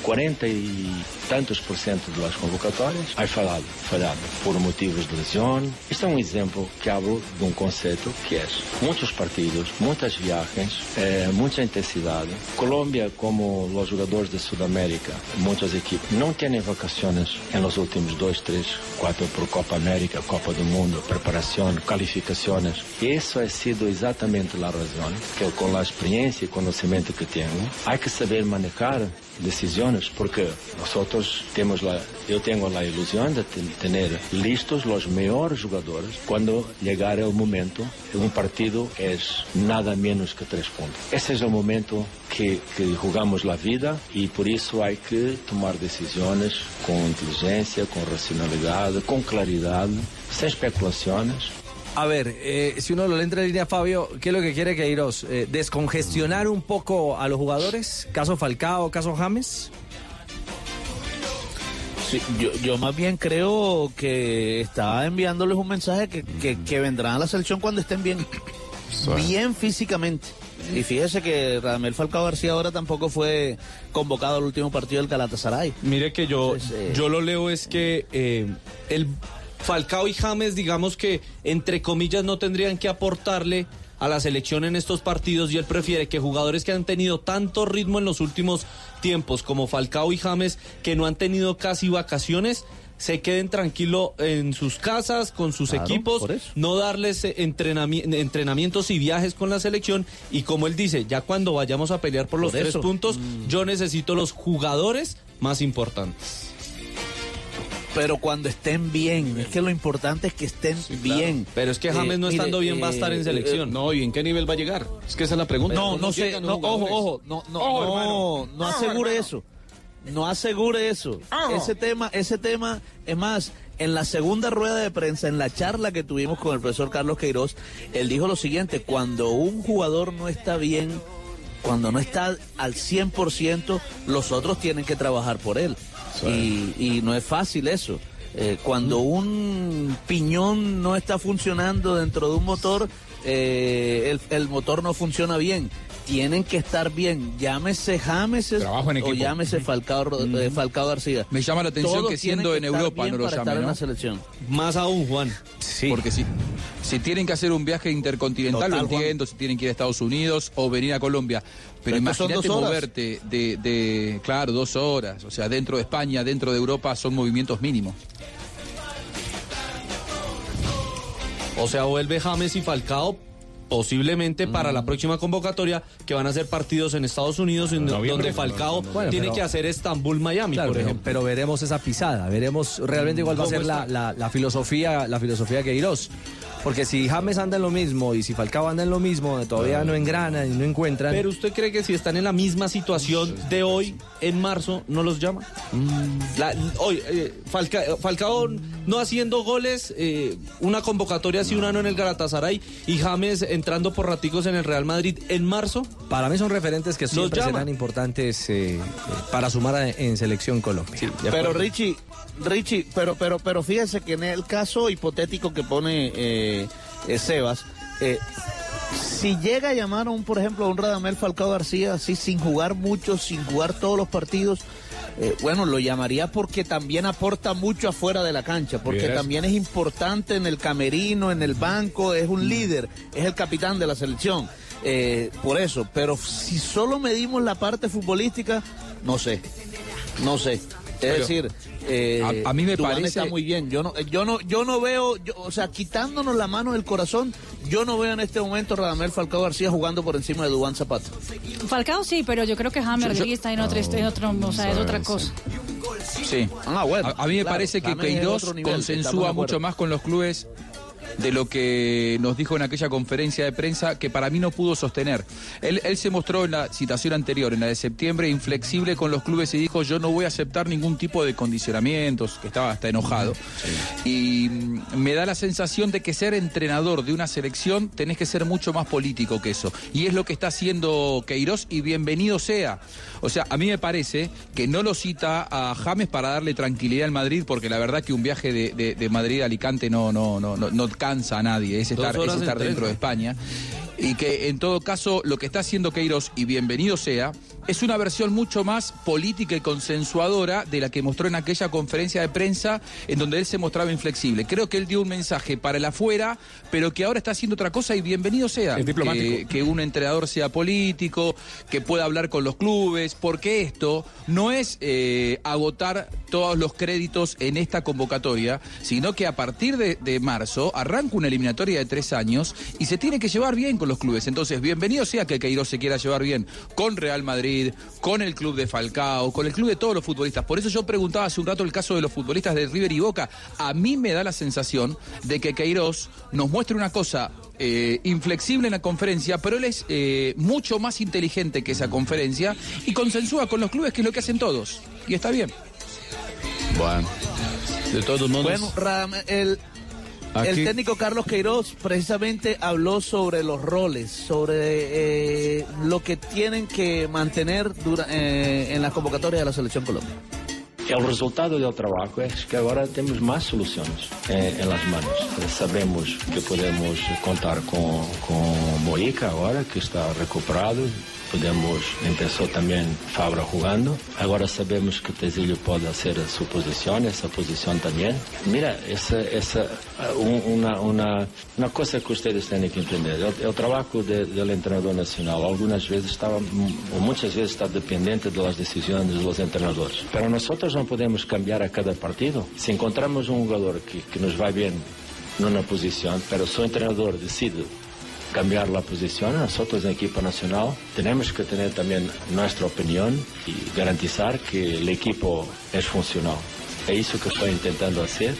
40 y tantos por ciento de las convocatorias. Ha fallado, fallado por motivos de lesión. Este es un ejemplo que hablo de un concepto que es muchos partidos, muchas viajes, eh, mucha intensidad. Colombia, como los jugadores de Sudamérica, muchos equipos, no tienen vacaciones en los últimos dos, tres, cuatro por Copa América, Copa do Mundo, preparación, calificaciones. Y eso ha sido exactamente la razón que con la experiencia y conocimiento que tengo, hay que saber manejar decisiones porque nosotros tenemos la, yo tengo la ilusión de tener listos los mejores jugadores cuando llegar el momento un partido es nada menos que tres puntos. Ese es el momento que, que jugamos la vida y por eso hay que tomar decisiones con inteligencia, con racionalidad, con claridad, sin especulaciones. A ver, eh, si uno lo lee entre línea, Fabio, ¿qué es lo que quiere Queiroz? Eh, ¿Descongestionar un poco a los jugadores? ¿Caso Falcao, caso James? Sí, yo, yo más bien creo que está enviándoles un mensaje que, que, que vendrán a la selección cuando estén bien, bien físicamente. Y fíjese que Radamel Falcao García ahora tampoco fue convocado al último partido del Galatasaray. Mire que yo, Entonces, eh, yo lo leo es que eh, el Falcao y James, digamos que entre comillas no tendrían que aportarle a la selección en estos partidos y él prefiere que jugadores que han tenido tanto ritmo en los últimos tiempos como Falcao y James que no han tenido casi vacaciones se queden tranquilos en sus casas, con sus Claro, equipos, no darles entrenami- entrenamientos y viajes con la selección. Y como él dice, ya cuando vayamos a pelear por los Por tres eso. Mm. puntos, yo necesito los jugadores más importantes. Pero cuando estén bien, es que lo importante es que estén bien. Pero es que James no estando bien va a estar en selección. No, ¿y en qué nivel va a llegar? Es que esa es la pregunta. No, no ¿Cómo sé, no, ojo, ojo, no, no, Ojo, no, no asegure eso. No asegure eso. Ojo. Ese tema, ese tema, es más, en la segunda rueda de prensa, en la charla que tuvimos con el profesor Carlos Queiroz, él dijo lo siguiente, cuando un jugador no está bien, cuando no está al 100%, los otros tienen que trabajar por él. Y, y no es fácil eso. Eh, cuando un piñón no está funcionando dentro de un motor, eh, el, el motor no funciona bien. Tienen que estar bien, llámese James o llámese Falcao, eh, Falcao García. Me llama la atención Todos que siendo en Europa no lo para llamen, estar en ¿no? la selección. Más aún, Juan. Porque si, si tienen que hacer un viaje intercontinental, Total, lo entiendo, si tienen que ir a Estados Unidos o venir a Colombia. Pero, Pero imagínate moverte de, de, claro, dos horas. O sea, dentro de España, dentro de Europa, son movimientos mínimos. O sea, vuelve James y Falcao posiblemente para la próxima convocatoria que van a ser partidos en Estados Unidos en donde Falcao tiene pero- que hacer Estambul-Miami, Claro, por ejemplo. pero veremos esa pisada, veremos realmente cuál va a ¿Cómo ser la, la- la filosofía, la filosofía que Queiroz. Porque si James anda en lo mismo y si Falcao anda en lo mismo, todavía no engranan y no encuentran. Pero usted cree que si están en la misma situación de hoy, en marzo, no los llama? La- hoy, eh, Falca- Falcao no haciendo goles, eh, una convocatoria así, un año en el Galatasaray y James entrando por raticos en el Real Madrid en marzo. Para mí son referentes que siempre serán importantes eh, eh, para sumar a- en selección Colombia. Pero Richie, Richie, pero, pero, pero fíjese que en el caso hipotético que pone eh, eh, Sebas, eh, si llega a llamar a un, por ejemplo, a un Radamel Falcao García, así sin jugar mucho, sin jugar todos los partidos, eh, bueno, lo llamaría porque también aporta mucho afuera de la cancha, porque también es importante en el camerino, en el banco, es un líder, es el capitán de la selección. eh, por eso, pero si solo medimos la parte futbolística, no sé, no sé. Es Pero, decir, eh, a- a mí me parece- está muy bien. Yo no, yo no, yo no veo, yo- o sea, quitándonos la mano del corazón, yo no veo en este momento Radamel Falcao García jugando por encima de Dubán Zapata. Falcao sí, pero yo creo que Hammer Yo- está en otro, en otro, o sea, es otra cosa. Sí. Ah, bueno, a, a mí me claro, parece que Queiroz consensúa mucho más con los clubes de lo que nos dijo en aquella conferencia de prensa que para mí no pudo sostener. Él, él se mostró en la citación anterior, en la de septiembre, inflexible con los clubes y dijo yo no voy a aceptar ningún tipo de condicionamientos, que estaba hasta enojado. Y mm, me da la sensación de que ser entrenador de una selección tenés que ser mucho más político que eso. Y es lo que está haciendo Queiroz y bienvenido sea. O sea, a mí me parece que no lo cita a James para darle tranquilidad al Madrid, porque la verdad que un viaje de, de- de Madrid a Alicante no, no, no, no, no cansa a nadie, es estar, es dentro de España. Y que en todo caso lo que está haciendo Queiroz, y bienvenido sea, es una versión mucho más política y consensuadora de la que mostró en aquella conferencia de prensa en donde él se mostraba inflexible. Creo que él dio un mensaje para el afuera, pero que ahora está haciendo otra cosa y bienvenido sea. Es diplomático. Que, que un entrenador sea político, que pueda hablar con los clubes, porque esto no es eh, agotar todos los créditos en esta convocatoria, sino que a partir de, de marzo arranca una eliminatoria de tres años y se tiene que llevar bien con los clubes. Entonces, bienvenido sea que Queiroz se quiera llevar bien con Real Madrid, con el club de Falcao, con el club de todos los futbolistas. Por eso yo preguntaba hace un rato el caso de los futbolistas de River y Boca. A mí me da la sensación de que Queiroz nos muestra una cosa eh, inflexible en la conferencia, pero él es eh, mucho más inteligente que esa conferencia y consensúa con los clubes, que es lo que hacen todos. Y está bien. Bueno, de todos modos. Bueno, Radamel, el, Aquí- el técnico Carlos Queiroz precisamente habló sobre los roles, sobre eh, lo que tienen que mantener dura- eh, en las convocatorias de la Selección Colombia. El resultado del trabajo es que ahora tenemos más soluciones eh, en las manos. Eh, Sabemos que podemos contar con, con Moica ahora, que está recuperado. Podemos, empezó también Fabra jugando. Ahora sabemos que Tezillo puede hacer su posición, esa posición también. Mira, esa, esa, uh, un- una, una, una cosa que ustedes tienen que entender. El, el trabajo de- del entrenador nacional algunas veces estaba, o muchas veces está dependiente de las decisiones de los entrenadores. Pero nosotros no podemos cambiar a cada partido. Si encontramos un jugador que, que nos va bien en una posición, pero su entrenador decide cambiar la posición. Nosotros en equipo nacional tenemos que tener también nuestra opinión y garantizar que el equipo es funcional. Es eso que estoy intentando hacer.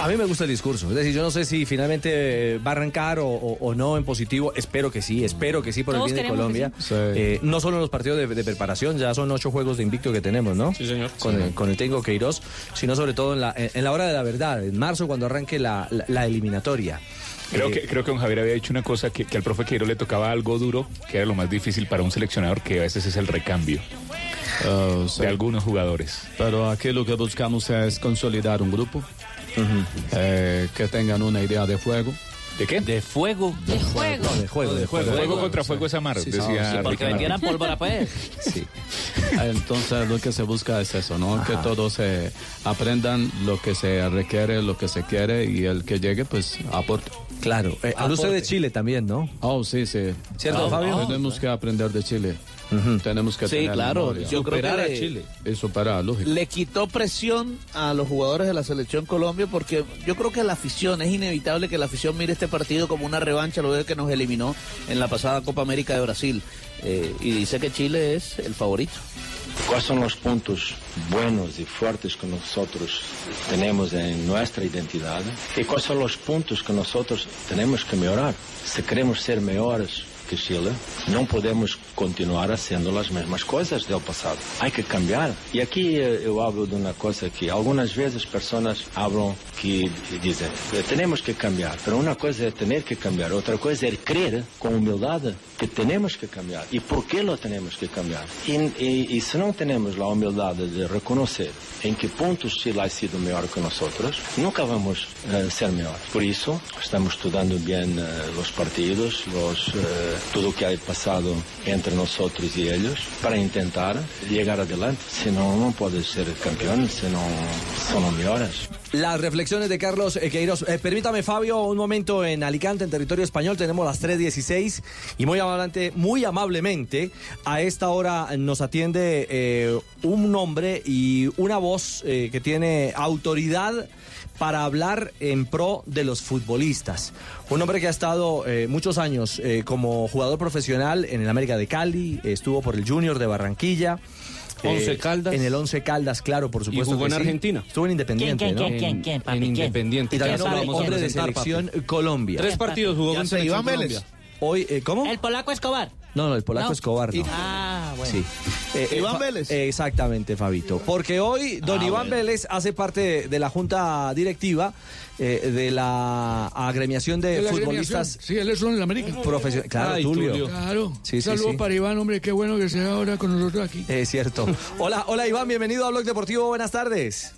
A, a mí me gusta el discurso. Es decir, yo no sé si finalmente eh, va a arrancar o, o- o no en positivo. Espero que sí, espero que sí por Todos el bien de Colombia. sí. Eh, no solo en los partidos de, de preparación, ya son ocho juegos de invicto que tenemos, ¿no? Sí, señor. Con, el, con el técnico Queiroz, sino sobre todo en la, en, en la hora de la verdad, en marzo cuando arranque la, la- la eliminatoria. Creo Eh, que, creo que don Javier había dicho una cosa que, que al profe Queiroz le tocaba algo duro, que era lo más difícil para un seleccionador, que a veces es el recambio de algunos jugadores. Pero aquí lo que buscamos es consolidar un grupo eh, que tengan una idea de juego. ¿De qué? De fuego. De juego. de juego, de juego. Fuego contra fuego es amar, Sí, decía sí, Porque vendieran pólvora, pues. Sí. Entonces lo que se busca es eso, ¿no? Que todos eh, aprendan lo que se requiere, lo que se quiere y el que llegue pues aporte. Claro. Eh, habla usted de Chile también, ¿no? Oh, sí, sí. ¿Cierto, Ah, Fabio? Tenemos que aprender de Chile. Tenemos que Sí, claro. Yo creo que Superar a le- Chile. Y superar, lógico. Le quitó presión a los jugadores de la selección Colombia porque yo creo que la afición, es inevitable que la afición mire este partido como una revancha luego de que nos eliminó en la pasada Copa América de Brasil. Eh, y dice que Chile es el favorito. ¿Cuáles son los puntos buenos y fuertes que nosotros tenemos en nuestra identidad? ¿Y cuáles son los puntos que nosotros tenemos que mejorar? Si queremos ser mejores que Chile, no podemos continuar haciendo las mismas cosas del pasado. Hay que cambiar. Y aquí eh, yo hablo de una cosa que algunas veces personas hablan que dicen, "Eh, tenemos que cambiar. Pero una cosa es tener que cambiar, otra cosa es creer con humildad que tenemos que cambiar. ¿Y por qué lo tenemos que cambiar? Y, y- y si no tenemos la humildad de reconocer en qué puntos Chile ha sido mejor que nosotros, nunca vamos a ser mejores. Por eso estamos estudiando bien eh, los partidos, los, eh, todo lo que ha pasado entre nosotros y ellos, para intentar llegar adelante. Si no, no puedes ser campeón, si no son mejores. Las reflexiones de Carlos eh, Queiroz. Eh, permítame, Fabio, un momento en Alicante, en territorio español. Tenemos las 3.16 y muy, muy amablemente a esta hora nos atiende eh, un nombre y una voz eh, que tiene autoridad para hablar en pro de los futbolistas. Un hombre que ha estado eh, muchos años eh, como jugador profesional en el América de Cali, estuvo por el Junior de Barranquilla. Once eh, Caldas. En el Once Caldas, claro, por supuesto. jugó que en sí. Argentina. Estuvo en Independiente, ¿Quién, ¿no? quién, quién, quién, papi, en quién? Independiente. Y también Ya hombre, de selección papi. Colombia. Tres partidos jugó con selección Iván Vélez. Colombia. Hoy, eh, ¿cómo? El polaco Escobar. No, no, el polaco No. Escobar, no. Ah, bueno. Sí. Eh, eh, Iván Vélez. eh, exactamente, Fabito. Porque hoy don Ah, Iván bueno. Vélez hace parte de, de la junta directiva eh, de la agremiación de, De la futbolistas agremiación. Sí, él es uno en la América. profesionales. Claro, Ay, Tulio. Tulio. Claro. Sí, sí, Saludos sí. para Iván, hombre, qué bueno que sea ahora con nosotros aquí. Es cierto. Hola, hola Iván, bienvenido a Blog Deportivo, buenas tardes.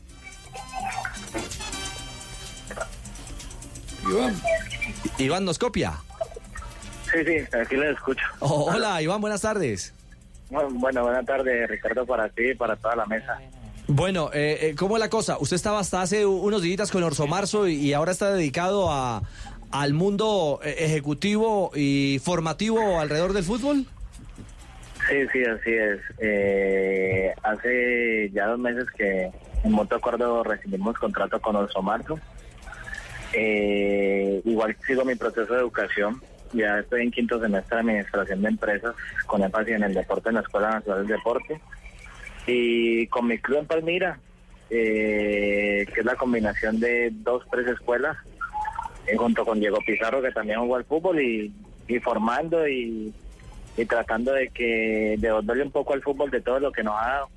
Iván. Iván nos copia. Sí, sí, aquí les escucho. Oh, hola Iván, buenas tardes. Bueno, buenas tardes, Ricardo, para ti y para toda la mesa. Bueno, eh, eh, ¿cómo es la cosa? Usted estaba hasta hace unos días con Orso Marzo y, ahora está dedicado a, al mundo eh, ejecutivo y formativo alrededor del fútbol. Sí, sí, así es. Eh, hace ya dos meses que en mutuo acuerdo recibimos contrato con Orso Marzo. Eh, igual sigo mi proceso de educación. Ya estoy en quinto semestre de administración de empresas con énfasis en el deporte en la Escuela Nacional del Deporte. Y con mi club en Palmira, eh, que es la combinación de dos, tres escuelas, eh, junto con Diego Pizarro, que también jugó al fútbol, y, y formando y, y tratando de que devolverle un poco al fútbol de todo lo que nos ha dado.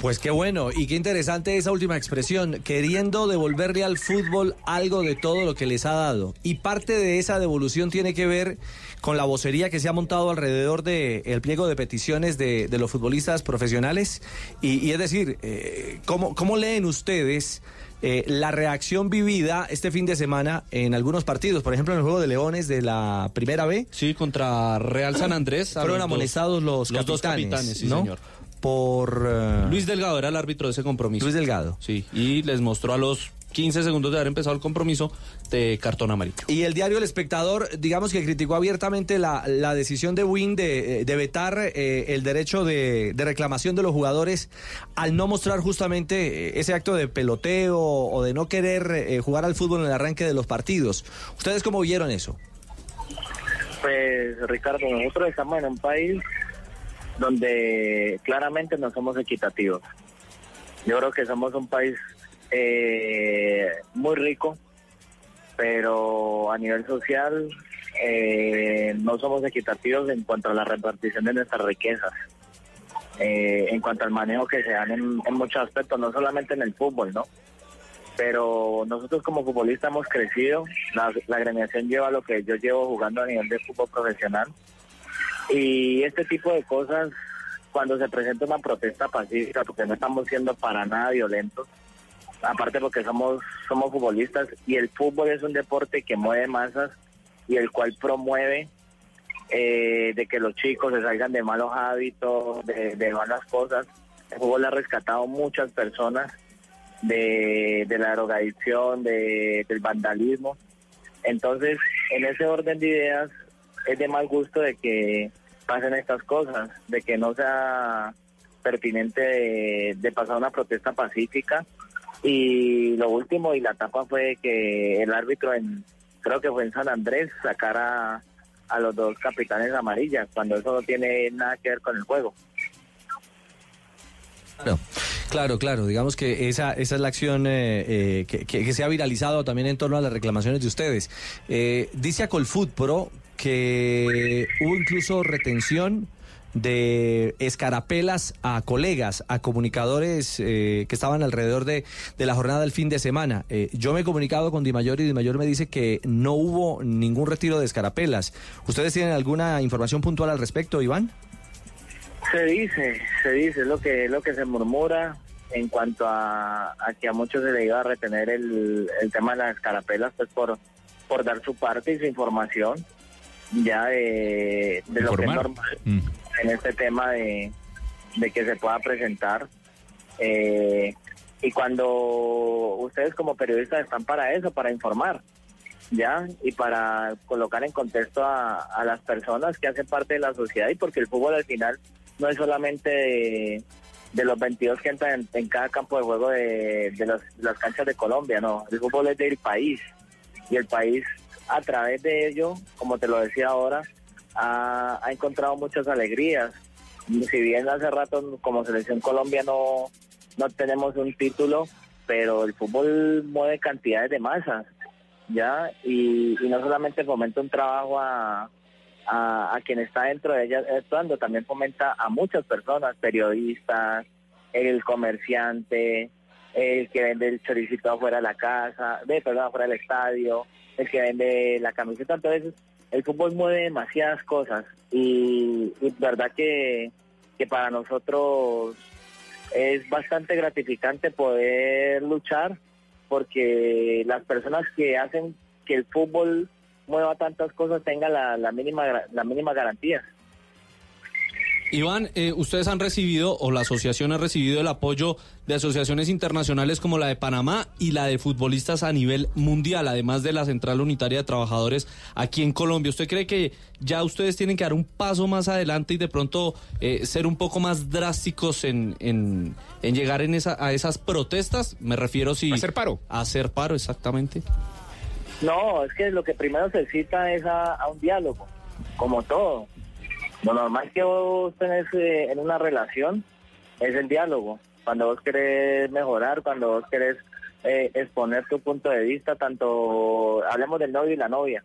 Pues qué bueno y qué interesante esa última expresión, queriendo devolverle al fútbol algo de todo lo que les ha dado. Y parte de esa devolución tiene que ver con la vocería que se ha montado alrededor del el pliego de peticiones de, de los futbolistas profesionales. Y, y es decir, eh, ¿cómo, ¿cómo leen ustedes eh, la reacción vivida este fin de semana en algunos partidos? Por ejemplo, en el juego de Leones de la Primera B. Sí, contra Real San Andrés. Fueron amonestados los, los dos capitanes, capitanes, sí, ¿no? señor. Por... eh, Luis Delgado era el árbitro de ese compromiso. Luis Delgado. Sí, y les mostró a los 15 segundos de haber empezado el compromiso de cartón amarillo. Y el diario El Espectador, digamos que criticó abiertamente la, la decisión de Win de, de vetar eh, el derecho de, de reclamación de los jugadores al no mostrar justamente eh, ese acto de peloteo o de no querer eh, jugar al fútbol en el arranque de los partidos. ¿Ustedes cómo vieron eso? Pues Ricardo, nosotros estamos en un país donde claramente no somos equitativos. Yo creo que somos un país eh, muy rico, pero a nivel social eh, no somos equitativos en cuanto a la repartición de nuestras riquezas, eh, en cuanto al manejo que se dan en, muchos aspectos, no solamente en el fútbol, ¿no? Pero nosotros como futbolistas hemos crecido, la, la agremiación lleva lo que yo llevo jugando a nivel de fútbol profesional y este tipo de cosas, cuando se presenta una protesta pacífica, porque no estamos siendo para nada violentos, aparte porque somos somos futbolistas y el fútbol es un deporte que mueve masas y el cual promueve eh, de que los chicos se salgan de malos hábitos, de, malas cosas. El fútbol ha rescatado muchas personas de, de la drogadicción, de, del vandalismo. Entonces, en ese orden de ideas, es de mal gusto de que pasen estas cosas, de que no sea pertinente de, pasar una protesta pacífica. Y lo último y la tapa fue que el árbitro en, creo que fue en San Andrés, sacara a los dos capitanes amarillas, cuando eso no tiene nada que ver con el juego. Claro, claro, claro. Digamos que esa, esa es la acción eh, eh, que, que- se ha viralizado también en torno a las reclamaciones de ustedes. Eh, dice a Colfoot Pro que hubo incluso retención de escarapelas a colegas, a comunicadores eh, que estaban alrededor de, de la jornada del fin de semana. Eh, yo me he comunicado con Di Mayor y Di Mayor me dice que no hubo ningún retiro de escarapelas. ¿Ustedes tienen alguna información puntual al respecto, Iván? Se dice, se dice, lo que, lo que se murmura en cuanto a, que a muchos se le iba a retener el, el tema de las carapelas, pues por, por dar su parte y su información, ya de, de lo que es normal en este tema de, de que se pueda presentar. Eh, y cuando ustedes como periodistas están para eso, para informar, ¿ya? Y para colocar en contexto a, a las personas que hacen parte de la sociedad y porque el fútbol al final no es solamente de, de los 22 que entran en, en cada campo de juego de, de las canchas de Colombia, no, el fútbol es del país y el país a través de ello, como te lo decía ahora, ha, encontrado muchas alegrías. Si bien hace rato como selección Colombia no, no tenemos un título, pero el fútbol mueve cantidades de masas, ¿ya? Y, y no solamente fomenta un trabajo a, a, a quien está dentro de ella actuando, también fomenta a muchas personas, periodistas, el comerciante, el que vende el choricito afuera de la casa, de, perdón, afuera del estadio, el que vende la camiseta. Entonces, el fútbol mueve demasiadas cosas y, y verdad que, que para nosotros es bastante gratificante poder luchar porque las personas que hacen que el fútbol mueva tantas cosas tengan la, la mínima la mínima garantía. Iván, eh, ustedes han recibido, o la asociación ha recibido el apoyo de asociaciones internacionales como la de Panamá y la de futbolistas a nivel mundial, además de la Central Unitaria de Trabajadores aquí en Colombia. ¿Usted cree que ya ustedes tienen que dar un paso más adelante y de pronto eh, ser un poco más drásticos en, en, en llegar en esa, a esas protestas? Me refiero si... Hacer paro. Hacer paro, exactamente. No, es que lo que primero se cita es a, a un diálogo, como todo. Lo normal que vos tenés eh, en una relación es el diálogo. Cuando vos querés mejorar, cuando vos querés eh, exponer tu punto de vista, tanto hablemos del novio y la novia.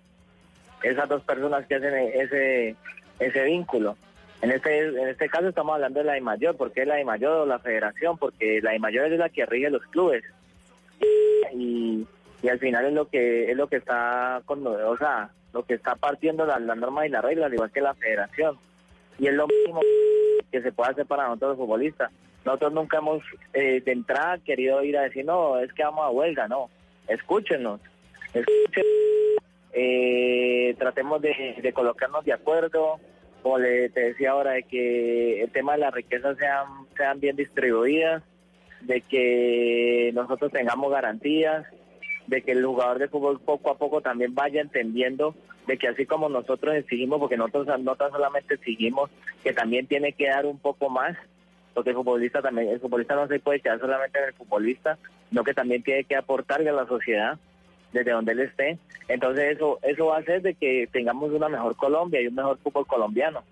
Esas dos personas que hacen ese ese vínculo. En este en este caso estamos hablando de la I mayor, porque es la I mayor o la federación, porque la I mayor es la que rige los clubes y, y al final es lo que es lo que está con o sea lo que está partiendo la, la norma y la regla al igual que la federación. Y es lo mismo que se puede hacer para nosotros los futbolistas. Nosotros nunca hemos eh, de entrada querido ir a decir no es que vamos a huelga no. Escúchenos escuchen eh, tratemos de, de colocarnos de acuerdo. Como le te decía ahora de que el tema de las riquezas sean sean bien distribuidas de que nosotros tengamos garantías, de que el jugador de fútbol poco a poco también vaya entendiendo de que así como nosotros exigimos, porque nosotros no tan solamente exigimos, que también tiene que dar un poco más, porque el futbolista también, el futbolista no se puede quedar solamente en el futbolista, sino que también tiene que aportarle a la sociedad, desde donde él esté. Entonces eso, eso va a hacer de que tengamos una mejor Colombia y un mejor fútbol colombiano.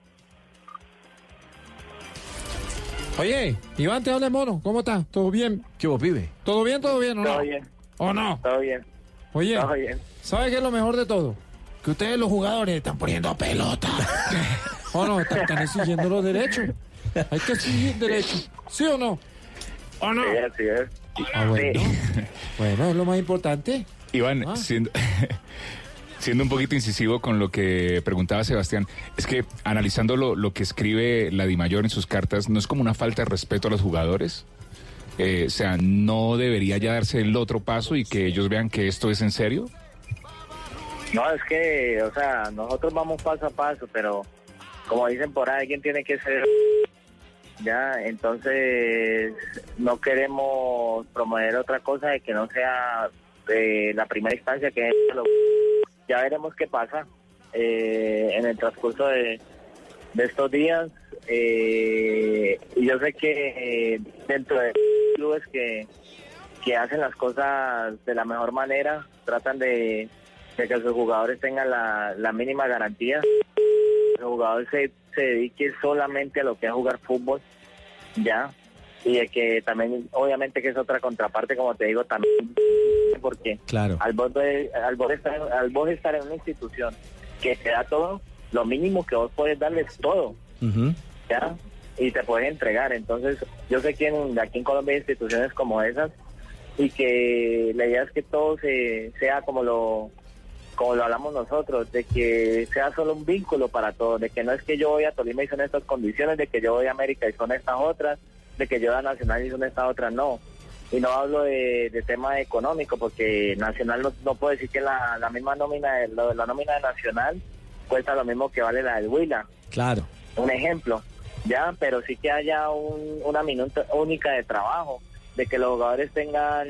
Oye, Iván, te habla mono. ¿Cómo está? ¿Todo bien? ¿Qué vos, pibe? ¿Todo bien, todo bien o no? Todo bien. ¿O no? Todo bien. Oye, Todo bien. ¿sabe qué es lo mejor de todo? Que ustedes los jugadores están poniendo pelota. ¿O no? Están, están exigiendo los derechos. Hay que exigir derechos. ¿Sí o no? ¿O no? Sí, así es. Ah, bueno. Bueno, es lo más importante. Iván, Ah. siendo, siendo un poquito incisivo con lo que preguntaba Sebastián, es que analizando lo, lo que escribe la Dimayor en sus cartas, ¿no es como una falta de respeto a los jugadores? Eh, o sea, ¿no debería ya darse el otro paso y que ellos vean que esto es en serio? No, es que, o sea, nosotros vamos paso a paso, pero como dicen por ahí, alguien tiene que ser... Ya, entonces no queremos promover otra cosa de que no sea eh, la primera instancia que ya veremos qué pasa eh, en el transcurso de, de estos días eh, y yo sé que eh, dentro de clubes que, que hacen las cosas de la mejor manera tratan de, de que sus jugadores tengan la, la mínima garantía el jugador se, se dedique solamente a lo que es jugar fútbol ya y de que también obviamente que es otra contraparte como te digo también porque Claro. al vos, de- al, vos estar, al vos estar en una institución que te da todo lo mínimo que vos puedes darle es todo ya y te pueden entregar. Entonces yo sé que en- aquí en Colombia hay instituciones como esas y que la idea es que todo se, sea como lo como lo hablamos nosotros, de que sea solo un vínculo para todos, de que no es que yo voy a Tolima y son estas condiciones, de que yo voy a América y son estas otras, de que yo voy a Nacional y son estas otras, no. Y no hablo de, de tema económico, porque Nacional no, no puedo decir que la, la misma nómina, de, lo- la nómina de Nacional cuesta lo mismo que vale la del Huila, Claro. un ejemplo, ya, pero sí que haya un- una minuta única de trabajo, de que los jugadores tengan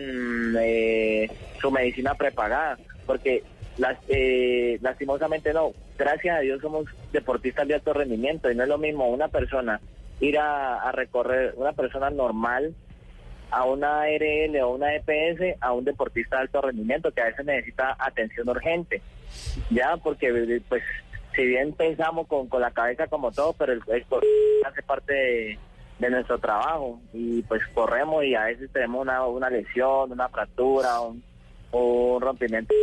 eh, su medicina prepagada, porque las, eh, lastimosamente no, gracias a Dios somos deportistas de alto rendimiento y no es lo mismo una persona ir a, a recorrer, una persona normal a una ARL o una EPS a un deportista de alto rendimiento que a veces necesita atención urgente, ya, porque pues si bien pensamos con, con la cabeza como todo, pero el, el hace parte de, nuestro trabajo y pues corremos y a veces tenemos una, una lesión, una fractura, un, rompimiento.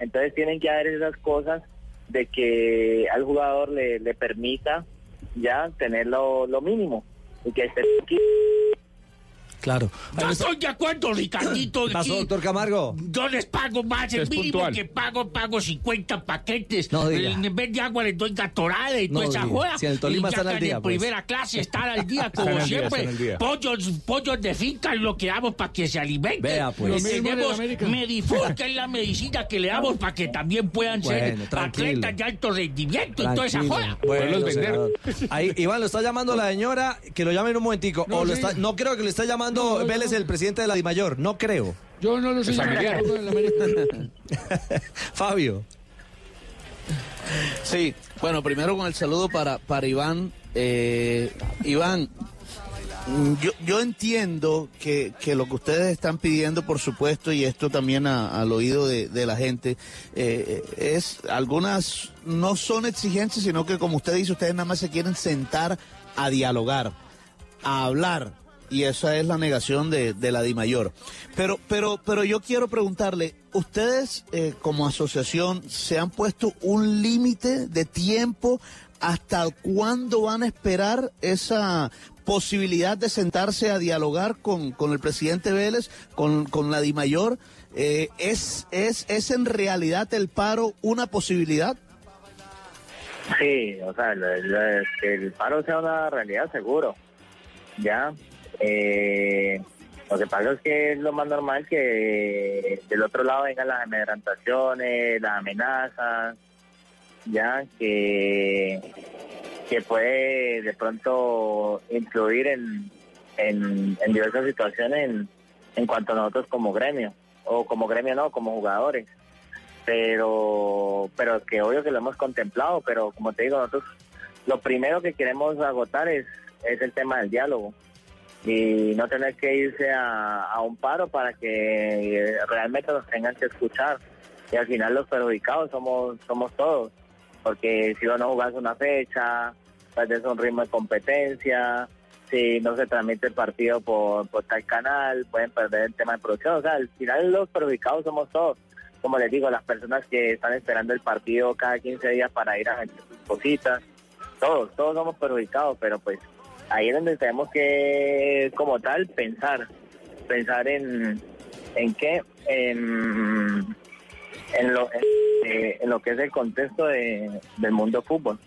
Entonces tienen que haber esas cosas de que al jugador le, le permita ya tener lo, mínimo y que esté tranquilo. Claro. No estoy de acuerdo, Ricardito. ¿Qué pasó, doctor Camargo? Yo les pago más, el Es mínimo puntual. que pago, pago 50 paquetes. No diga. en vez de agua les doy gatorade y No toda esa diga. joda. Si en el Tolima y ya están al que día, en pues. primera clase están al día, Están como al día, siempre. están al día. Pollos, pollos de finca es lo que damos para que se alimenten. Vea, pues. Y Lo mismo en el tenemos América. Medifor, que es la medicina que le damos para que también puedan ser tranquilo. atletas de alto rendimiento y toda esa Tranquilo. joda. Bueno, senador. Ahí, Iván, lo está llamando la señora, que lo llame en un momentico. No, o lo sí. está- no creo que lo esté llamando No, no, Vélez, no. el presidente de la DIMAYOR. No creo. Yo no lo sé. Fabio. Sí, bueno, primero con el saludo para, para Iván. Eh, Iván, yo, yo entiendo que, que lo que ustedes están pidiendo, por supuesto, y esto también a- al oído de, de la gente, eh, es algunas no son exigencias, sino que como usted dice, ustedes nada más se quieren sentar a dialogar, a hablar. Y esa es la negación de, de la DIMAYOR. Pero, pero, pero yo quiero preguntarle, ¿ustedes eh, como asociación se han puesto un límite de tiempo hasta cuándo van a esperar esa posibilidad de sentarse a dialogar con, con el presidente Vélez, con, con la DIMAYOR? Eh, ¿es, es, ¿Es en realidad el paro una posibilidad? Sí, o sea, lo- que el paro sea una realidad seguro, ya. Eh, lo que pasa es que es lo más normal que del otro lado vengan las amedrantaciones, las amenazas, ya que que puede de pronto influir en, en, en diversas situaciones en, en cuanto a nosotros como gremio, o como gremio no, como jugadores. Pero pero que obvio que lo hemos contemplado, pero como te digo, nosotros lo primero que queremos agotar es, es el tema del diálogo, y no tener que irse a, a un paro para que realmente nos tengan que escuchar. Y al final los perjudicados somos somos todos, porque si no jugas una fecha, perdes un ritmo de competencia, si no se transmite el partido por, por tal canal, pueden perder el tema de producción. O sea, al final los perjudicados somos todos. Como les digo, las personas que están esperando el partido cada 15 días para ir a sus cositas, todos, todos somos perjudicados, pero pues ahí es donde tenemos que, como tal, pensar, pensar en, en qué, en, en lo, en, eh, en lo que es el contexto de- del mundo fútbol.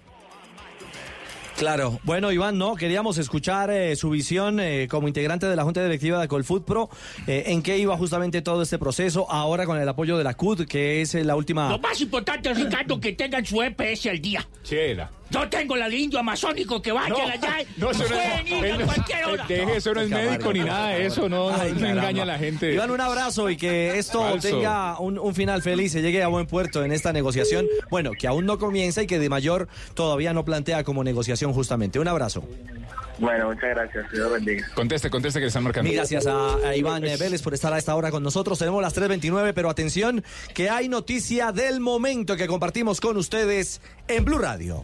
Claro, bueno Iván, no, queríamos escuchar eh, su visión eh, como integrante de la Junta Directiva de Colfoot Pro, eh, en qué iba justamente todo este proceso, ahora con el apoyo de la CUD, que es eh, la última... Lo más importante, Ricardo, que tengan su EPS al día. Chela. Yo tengo la de indio amazónico que vaya No, allá. no, eso no ir a no- cualquier hora. Deje, eso no es médico ni nada de eso, no, Ay, engaña a la gente. Iván, un abrazo y que esto Falso. tenga un, un final feliz, se llegue a buen puerto en esta negociación. Bueno, que aún no comienza y que de mayor todavía no plantea como negociación justamente. Un abrazo. Bueno, muchas gracias. Dios bendiga. Conteste, conteste que le están marcando. Mil gracias a, a Iván eh, Vélez por estar a esta hora con nosotros. Tenemos las 3.29, pero atención, que hay noticia del momento que compartimos con ustedes en Blue Radio.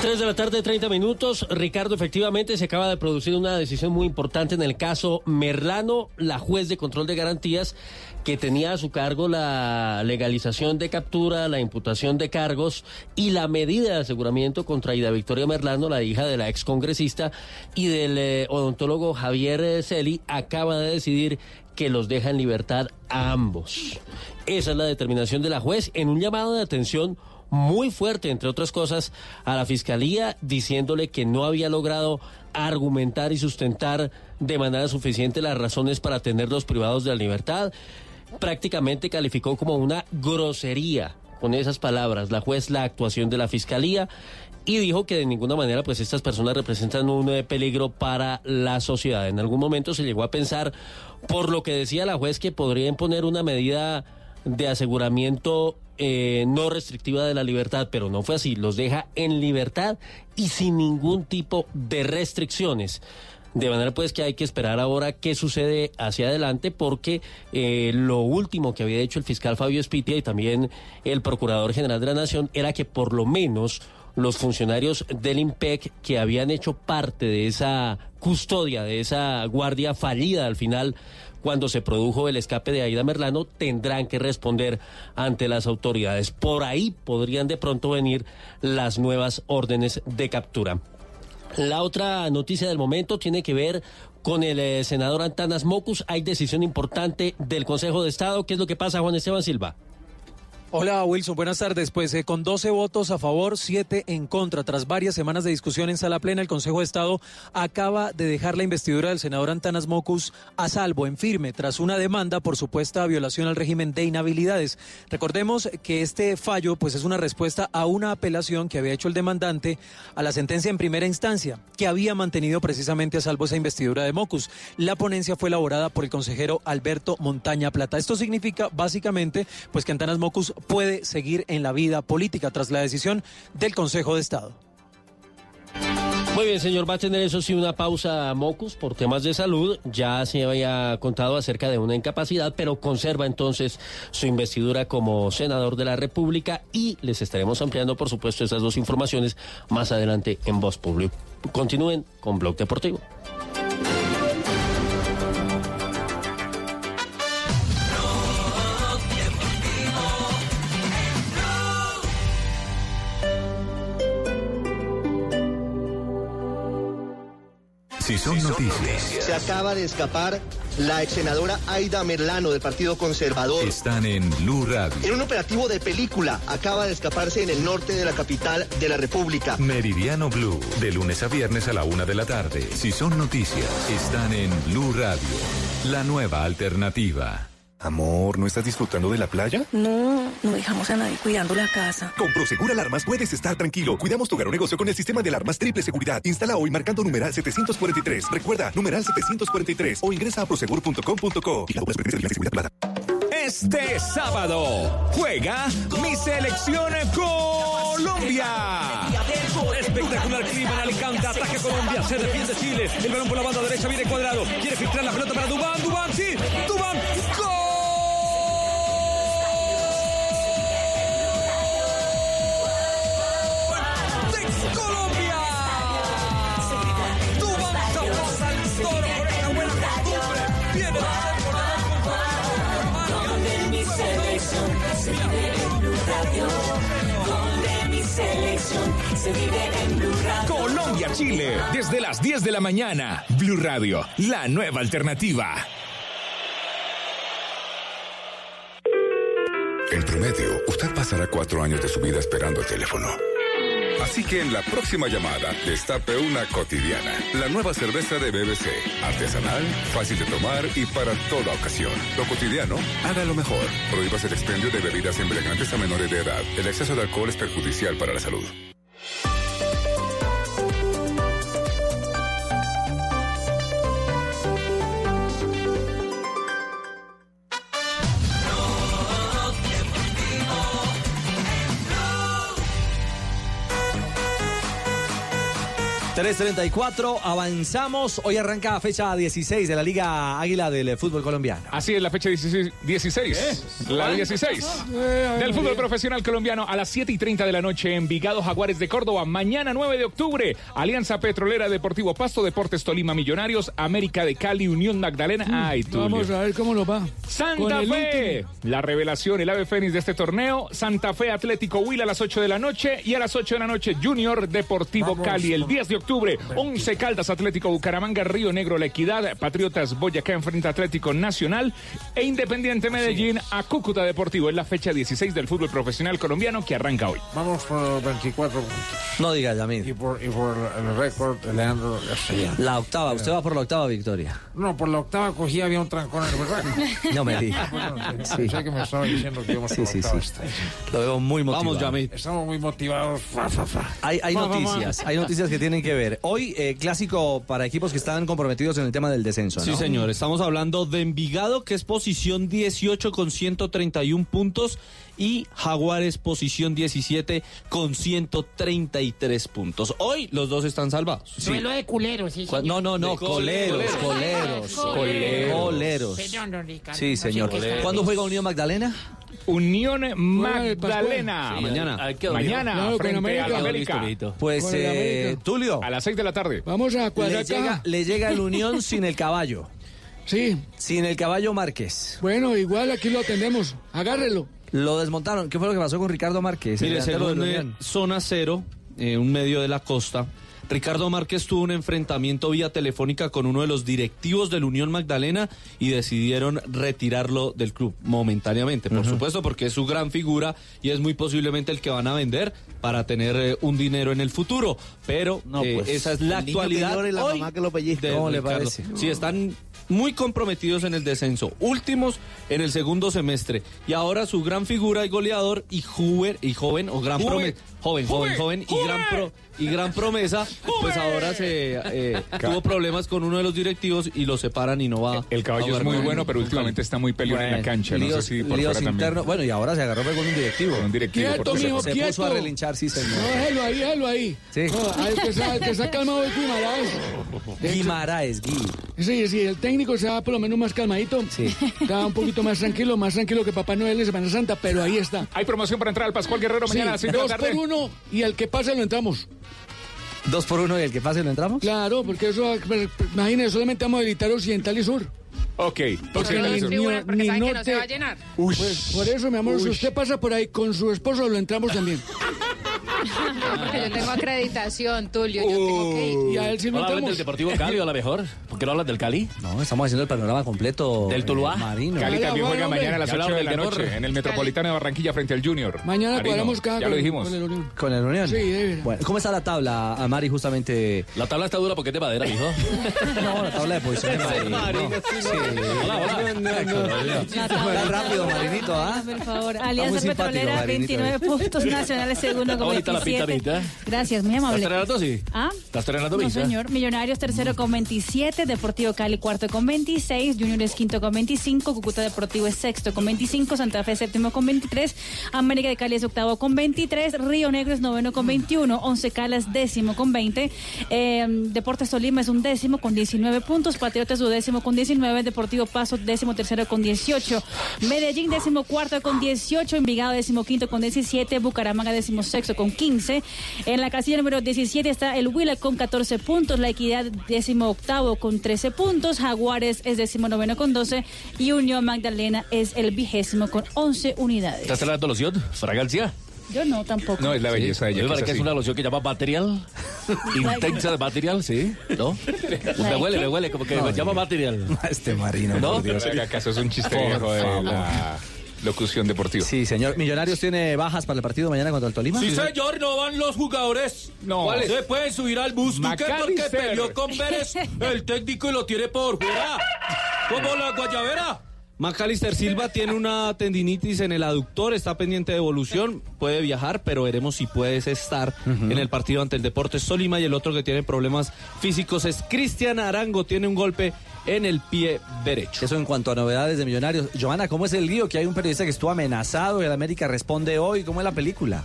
3 de la tarde, 30 minutos. Ricardo, efectivamente se acaba de producir una decisión muy importante en el caso Merlano, la juez de control de garantías, que tenía a su cargo la legalización de captura, la imputación de cargos y la medida de aseguramiento contra Ida Victoria Merlano, la hija de la excongresista, y del eh, odontólogo Javier eh, Celi, acaba de decidir que los deja en libertad a ambos. Esa es la determinación de la juez en un llamado de atención muy fuerte, entre otras cosas, a la fiscalía diciéndole que no había logrado argumentar y sustentar de manera suficiente las razones para tenerlos privados de la libertad. Prácticamente calificó como una grosería con esas palabras la juez la actuación de la fiscalía y dijo que de ninguna manera pues estas personas representan un eh, peligro para la sociedad. En algún momento se llegó a pensar por lo que decía la juez que podría imponer una medida de aseguramiento eh, no restrictiva de la libertad, pero no fue así. Los deja en libertad y sin ningún tipo de restricciones. De manera pues que hay que esperar ahora qué sucede hacia adelante porque eh, lo último que había hecho el fiscal Fabio Espitia y también el procurador general de la Nación era que por lo menos los funcionarios del IMPEC que habían hecho parte de esa custodia, de esa guardia fallida al final cuando se produjo el escape de Aida Merlano, tendrán que responder ante las autoridades. Por ahí podrían de pronto venir las nuevas órdenes de captura. La otra noticia del momento tiene que ver con el eh, senador Antanas Mocus. Hay decisión importante del Consejo de Estado. ¿Qué es lo que pasa, Juan Esteban Silva? Hola Wilson, buenas tardes. Pues eh, con 12 votos a favor, 7 en contra, tras varias semanas de discusión en sala plena, el Consejo de Estado acaba de dejar la investidura del senador Antanas Mocus a salvo, en firme, tras una demanda por supuesta violación al régimen de inhabilidades. Recordemos que este fallo pues es una respuesta a una apelación que había hecho el demandante a la sentencia en primera instancia, que había mantenido precisamente a salvo esa investidura de Mocus. La ponencia fue elaborada por el consejero Alberto Montaña Plata. Esto significa básicamente pues que Antanas Mocus puede seguir en la vida política tras la decisión del Consejo de Estado. Muy bien, señor, va a tener eso sí una pausa Mocus por temas de salud. Ya se había contado acerca de una incapacidad, pero conserva entonces su investidura como senador de la República y les estaremos ampliando, por supuesto, esas dos informaciones más adelante en Voz Público. Continúen con Blog Deportivo. Si son noticias, Se acaba de escapar la ex senadora Aida Merlano del Partido Conservador. están en Blue Radio. En un operativo de película acaba de escaparse en el norte de la capital de la República. Meridiano Blue, de lunes a viernes a la una de la tarde. Si son noticias, están en Blue Radio, la nueva alternativa. Amor, ¿no estás disfrutando de la playa? No, no dejamos a nadie cuidando la casa. Con Prosegur Alarmas puedes estar tranquilo. Cuidamos tu hogar o negocio con el sistema de alarmas triple seguridad. Instala hoy marcando numeral 743. Recuerda, numeral 743 o ingresa a prosegur.com.co. Y la de seguridad privada. Este sábado juega mi selección Colombia. Espectacular clima en Alicante, ataque Colombia, se defiende Chile, el balón por la banda derecha viene cuadrado, quiere filtrar la pelota para Dubán, Dubán, sí, Dubán, ¡Gol! Se vive en Blue Radio. Gol mi selección, se vive en Blue Radio. Colombia-Chile, desde las 10 de la mañana. Blue Radio, la nueva alternativa. En promedio, usted pasará cuatro años de su vida esperando el teléfono. Así que en la próxima llamada, destape una cotidiana. La nueva cerveza de BBC. Artesanal, fácil de tomar y para toda ocasión. Lo cotidiano, haga lo mejor. Prohíbas el expendio de bebidas embriagantes a menores de edad. El exceso de alcohol es perjudicial para la salud. ...3.34, avanzamos. Hoy arranca fecha 16 de la Liga Águila del Fútbol Colombiano. Así es, la fecha 16. 16 La 16. Del fútbol profesional colombiano a las 7 y 30 de la noche en Vigado Jaguares de Córdoba. Mañana 9 de octubre, Alianza Petrolera Deportivo Pasto, Deportes Tolima Millonarios, América de Cali, Unión Magdalena. Ay, Tulio. Vamos a ver cómo nos va. Santa Fe, la revelación, el ave fénix de este torneo. Santa Fe Atlético Huila a las 8 de la noche y a las 8 de la noche Junior Deportivo Cali. El 10 de octubre, 11 Caldas Atlético Bucaramanga, Río Negro La Equidad, Patriotas Boyacá enfrenta Atlético Nacional e Independiente Medellín a Cúcuta Deportivo. Es la fecha 16 del fútbol profesional colombiano que arranca hoy. Vamos por 24 puntos. No diga, Yamil. Y por, y por el récord de Leandro Castellano. La octava, usted va por la octava victoria. No, por la octava cogí, había un trancón en el berraco. No me diga. Sí. Sé que me estaba diciendo que íbamos Sí, por sí, la octava. sí. Lo veo muy motivado. Vamos, Yamil. Estamos muy motivados. Fa, fa, fa. Hay, hay Va, va, va. noticias, hay noticias que tienen que ver. Hoy, eh, clásico para equipos que están comprometidos en el tema del descenso, ¿no? Sí, señor. Estamos hablando de Envigado, que es posición 18 con 131 puntos, y Jaguares, posición 17 con 133 puntos. Hoy los dos están salvados. Duelo de culeros, sí. Señor. No, no, no, coleros, coleros. coleros, Coleros. coleros. Perdón, don Ricardo, Sí, no sé señor. ¿Cuándo juega Unión Magdalena? Unión Magdalena. Pascual. mañana. Mañana, Claro, con frente América. a la América. Pues, eh, América. Tulio. A las 6 de la tarde. Vamos a Le cuadrar llega, acá. le llega el Unión sin el caballo. Sí. Sin el caballo Márquez. Bueno, igual aquí lo atendemos. Agárrelo. Lo desmontaron. ¿Qué fue lo que pasó con Ricardo Márquez? Mire, según? Zona Cero, eh, un medio de la costa, Ricardo Márquez tuvo un enfrentamiento vía telefónica con uno de los directivos del Unión Magdalena y decidieron retirarlo del club momentáneamente, por supuesto, porque es su gran figura y es muy posiblemente el que van a vender para tener eh, un dinero en el futuro. Pero eh, pues, esa es la el niño que actualidad y la hoy mamá que lo pellizca. de ¿Cómo le Ricardo. parece? Sí, están muy comprometidos en el descenso, últimos en el segundo semestre y ahora su gran figura y goleador y joven y joven o gran promesa, joven, joven, joven y gran pro- y gran promesa, pues ahora se eh, tuvo problemas con uno de los directivos y lo separan y no va. El caballo a es muy bueno, pero últimamente está muy peleón en la Bueno, cancha. No líos, sé si por líos fuera también. internos. Bueno, y ahora se agarró con un directivo. Un directivo, Quieto, mijo. Se quieto. puso a relinchar, sí, No, señor. déjelo ahí, déjelo ahí. Sí. No, el que se, el que se ha calmado es Guimaraes. Guimaraes, Gui. Sí, sí, el técnico se va por lo menos más calmadito. Sí. Está un poquito más tranquilo, más tranquilo que Papá Noel en Semana Santa, pero ahí está. Hay promoción para entrar al Pascual Guerrero Sí, mañana a las 6 de la dos tarde. por uno y al que pase lo entramos. Dos por uno y el que pase lo entramos. Claro, porque eso, imagínense, solamente vamos a habilitar Occidental y Sur. Ok. Ni- no se va a llenar. Pues por eso, mi amor, si usted pasa por ahí con su esposo, lo entramos también. Porque yo tengo acreditación, Tulio. Yo tengo que ir. Y a él sí lo Hola, hablan del. Deportivo Cali, a la mejor. ¿Por qué no hablas del Cali? No, estamos haciendo el panorama completo. Del Tuluá. eh, Marino. Cali también juega mañana a las Ya 8 hablamos de la noche en el Metropolitano de Barranquilla frente al Junior. Mañana Marino, cuadramos cada Ya lo dijimos. con el Unión. Con el Unión. Sí, debe. Bueno, ¿cómo está la tabla, a Mari, justamente? La tabla está dura porque es de madera, mijo. No, la tabla de posiciones. Mari. No. Sí. Hola, hola. Tan rápido, Marinito, ¿ah? Por favor, Alianza Petrolera, Marinito. 29 puntos nacionales, segundo pinta, 27. pinta. Gracias, muy amable. ¿Estás estrenando, sí? ¿Ah? ¿Estás estrenando No, señor. Millonarios tercero con 27, Deportivo Cali cuarto con 26, Junior es quinto con 25, Cúcuta Deportivo es sexto con 25, Santa Fe séptimo con 23, América de Cali es octavo con 23, Río Negro es noveno con 21, Once Calas décimo con 20, eh, Deportes Tolima es un décimo con 19 puntos, Patriotas su décimo con 19, Deportivo Paso décimo tercero con 18, Medellín décimo cuarto con 18, Envigado décimo quinto con 17, Bucaramanga décimo sexto con 15, en la casilla número 17 está el Huila con 14 puntos, La Equidad décimo octavo con 13 puntos, Jaguares es décimo noveno con 12 y Unión Magdalena es el vigésimo con 11 unidades. ¿Estás estrenando loción? Yo no, tampoco. No, es la belleza de ella. ¿Para que es que es así. una loción que llama material? Intensa de material, sí. ¿No? Me huele, me huele, como que me llama material. Este marino, ¿No? por Dios. ¿Acaso es un chiste Por viejo de la locución deportiva? Sí, señor. Millonarios tiene bajas para el partido mañana contra el Tolima. Sí, señor, no van los jugadores. No. ¿Cuáles? Se pueden subir al bus Duque porque peleó con Pérez, el técnico, y lo tiene por fuera. Como la guayabera. Macalister Silva tiene una tendinitis en el aductor, está pendiente de evolución, puede viajar, pero veremos si puedes estar en el partido ante el Deportes Tolima y el otro que tiene problemas físicos es Cristian Arango, tiene un golpe en el pie derecho. Eso en cuanto a novedades de Millonarios. Joana, ¿cómo es el lío? Que hay un periodista que estuvo amenazado y el América responde hoy. ¿Cómo es la película?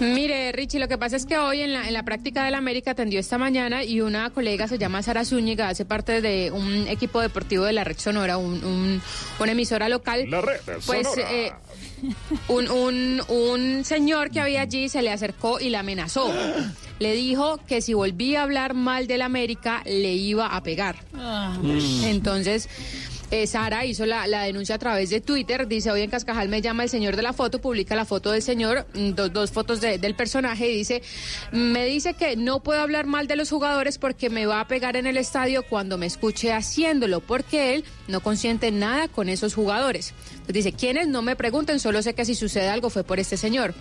Mire, Richie, lo que pasa es que hoy en la, en la práctica del América atendió esta mañana y una colega se llama Sara Zúñiga, hace parte de un equipo deportivo de la Red Sonora, un, un- una emisora local. La red Pues Sonora. eh, un, un, un señor que había allí se le acercó y la amenazó. Le dijo que si volvía a hablar mal del América le iba a pegar. Entonces, eh, Sara hizo la, la denuncia a través de Twitter. Dice, hoy en Cascajal me llama el señor de la foto, publica la foto del señor, mm, do- dos fotos de- del personaje y dice, me dice que no puedo hablar mal de los jugadores porque me va a pegar en el estadio cuando me escuche haciéndolo, porque él no consiente nada con esos jugadores. Entonces dice, ¿quiénes? No me pregunten, solo sé que si sucede algo fue por este señor.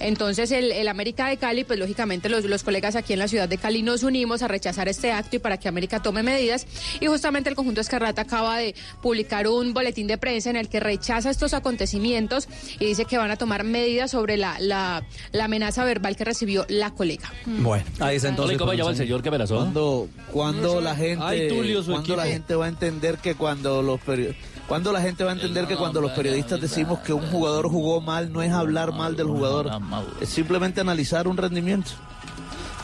Entonces el, el América de Cali, pues lógicamente los, los colegas aquí en la ciudad de Cali nos unimos a rechazar este acto y para que América tome medidas. Y justamente el conjunto Escarlata acaba de publicar un boletín de prensa en el que rechaza estos acontecimientos y dice que van a tomar medidas sobre la, la, la amenaza verbal que recibió la colega. Bueno, ahí está entonces. ¿Cómo llama el señor que amenazó? Cuando, cuando la gente, Ay, Tulio, su cuando la gente va a entender que cuando los peri- cuando la gente va a entender que cuando los periodistas decimos que un jugador jugó mal no es hablar mal del jugador, es simplemente analizar un rendimiento.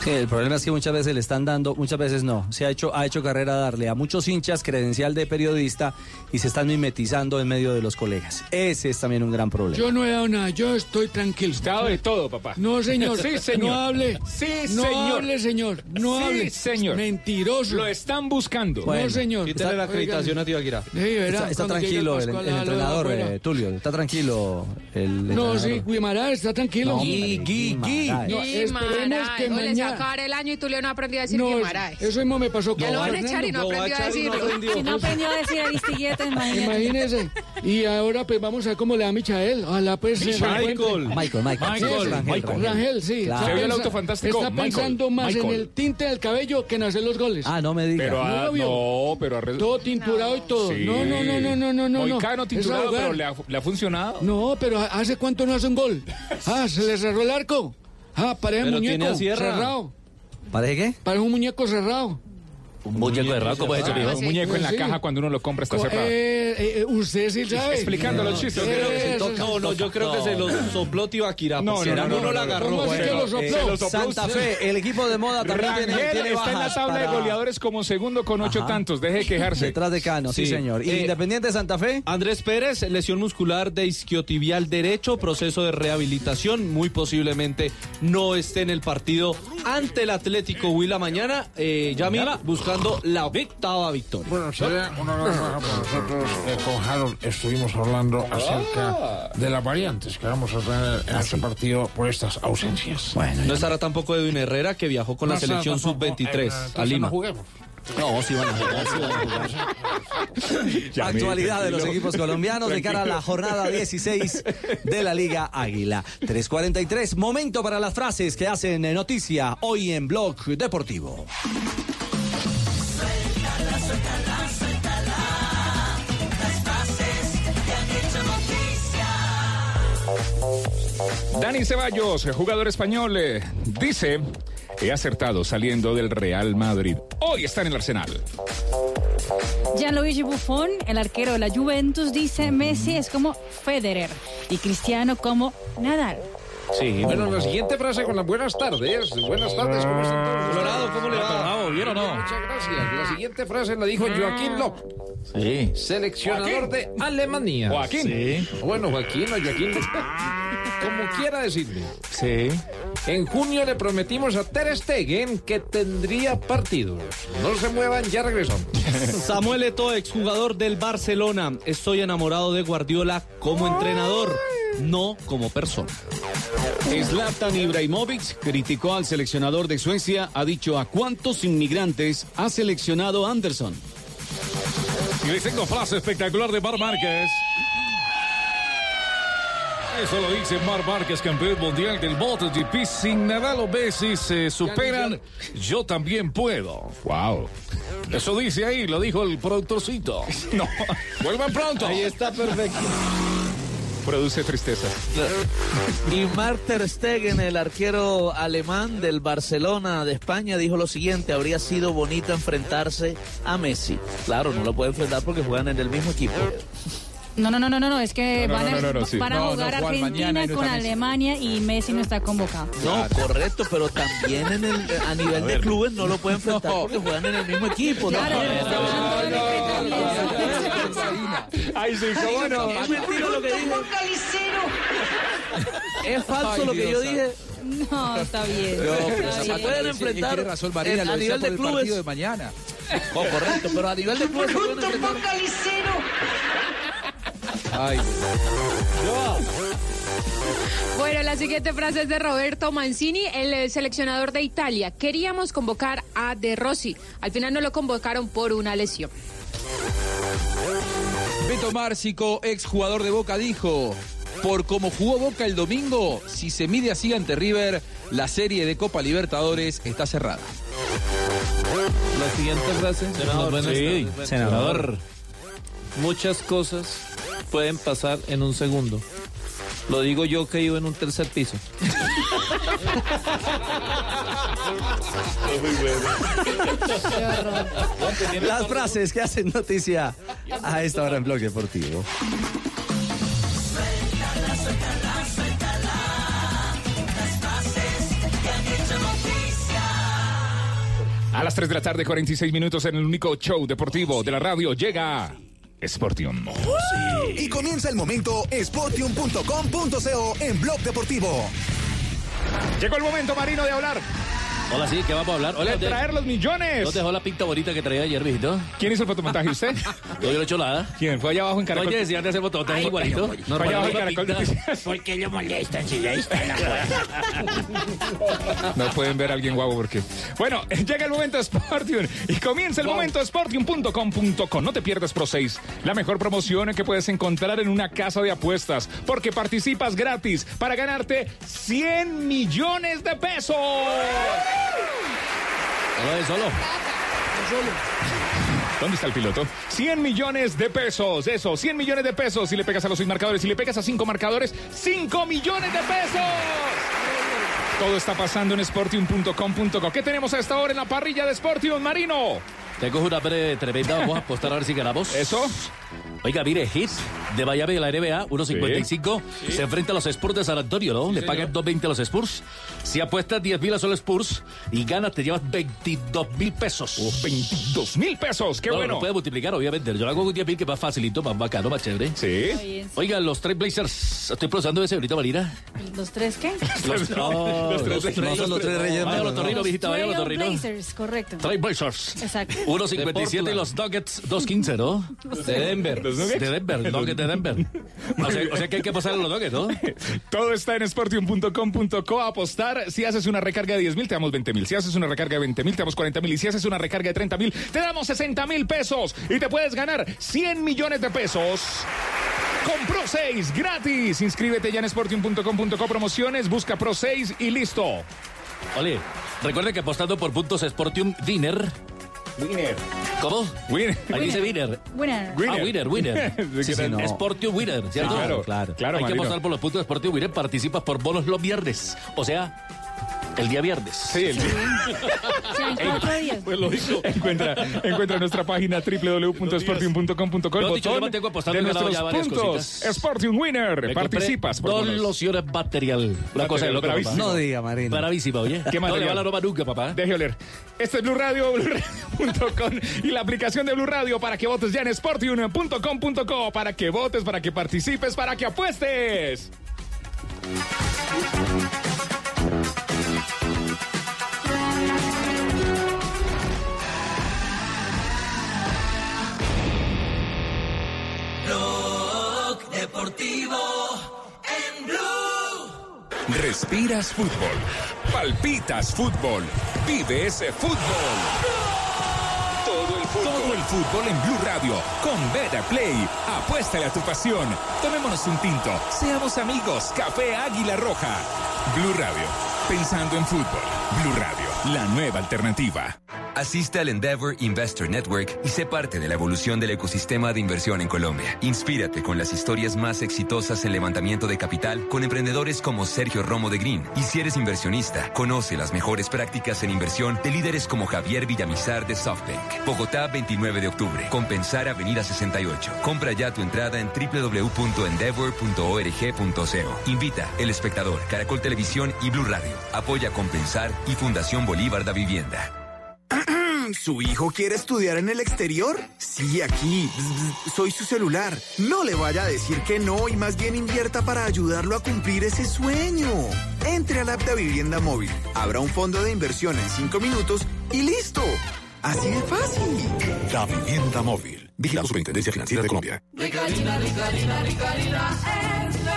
Sí, el problema es que muchas veces le están dando, muchas veces no. Se ha hecho, ha hecho carrera darle a muchos hinchas credencial de periodista y se están mimetizando en medio de los colegas. Ese es también un gran problema. Yo no he dado nada, yo estoy tranquilo. Usted ha dado de todo, papá. No, señor. Sí, señor. No hable. Sí, no señor. hable, señor. No Sí, hable. señor. Mentiroso. Lo están buscando. no, señor. Quítale la acreditación a Tibaquirá. Sí, verá, Está, tranquilo el, entrenador, eh, Tulio. Está tranquilo el No, entrenador. sí, Guimarães está tranquilo. No, Gui, Gui, Gui. Guimarães. No, Y esperemos que Maray, sacar el año y tú le no aprendió a decir No, Guimaraes. eso mismo me pasó Ya con lo van a echar y no Lo va a aprendió a echar y no aprendió. Si no aprendió a decir Aristigueta, imagínate. Imagínese. Y ahora pues vamos a ver cómo le da a Michael. Ojalá pues se Michael. Michael, Michael. Michael, Rangel, Michael. Rangel. Rangel, sí. ¿Se vio el auto fantástico? Está Michael, pensando más en Michael. el tinte del cabello que en hacer los goles. Ah, no me diga. Pero, ¿No ah, no, pero arre- Todo tinturado y todo. Sí. No, no, no, no, no, no, no. Moicano tinturado, pero le ha, le ha funcionado. No, pero ¿hace cuánto no hace un gol? Ah, se le cerró el arco. Ah, parece Pero muñeco tiene a Sierra. cerrado. ¿Parece qué? Parece un muñeco cerrado. Un muñeco de raco, ¿cómo es eso, mijo? Un muñeco en la Sí. caja cuando uno lo compra está Co- cerrado. eh, eh, usted sí sabe. Explicando los chistes. Eh, creo que sí. eso sí. No, no, yo creo que se lo sopló Tibaquirá. No, no, no, no, agarró. ¿Cómo así que lo se sopló Santa. Fe, el equipo de moda también tiene, está en la tabla de goleadores como segundo con ocho Ajá. tantos. Deje de quejarse. Detrás de Cano, sí, Sí. señor. ¿Y Eh, Independiente de Santa Fe? Andrés Pérez, lesión muscular de isquiotibial derecho, proceso de rehabilitación, muy posiblemente no esté en el partido ante el Atlético Huila mañana. Eh, Yamil buscando la octava victoria. Bueno, sería una gran baja para nosotros. Eh, con Harold estuvimos hablando acerca de las variantes que vamos a tener en este partido por estas ausencias. Bueno, No estará tampoco Edwin Herrera, que viajó con la No estará selección tampoco, sub-23 eh, a Lima. no juguemos. No, sí van a jugar, sí van a jugar. Actualidad de los equipos colombianos de cara a la jornada 16 de la Liga Águila. 3.43, momento para las frases que hacen noticia hoy en Blog Deportivo. Dani Ceballos, jugador español, eh, dice, he acertado saliendo del Real Madrid. Hoy está en el Arsenal. Gianluigi Buffon, el arquero de la Juventus, dice Messi es como Federer y Cristiano como Nadal. Sí, bueno, la siguiente frase con las buenas tardes. Buenas tardes, ¿cómo están todos? Colorado, ¿cómo le va? Bravo, ¿bien o no? Muchas gracias. La siguiente frase la dijo Joaquín Lop. Sí. Seleccionador de Alemania. Joaquín. Sí. Bueno, Joaquín o Joaquín. Como quiera decirle. Sí. En junio le prometimos a Ter Stegen que tendría partidos. No se muevan, ya regresamos. Samuel Eto'o, exjugador del Barcelona. Estoy enamorado de Guardiola como entrenador, no como persona. Zlatan Ibrahimovic criticó al seleccionador de Suecia, ha dicho a cuántos inmigrantes ha seleccionado Anderson. Y tengo frase espectacular de Mar Márquez. Eso lo dice Mar Márquez, campeón mundial del MotoGP. Sin Nadal o Messi se superan, yo también puedo. Wow. Eso dice ahí, lo dijo el productorcito. No. Vuelvan pronto. Ahí está perfecto. Produce tristeza. Y Mark Ter Stegen, el arquero alemán del Barcelona de España, dijo lo siguiente, habría sido bonito enfrentarse a Messi. Claro, no lo puede enfrentar porque juegan en el mismo equipo. No, no, no, no, no, no, es que No, no, van, a, no, no, no, sí. van a No, no, jugar Juan, Argentina con. Alemania y Messi no está convocado. No, correcto, pero también en el, a nivel de clubes no lo pueden enfrentar porque juegan en el mismo equipo. ¿no? Ay, sí, cómo no. Es mentira lo que dije. Es falso lo que yo dije. No, está bien. se pueden enfrentar a nivel de clubes. partido de mañana. Oh, correcto, pero a nivel de clubes pueden enfrentar. Ay, Bueno, la siguiente frase es de Roberto Mancini, el eh, seleccionador de Italia. Queríamos convocar a De Rossi. Al final no lo convocaron por una lesión. Beto Márcico, ex jugador de Boca, dijo: Por como jugó Boca el domingo, si se mide así ante River, la serie de Copa Libertadores está cerrada. La siguiente frase. Senador, sí, senador. Muchas cosas pueden pasar en un segundo. Lo digo yo que vivo en un tercer piso. Las frases que hacen noticia a esta hora en Blog Deportivo. A las 3 de la tarde, 46 minutos en el único show deportivo de la radio, llega Sportium. Y comienza el momento sportium.com.co en Blog Deportivo. Llegó el momento, Marino, de hablar. Hola, sí, ¿qué vamos a hablar? Hola, De traer los millones. ¿No dejó la pinta bonita que traía ayer, viejito? ¿Quién hizo el fotomontaje? ¿Usted? Yo no he hecho nada. ¿Quién? ¿Fue allá abajo en Caracol? Oye, decían de hacer fotomontaje igualito. Fue allá abajo en Caracol pinta. ¿Por qué lo molestan si ya está en la puerta? No pueden ver a alguien guapo porque. Bueno, llega el momento Sportium y comienza el momento Sportium.com.co. No te pierdas Pro 6, la mejor promoción que puedes encontrar en una casa de apuestas, porque participas gratis para ganarte 100 millones de pesos. Solo de solo. ¿Dónde está el piloto? 100 millones de pesos, eso, 100 millones de pesos. Si le pegas a los seis marcadores, si le pegas a cinco marcadores, 5 millones de pesos. Todo está pasando en sportium.com.co. ¿Qué tenemos a esta hora en la parrilla de Sportium, Marino? Tengo una pre- tremenda. Vamos a apostar a ver si ganamos. ¿Eso? Oiga, mire, Hits de Miami de la NBA, 1.55. Se enfrenta a los Spurs de San Antonio, ¿no? Le pagan 2.20 a los Spurs. Si apuestas 10 mil a los Spurs y ganas, te llevas 22 mil pesos. 22 mil pesos, qué No, bueno. No puede multiplicar, obviamente. Yo lo hago con 10 mil, que más facilito, más bacano, más chévere. Sí. Oiga, los tres Blazers. Estoy procesando ese ahorita, Marina. ¿Los tres qué? Los, no, los tres- no son los tres reyes Vaya a los ¿no? torrinos, visita, vaya a los Trail torrinos. Blazers, correcto. Trail Blazers. Exacto. 1.57 y los Nuggets 2.15, ¿no? De Denver. ¿Los Nuggets? De Denver, Nuggets de Denver. O sea, o sea que hay que pasar a los Nuggets, ¿no? Todo está en sportium.com.co. Apostar. Si haces una recarga de 10 mil, te damos 20 mil. Si haces una recarga de 20 mil, te damos 40 mil. Y si haces una recarga de 30 mil, te damos 60 mil pesos. Y te puedes ganar 100 millones de pesos. Con Pro 6 gratis. Inscríbete ya en sportium.com.co promociones, busca Pro 6 y listo. Oye, recuerden que apostando por puntos Sportium Dinner Winner. ¿Cómo? Winner. Ahí dice winner. Winner. Ah, winner, winner. Sí, sí, no. Sportiu winner, ¿cierto? Claro, claro. Claro, Hay que apostar por los puntos de Sportiu winner. Participas por bonos los viernes. O sea, el día viernes. Sí, el O sea, en cuatro días. Pues lo dijo. Encuentra, encuentra nuestra página www.sportium.com.co el Mejor dicho, yo mantengo apostando de nuestros ya varias puntos. cositas. Sportium Winner. Me Participas por Dos lociones material. Una cosa de loco, bravísimo. papá. No diga, Marina. Bravísima, oye. ¿Qué no le material? va la ropa nunca, papá. Deje oler. Este es Blue Radio, BlueRadio.com y la aplicación de Blue Radio para que votes ya en sportium.com.co para que votes, para que participes, para que apuestes. Blog Deportivo en Blue. Respiras fútbol. Palpitas fútbol. Vive ese fútbol. Todo el fútbol. Todo el fútbol en Blue Radio con Beta Play. Apuéstale a tu pasión. Tomémonos un tinto. Seamos amigos. Café Águila Roja. Blue Radio. Pensando en fútbol. Blue Radio. La nueva alternativa. Asiste al Endeavor Investor Network y sé parte de la evolución del ecosistema de inversión en Colombia. Inspírate con las historias más exitosas en levantamiento de capital con emprendedores como Sergio Romo de Green. Y si eres inversionista, conoce las mejores prácticas en inversión de líderes como Javier Villamizar de SoftBank. Bogotá, 29 de octubre. Compensar Avenida 68. Compra ya tu entrada en www.endeavor.org.co. Invita El Espectador, Caracol Televisión y Blue Radio. Apoya Compensar y Fundación Bolívar da Vivienda. ¿Su hijo quiere estudiar en el exterior? Sí, aquí. Soy su celular. No le vaya a decir que no y más bien invierta para ayudarlo a cumplir ese sueño. Entre al app de Vivienda Móvil, abra un fondo de inversión en cinco minutos y listo. Así de fácil. La vivienda móvil. Vigila Superintendencia Financiera de Colombia. Rica rica rica la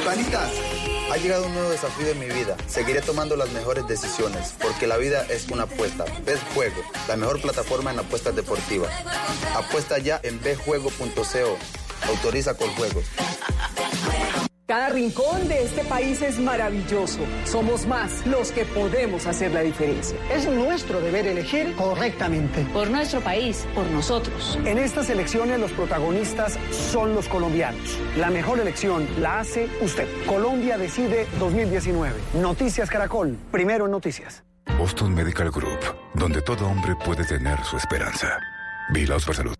Hispanitas, ha llegado un nuevo desafío en mi vida. Seguiré tomando las mejores decisiones, porque la vida es una apuesta. Betjuego, la mejor plataforma en apuestas deportivas. Apuesta ya en betjuego.co. Autoriza con juegos. Cada rincón de este país es maravilloso. Somos más los que podemos hacer la diferencia. Es nuestro deber elegir correctamente. Por nuestro país, por nosotros. En estas elecciones los protagonistas son los colombianos. La mejor elección la hace usted. Colombia decide 2019. Noticias Caracol. Primero en noticias. Boston Medical Group, donde todo hombre puede tener su esperanza. Vilaos por salud.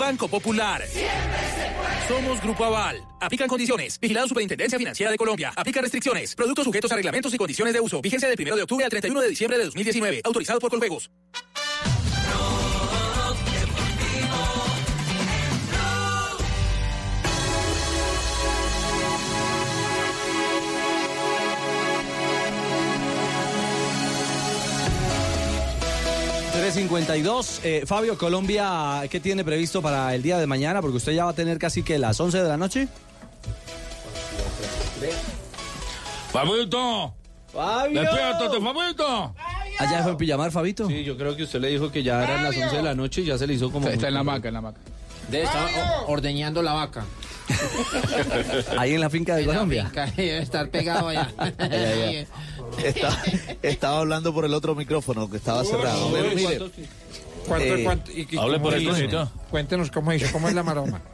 Banco Popular. Somos Grupo Aval. Aplican condiciones. Vigilado Superintendencia Financiera de Colombia. Aplica restricciones. Productos sujetos a reglamentos y condiciones de uso. Vigencia del 1 de octubre al 31 de diciembre de 2019. Autorizado por Coljuegos. $3.52. Eh, Fabio, Colombia, ¿qué tiene previsto para el día de mañana? Porque usted ya va a tener casi que las 11 de la noche. ¡Fabito! ¡Fabio! ¡Despiértate, Fabito! ¿Allá fue en pijamar, Fabito? Sí, yo creo que usted le dijo que ya eran las 11 de la noche y ya se le hizo como... Está en la maca, en la maca. Debe estar ordeñando la vaca. Ahí en la finca de Colombia. Finca, Debe estar pegado allá. Estaba, estaba hablando por el otro micrófono que estaba cerrado. Pero mire, ¿Cuánto, Eh, cuánto- y- y hable cómo por el dice? tonito. Cuéntenos cómo dice, cómo es la maroma.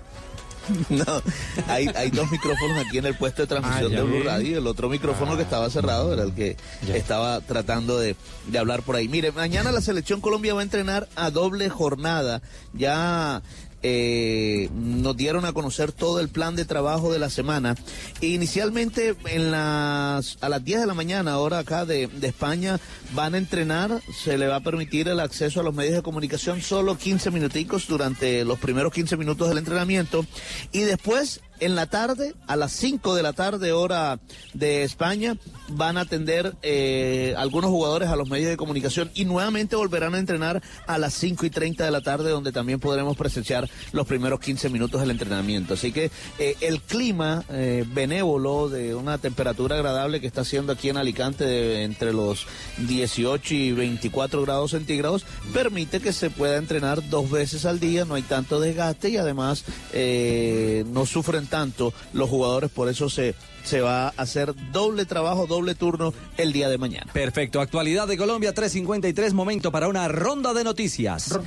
No, hay, hay dos micrófonos aquí en el puesto de transmisión Ah, de Blue Radio. El otro micrófono que estaba cerrado era el que estaba tratando de, de hablar por ahí. Mire, mañana la selección Colombia va a entrenar a doble jornada. Ya eh, nos dieron a conocer todo el plan de trabajo de la semana. Inicialmente en las, a las 10 de la mañana, ahora acá de, de España, van a entrenar, se le va a permitir el acceso a los medios de comunicación solo 15 minuticos durante los primeros 15 minutos del entrenamiento y después en la tarde, a las 5 de la tarde, hora de España, van a atender eh, algunos jugadores a los medios de comunicación y nuevamente volverán a entrenar a las 5 y 30 de la tarde, donde también podremos presenciar los primeros 15 minutos del entrenamiento. Así que eh, el clima eh, benévolo de una temperatura agradable que está haciendo aquí en Alicante de entre los 18 y 24 grados centígrados permite que se pueda entrenar dos veces al día, no hay tanto desgaste y además eh, no sufren tanto los jugadores, por eso se, se va a hacer doble trabajo, doble turno el día de mañana. Perfecto. Actualidad de Colombia 353. Momento para una ronda de noticias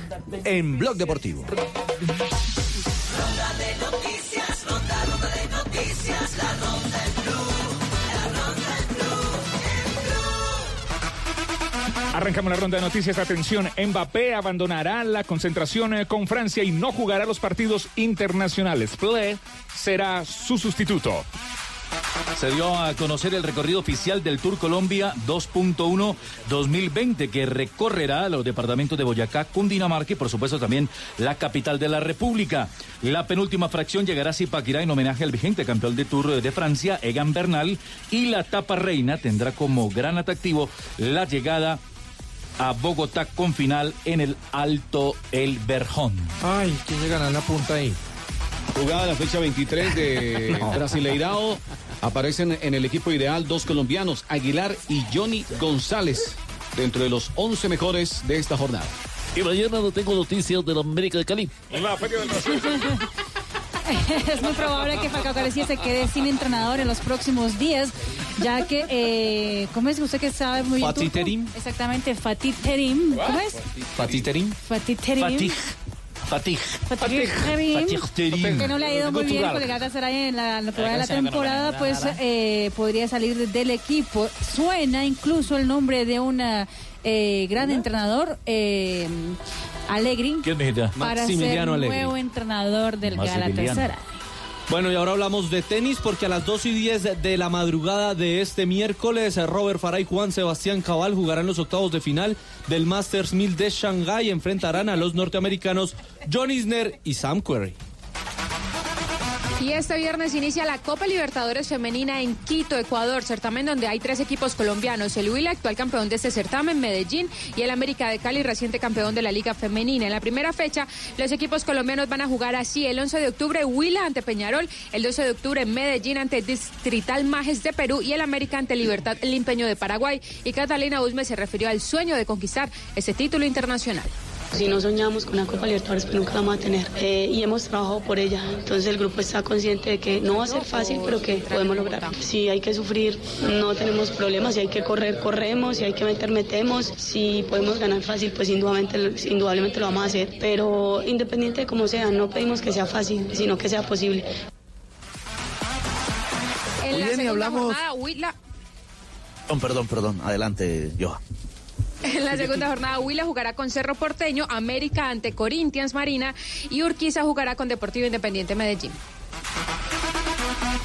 en Blog Deportivo. Ronda de noticias, Arrancamos la ronda de noticias. Atención, Mbappé abandonará la concentración eh, con Francia y no jugará los partidos internacionales. Ple será su sustituto. Se dio a conocer el recorrido oficial del Tour Colombia 2.1 2020 que recorrerá los departamentos de Boyacá, Cundinamarca y por supuesto también la capital de la República. La penúltima fracción llegará a Zipaquirá en homenaje al vigente campeón de Tour de Francia, Egan Bernal, y la etapa reina tendrá como gran atractivo la llegada a Bogotá con final en el Alto El Berjón. Ay, ¿quién le gana la punta ahí? Jugada la fecha 23 de Brasileirao. Aparecen en el equipo ideal dos colombianos, Aguilar y Johnny González, dentro de los 11 mejores de esta jornada. Y mañana no tengo noticias de la América de Cali. es muy probable que Falcao García se quede sin entrenador en los próximos días, ya que, eh, ¿cómo es usted que sabe muy bien? Fatih? Terim. Exactamente, Fatih Terim. ¿Cómo es? Fatih Terim. Fatih Terim. Fatih. Fatih. Fatih Terim, que no le ha ido muy bien con el Galatasaray en la, en va de la temporada, pues eh, podría salir del equipo. Suena incluso el nombre de un gran entrenador, eh, Allegri, ¿Quién necesita? para ser Maximiliano Allegri. nuevo entrenador del Maximiliano. Galatasaray. Bueno, y ahora hablamos de tenis porque a las 2 y 10 de la madrugada de este miércoles, Robert Farah y Juan Sebastián Cabal jugarán los octavos de final del Masters 1000 de Shanghái. Enfrentarán a los norteamericanos John Isner y Sam Querrey. Y este viernes inicia la Copa Libertadores Femenina en Quito, Ecuador, certamen donde hay tres equipos colombianos, el Huila, actual campeón de este certamen, Medellín, y el América de Cali, reciente campeón de la Liga Femenina. En la primera fecha, los equipos colombianos van a jugar así, el 11 de octubre Huila ante Peñarol, el 12 de octubre Medellín ante Distrital Majes de Perú y el América ante Libertad Limpeño de Paraguay. Y Catalina Usme se refirió al sueño de conquistar ese título internacional. Si no soñamos con la Copa Libertadores, pues nunca la vamos a tener. Eh, y hemos trabajado por ella. Entonces el grupo está consciente de que no va a ser fácil, pero que podemos lograr. Si hay que sufrir, no tenemos problemas. Si hay que correr, corremos. Si hay que meter, metemos. Si podemos ganar fácil, pues indudablemente, indudablemente lo vamos a hacer. Pero independiente de cómo sea, no pedimos que sea fácil, sino que sea posible. En la bien, hablamos- jornada, Perdón, perdón, perdón. Adelante, Johan. En la segunda jornada, Huila jugará con Cerro Porteño, América ante Corinthians Marina y Urquiza jugará con Deportivo Independiente Medellín.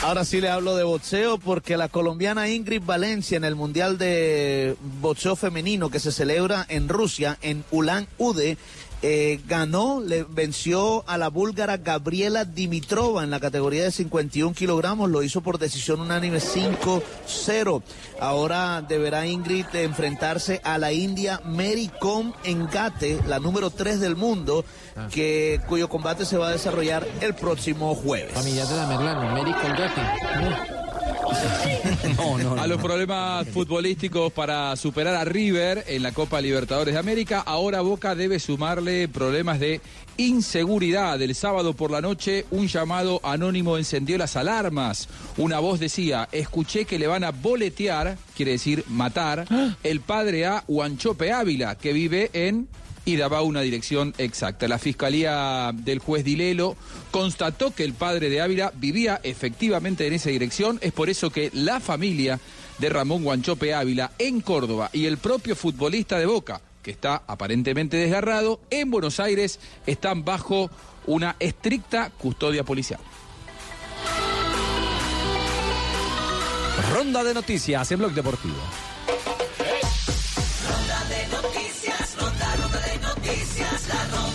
Ahora sí le hablo de boxeo porque la colombiana Ingrid Valencia en el Mundial de Boxeo Femenino que se celebra en Rusia, en Ulan Ude, eh, ganó, le venció a la búlgara Gabriela Dimitrova en la categoría de 51 kilogramos, lo hizo por decisión unánime 5-0. Ahora deberá Ingrid enfrentarse a la india Mary Com Engate, la número 3 del mundo, que, cuyo combate se va a desarrollar el próximo jueves. Familia de la Merlano, Mary. No, no, a los problemas futbolísticos para superar a River en la Copa Libertadores de América, ahora Boca debe problemas de inseguridad. El sábado por la noche, un llamado anónimo encendió las alarmas. Una voz decía, escuché que le van a boletear, quiere decir matar, el padre a Huanchope Ávila, que vive en y daba una dirección exacta. La Fiscalía del juez Dilelo constató que el padre de Ávila vivía efectivamente en esa dirección. Es por eso que la familia de Ramón Guanchope Ávila en Córdoba y el propio futbolista de Boca, que está aparentemente desgarrado, en Buenos Aires están bajo una estricta custodia policial. Ronda de noticias en Blog Deportivo. Ronda de noticias, ronda, ronda de noticias, la ronda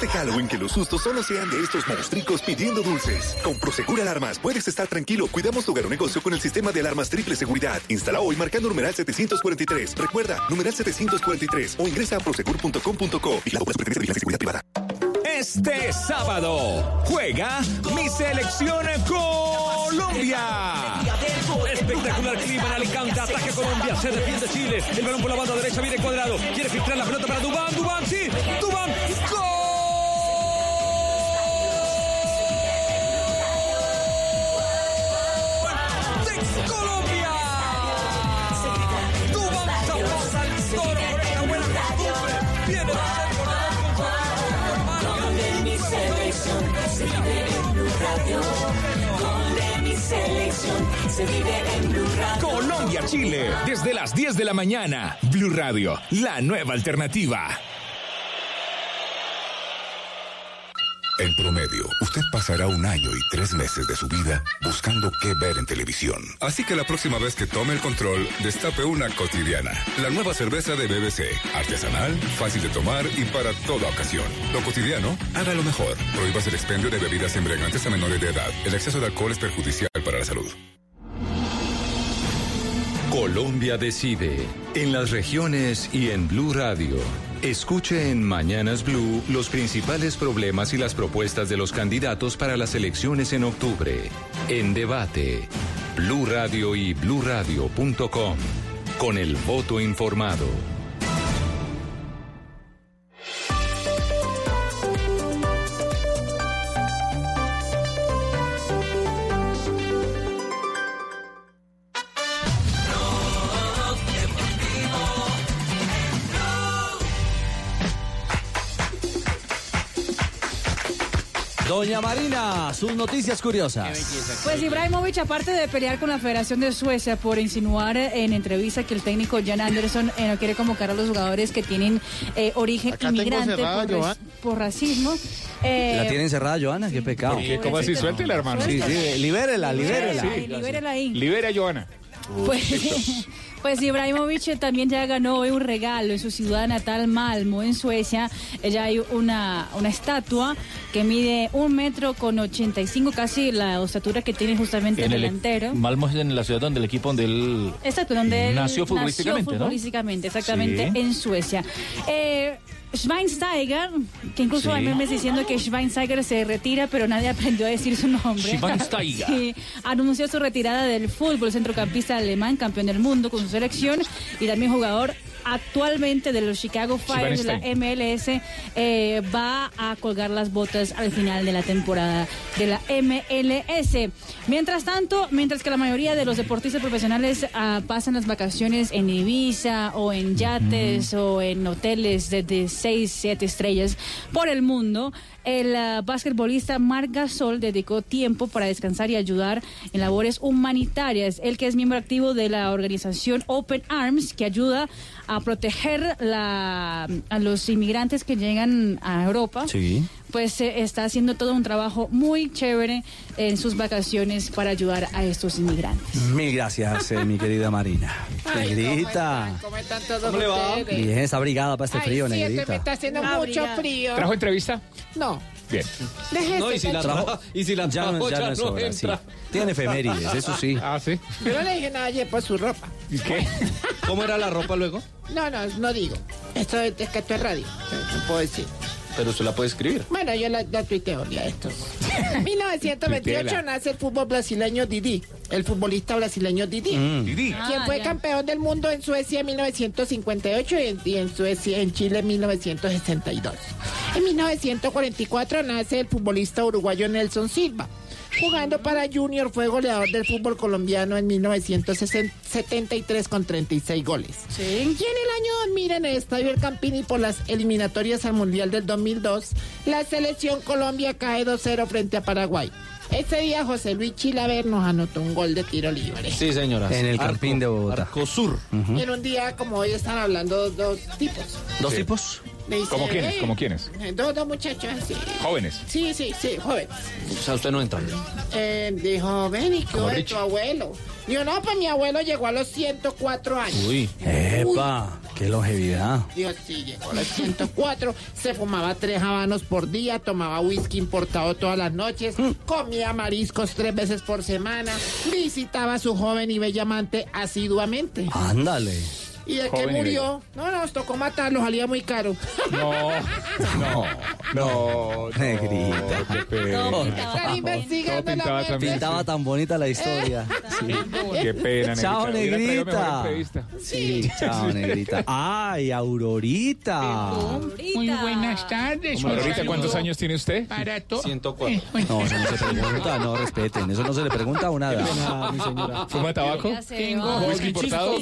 Este Halloween que los sustos solo sean de estos monstruos pidiendo dulces. Con Prosegur Alarmas puedes estar tranquilo. Cuidamos tu hogar o negocio con el sistema de alarmas triple seguridad. Instala hoy marcando numeral 743. Recuerda, numeral 743 o ingresa a prosegur.com.co y la Superintendencia de Vigilancia y Seguridad Privada. Este sábado juega mi selección Colombia. Espectacular clima en Alicante, ataque Colombia, se defiende Chile, el balón por la banda derecha viene cuadrado, quiere filtrar la pelota para Dubán, Dubán, sí, Dubán, Radio. Colombia-Chile, desde las 10 de la mañana. Blue Radio, la nueva alternativa. En promedio, usted pasará un año y tres meses de su vida buscando qué ver en televisión. Así que la próxima vez que tome el control, destape una cotidiana. La nueva cerveza de BBC. Artesanal, fácil de tomar y para toda ocasión. Lo cotidiano, haga lo mejor. Prohíbas el expendio de bebidas embriagantes a menores de edad. El exceso de alcohol es perjudicial para la salud. Colombia decide en las regiones y en Blue Radio. Escuche en Mañanas Blue los principales problemas y las propuestas de los candidatos para las elecciones en octubre. En debate, Blue Radio y bluradio.com. Con el voto informado. Doña Marina, sus noticias curiosas. Pues Ibrahimovic, aparte de pelear con la Federación de Suecia por insinuar en entrevista que el técnico Jan Anderson eh, no quiere convocar a los jugadores que tienen eh, origen Acá inmigrante cerrada, por, racismo. eh, ¿La tiene encerrada, Joana? Qué pecado. ¿Cómo así? Suéltela, hermano. Sí, sí, libérela, libérela. Ay, libérela ahí. Libera a Joana. Pues, pues Ibrahimovic también ya ganó hoy un regalo en su ciudad natal Malmo, en Suecia. Ya hay una, una estatua que mide un metro con 85, casi la estatura que tiene justamente el En el- delantero. Malmo es en la ciudad donde el equipo donde él Exacto, donde él Nació futbolísticamente, ¿no? futbolísticamente, exactamente, Sí. en Suecia. Eh, Schweinsteiger, que incluso Sí. hay memes diciendo que Schweinsteiger se retira, pero nadie aprendió a decir su nombre. Schweinsteiger. Sí, anunció su retirada del fútbol, centrocampista alemán, campeón del mundo con su selección y también jugador actualmente de los Chicago Fire de la MLS, eh, va a colgar las botas al final de la temporada de la MLS. Mientras tanto, mientras que la mayoría de los deportistas profesionales ah, pasan las vacaciones en Ibiza o en yates o en hoteles de, de 6, 7 estrellas por el mundo, el ah, basquetbolista Marc Gasol dedicó tiempo para descansar y ayudar en labores humanitarias. Él que es miembro activo de la organización Open Arms, que ayuda a proteger la, a los inmigrantes que llegan a Europa Sí. pues eh, está haciendo todo un trabajo muy chévere en sus vacaciones para ayudar a estos inmigrantes. Mil gracias, eh, mi querida Marina. Ay, Negrita. ¿Cómo están todos ¿Cómo le va? ustedes? Bien, está abrigada para este Ay, frío, sí, que me negrita. está haciendo mucho frío. ¿Trajo entrevista? No. Bien. No, y si la trajo- y si la Ya no- trajo, ya ya no es no hora, sí. Tiene efemérides, eso sí. Ah, sí. Yo no le dije nada ayer por su ropa. ¿Y qué? ¿Cómo era la ropa luego? No, no, no digo. Esto es, es que esto es radio. No puedo decir. Pero se la puede escribir. Bueno, yo la, la tuiteo de estos. En 1928 Tutela. nace el fútbol brasileño Didi, el futbolista brasileño Didi. Mm. Didi. Quien Ah, fue ya. campeón del mundo en Suecia en 1958 y en, y en Suecia en Chile en 1962. En 1944 nace el futbolista uruguayo Nelson Silva. Jugando para Junior fue goleador del fútbol colombiano en 1973 con 36 goles. Y en el año 2000 en el Estadio El Campini por las eliminatorias al Mundial del 2002, la selección Colombia cae 2-0 frente a Paraguay. Ese día José Luis Chilaver nos anotó un gol de tiro libre. Sí, señora. En el Campín de Bogotá. Arcosur. Y en un día como hoy están hablando dos tipos. ¿Dos Sí. tipos? Me dice, ¿Cómo quiénes? ¿Cómo quiénes? Dos, dos muchachos así. Jóvenes. Sí, sí, sí, jóvenes. O sea, usted no entra. Eh, dijo, ven y qué Como Richie. tu abuelo. Digo, no, pues mi abuelo llegó a los 104 años. Uy. Epa, qué longevidad. Dios sí, llegó a los 104, se fumaba tres habanos por día, tomaba whisky importado todas las noches, comía mariscos tres veces por semana, visitaba a su joven y bella amante asiduamente. Ándale. Y de que Joven murió, no, nos tocó matarlo, salía muy caro. No, no, no. Negrita. Investigando Todo la pintaba tan bonita la historia. Sí. Qué pena, Chao, Negrita. Mejor negrita. Sí, chao, negrita. Ay, Aurorita. Muy buenas tardes. Aurorita, ¿cuántos años tiene usted? Para todos. 104. No, eso no se pregunta, no respeten. Eso no se le pregunta a una dama. mi señora. ¿Fuma tabaco? Tengo ¿Whisky importado?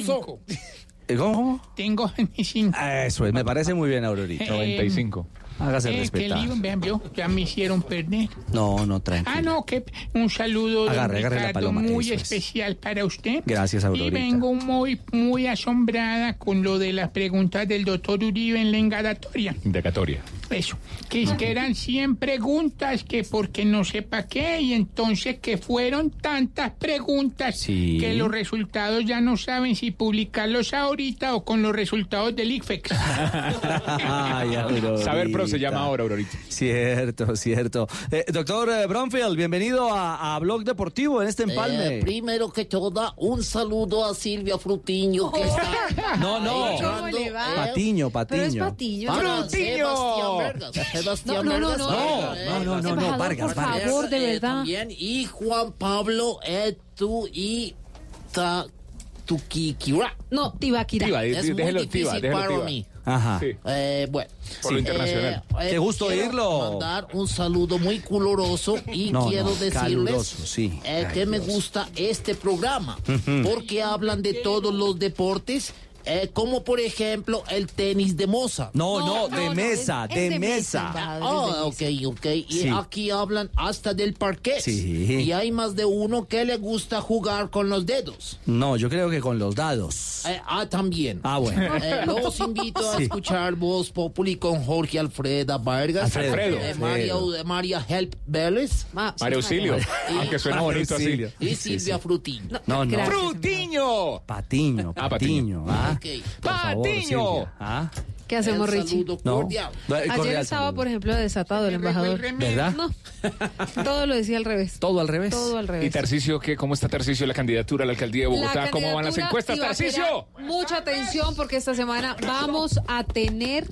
Eh, ¿Cómo? Tengo 25. Eso es, me parece muy bien, Aurorita. 95. Hágase Eh, qué respetar. lío, vean, ya me hicieron perder. No, no, Ah, tranquilo. no, que un saludo Agarre, agarre la paloma, muy es. especial para usted. Gracias, Y Aurorita. vengo muy, muy asombrada con lo de las preguntas del doctor Uribe en la engadatoria. Indagatoria. Eso, que es que eran 100 preguntas, que porque no sepa qué, y entonces que fueron tantas preguntas Sí. que los resultados ya no saben si publicarlos ahorita o con los resultados del ICFEX. Ay. Saber Se llama ahora, Aurorita. Cierto, cierto. Eh, doctor eh, Bromfield, bienvenido a, a Blog Deportivo en este empalme. Eh, primero que todo, un saludo a Silvia Frutiño, que está no, no. ahí echando, eh, Patiño, Patiño. para Sebastián Vargas. Sebastián No, no, no, Vargas. no. No, no, no, no, Vargas, por favor, de eh, verdad. También, y Juan Pablo, eh, tú y ta, Tuquiquira. No, Tibaquira. Tiba, Es muy déjelo difícil Tiba, déjelo para Tiba. mí. Ajá. Sí. Eh, bueno. Por lo internacional. Qué gusto quiero oírlo. mandar un saludo muy coloroso y No, quiero no, decirles caluroso, sí. eh, que me gusta este programa porque hablan de todos los deportes, eh, como por ejemplo el tenis de moza. No, no, de mesa, es- de es de mesa, mesa. Ah, ok, ok. Y Sí. aquí hablan hasta del parquet. Sí. Y hay más de uno que le gusta jugar con los dedos. No, yo creo que con los dados. Eh, ah, también. Ah, bueno. Eh, los invito a Sí. escuchar Voz Populi con Jorge Alfreda Vargas. Alfredo. Eh, María, Alfredo. María Help Vélez. María Auxilio. Aunque suena María bonito así. Auxilio. Y Silvia sí. Frutín. No, no. Gracias. ¡Frutiño! Patiño, Ah, Patiño. Ah, Patiño. Ah, ¿Qué hacemos, Richie? no. Ayer estaba, por ejemplo, desatado el embajador. ¿Verdad? No, todo lo decía al revés. Todo al revés. Todo al ¿Y revés. Tarcicio qué? ¿Cómo está Tarcicio la candidatura a la alcaldía de Bogotá? La ¿Cómo van las encuestas, Tarcicio? Mucha atención porque esta semana vamos a tener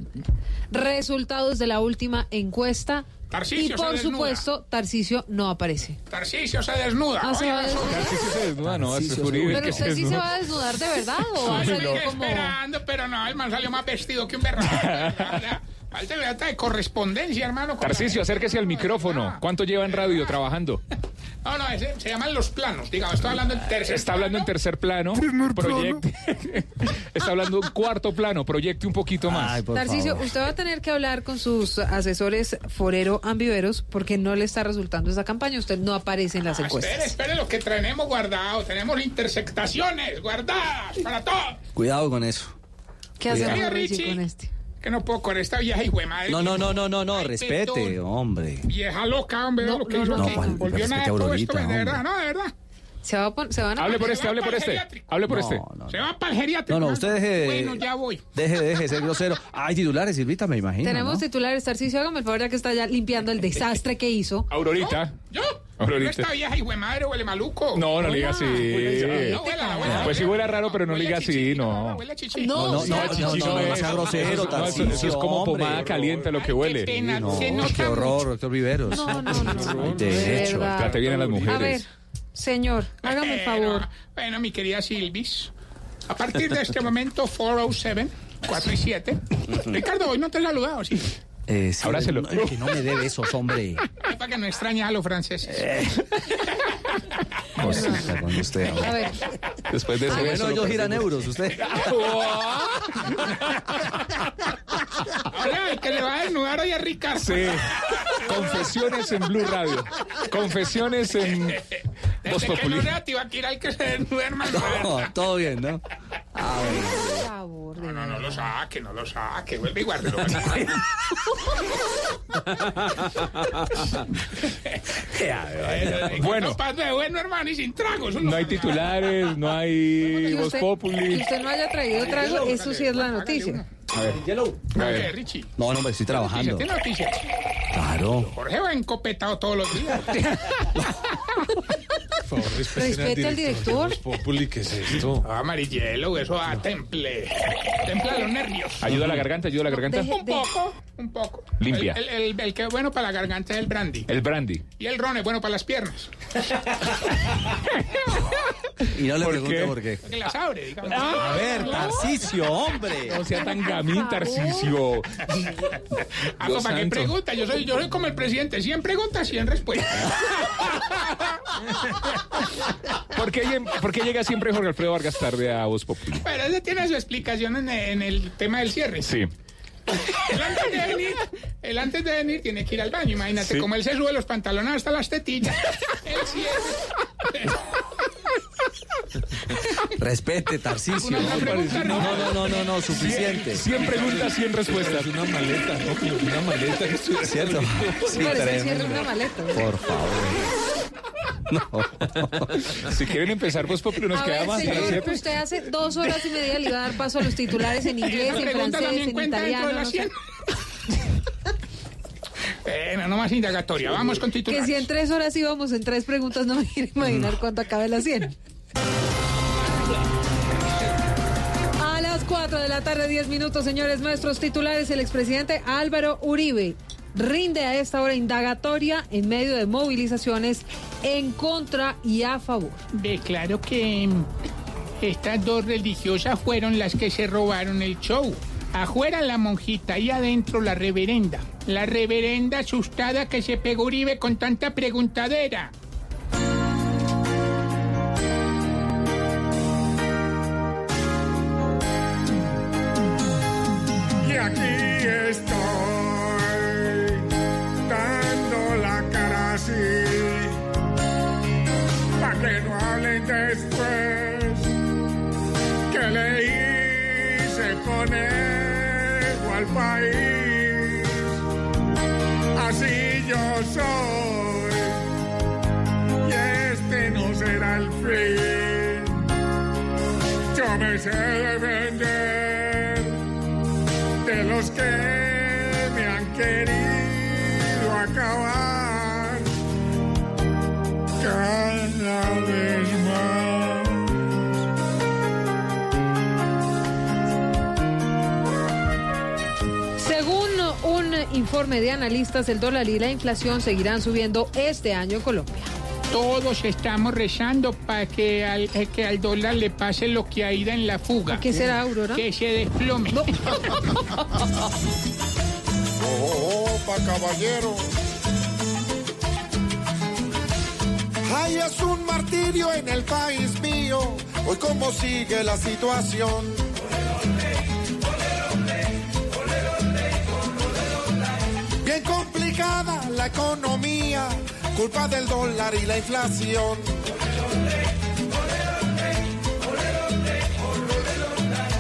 resultados de la última encuesta. Tarcisio y por supuesto, Tarcisio no aparece. Tarcisio se desnuda. Ah, se va a desnudar. Tarcicio se desnuda, no, Tarcisio se Pero usted sí se va a desnudar de verdad o va a salir como. esperando, pero no, el man salió más vestido que un berraco. Falta falta de correspondencia, hermano. la gente. acérquese al micrófono. ¿Cuánto lleva en radio trabajando? No, no, ese- se llaman los planos. Digamos, estoy hablando en tercer Está hablando en tercer plano. Proyecte. Está hablando en cuarto plano. Proyecte un poquito más. Ay, favor. usted va a tener que hablar con sus asesores forero ambiveros porque no le está resultando esa campaña. Usted no aparece en las Ah, Espere, encuestas. espere lo que tenemos guardado. Tenemos intersectaciones guardadas para todo. Cuidado con eso. ¿Qué Cuidado. hacemos, Richie. con este? Que no puedo con esta vieja hijo de madre. No, no, no, no, no, no, Ay, respete, hombre. Vieja loca, hombre, No, lo que no, hizo no, Volvió nada a todo esto, de verdad, no, de verdad. Se, va a se van a Hable por este, hable por este. Hable por No, este. no, Se va para el geriátrico. No, no, usted deje de- Bueno, ya voy. Deje, deje de ser grosero. Hay titulares, Silvita, me imagino. Tenemos ¿no? titulares. Tarcicio, hágame el favor ya que está ya limpiando el desastre que hizo. Aurorita. ¿Yo? Aurorita. No está vieja y hue madre, huele maluco. No, no le diga así. No, huela, huela. Pues sí huele raro, pero no le diga así, no. No, no, no, no, no, no es. sea grosero, no, eso- es como pomada caliente lo que huele. qué horror, doctor Viveros. No, no, no. De hecho. Trate bien a las A ver, mujeres. Señor, hágame el favor. Bueno, mi querida Silvis, a partir de este momento, 407, 4 y 7. Ricardo, hoy no te he saludado, sí. Eh, sí, Abrácelo. no, es que no me dé besos, hombre. Es para que no extrañes a los franceses. Cosita con usted. A ver, Después de Ah, ese bueno, beso, ellos lo giran euros, usted. Ahora, el que le va a desnudar hoy a Ricardo. Sí. Confesiones en Blue Radio. Confesiones en Desde que no sea Tibaquira el que se. No, todo bien, ¿no? por favor. de No, no verdad. lo saque, no lo saque. Vuelve y guárdelo. Bueno. Bueno, hermano, y sin tragos. No hay titulares, no hay Voz Populi. que usted no haya traído trago, eso sí es la noticia. A ver. A A ver, ver. Richie. No, no, me estoy trabajando. ¿Tiene noticias? Claro. Jorge va encopetado todos los días. Respete al director. Populi, ¿qué es esto? Ah, amarillelo, eso a temple. Templa los nervios. Ayuda a la garganta, ayuda a la garganta. Deje- Un poco, un poco. Limpia. El, el- el- el que es bueno para la garganta es el brandy. El brandy. Y el ron es bueno para las piernas. Y no le ¿Por pregunte qué? por qué. Que las abre, digamos. A ver, Tarcicio, hombre. No sea tan gamín, Tarcicio. Ah, Dios ¿Para qué santo. pregunta? Yo soy, yo soy como el presidente. 100 preguntas, 100 respuestas. ¿Por qué, lle- por qué llega siempre Jorge Alfredo Vargas tarde a Voz Populi? Pero ese tiene su explicación en, en el tema del cierre. Sí. Él antes de venir, él antes de venir tiene que ir al baño. Imagínate Sí. cómo él se sube los pantalones hasta las tetillas. Él cierre. Respete, Tarcicio. Una No, no, no. no, no, suficiente. 100 preguntas, 100 respuestas. Una maleta, ¿no? Una maleta. ¿Cierto? Sí, que una maleta. Por favor. Si quieren empezar Voz Populi, nos A ver, señor, 7. usted hace dos horas y media le iba a dar paso a los titulares en inglés, en francés, en italiano. no sé. 100. Bueno, no más indagatoria. Vamos con Que titulares. si en tres horas íbamos en tres preguntas, no me quiero imaginar cuánto acabe las 100. A las 4 de la tarde, 10 minutos, señores nuestros titulares, el expresidente Álvaro Uribe rinde a esta hora indagatoria en medio de movilizaciones en contra y a favor. Declaro que mm, estas dos religiosas fueron las que se robaron el show. Afuera la monjita y adentro la reverenda. La reverenda asustada que se pegó Uribe con tanta preguntadera. Estoy, dando la cara así, para que no hablen después que le hice conejo al país. Así yo soy, y este no será el fin. Yo me sé defender los que me han querido acabar cada vez más. Según un informe de analistas, el dólar y la inflación seguirán subiendo este año en Colombia. Todos estamos rezando para que al, eh, que al dólar le pase lo que a Ida en la fuga. ¿Qué será, Aurora? Que se desplome. Opa, caballero. Ay, es un martirio en el país mío. Hoy cómo sigue la situación. Bien complicada la economía, culpa del dólar y la inflación.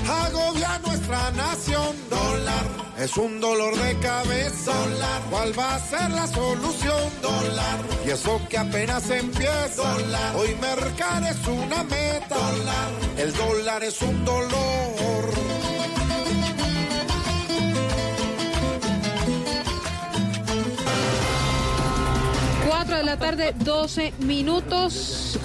Agobia nuestra nación, dólar. Es un dolor de cabeza, dólar. ¿Cuál va a ser la solución, dólar? Y eso que apenas empieza, dólar. Hoy mercar es una meta, dólar. El dólar es un dolor. 4 de la tarde, 12 minutos.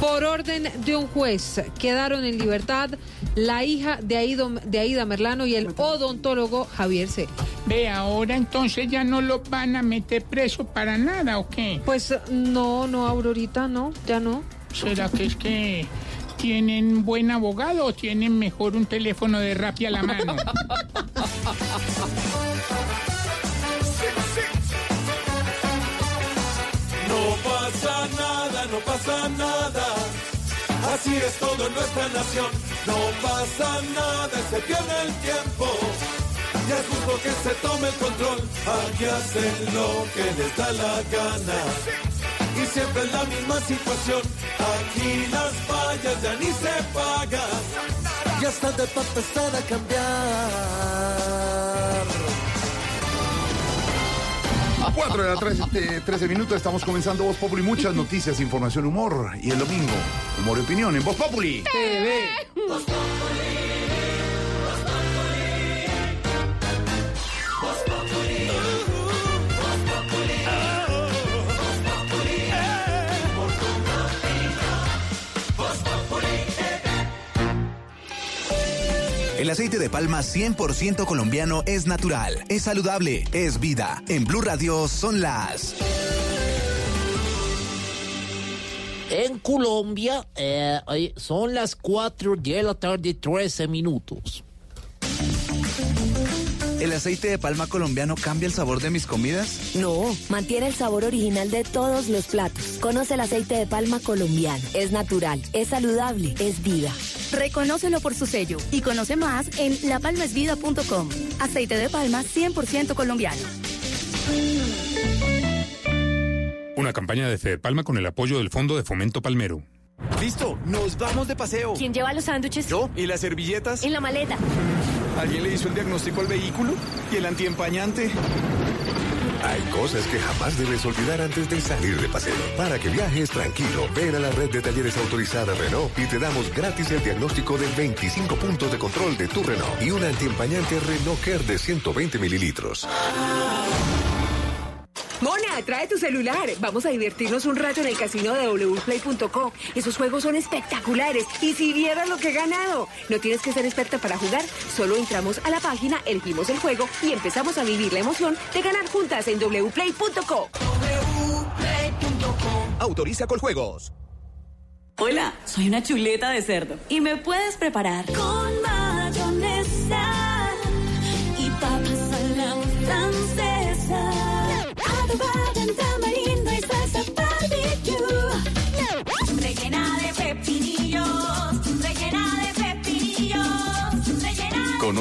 Por orden de un juez, quedaron en libertad la hija de, Aido- de Aida Merlano y el odontólogo Javier C. Ve, ahora entonces ya no lo van a meter preso para nada, ¿o qué? Pues no, no, Aurorita, no, ya no. ¿Será que es que tienen buen abogado o tienen mejor un teléfono de Rappi a la mano? No pasa nada, no pasa nada. Así es todo en nuestra nación. No pasa nada, se pierde el tiempo. Y es justo que se tome el control. Aquí hacen lo que les da la gana. Y siempre es la misma situación. Aquí las fallas ya ni se pagan. Ya está de pa' empezar a cambiar. 4 de la 13, 13 minutos, estamos comenzando Voz Populi. Muchas noticias, información, humor. Y el domingo, humor y opinión en Voz Populi. TV. El aceite de palma 100% colombiano es natural, es saludable, es vida. En Blue Radio son las... En Colombia eh, son las 4 de la tarde, 13 minutos. ¿El aceite de palma colombiano cambia el sabor de mis comidas? No, mantiene el sabor original de todos los platos. Conoce el aceite de palma colombiano. Es natural, es saludable, es vida. Reconócelo por su sello y conoce más en lapalmasvida.com. Aceite de palma 100% colombiano. Una campaña de Fede Palma con el apoyo del Fondo de Fomento Palmero. Listo, nos vamos de paseo. ¿Quién lleva los sándwiches? ¿Yo? ¿Y las servilletas? En la maleta. ¿Alguien le hizo el diagnóstico al vehículo? ¿Y el antiempañante? Hay cosas que jamás debes olvidar antes de salir de paseo. Para que viajes tranquilo, ven a la red de talleres autorizada Renault y te damos gratis el diagnóstico de 25 puntos de control de tu Renault y un antiempañante Renault Care de 120 mililitros. Mona, trae tu celular. Vamos a divertirnos un rato en el casino de wplay.co. Esos juegos son espectaculares. Y si vieras lo que he ganado. No tienes que ser experta para jugar. Solo entramos a la página, elegimos el juego y empezamos a vivir la emoción de ganar juntas en wplay.co. Autoriza con juegos. Hola, soy una chuleta de cerdo y me puedes preparar con mayonesa y papas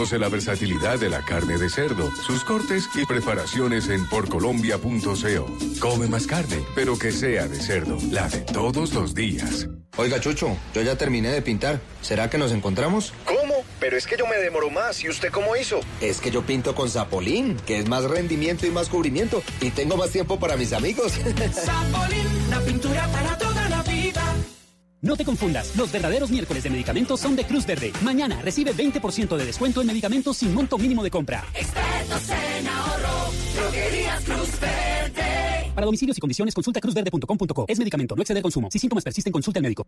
Conoce la versatilidad de la carne de cerdo, sus cortes y preparaciones en porcolombia.co. Come más carne, pero que sea de cerdo, la de todos los días. Oiga, Chucho, yo ya terminé de pintar. ¿Será que nos encontramos? ¿Cómo? Pero es que yo me demoro más. ¿Y usted cómo hizo? Es que yo pinto con Zapolín, que es más rendimiento y más cubrimiento. Y tengo más tiempo para mis amigos. Zapolín, la pintura para. No te confundas, los verdaderos miércoles de medicamentos son de Cruz Verde. Mañana recibe 20% de descuento en medicamentos sin monto mínimo de compra. Expertos en ahorro, droguerías Cruz Verde. Para domicilios y condiciones consulta cruzverde.com.co. Es medicamento, no exceder consumo. Si síntomas persisten, consulta al médico.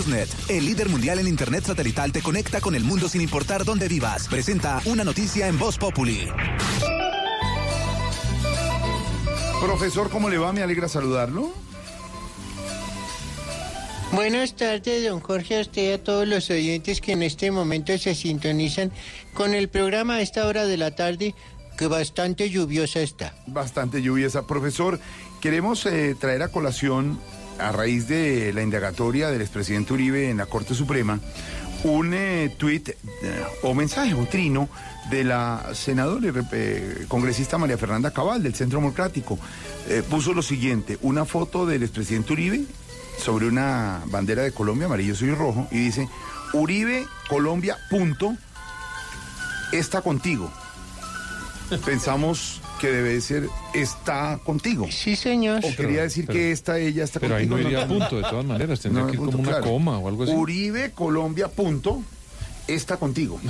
HughesNet, el líder mundial en Internet satelital, te conecta con el mundo sin importar dónde vivas. Presenta una noticia en Voz Populi. Profesor, ¿cómo le va? Me alegra saludarlo. Buenas tardes, don Jorge, a usted y a todos los oyentes que en este momento se sintonizan con el programa a esta hora de la tarde, que bastante lluviosa está. Bastante lluviosa. Profesor, queremos eh, traer a colación, a raíz de la indagatoria del expresidente Uribe en la Corte Suprema, un eh, tuit eh, o mensaje, un trino de la senadora y eh, congresista María Fernanda Cabal del Centro Democrático. Eh, puso lo siguiente, una foto del expresidente Uribe sobre una bandera de Colombia, amarillo, y rojo, y dice, Uribe, Colombia, punto, está contigo. Pensamos que debe ser está contigo. Sí, señor. O quería decir que esta ella está Pero ahí contigo. no iría punto, de todas maneras, tendría No, que ir punto, como una claro. coma o algo así. Uribe, Colombia, punto. está contigo.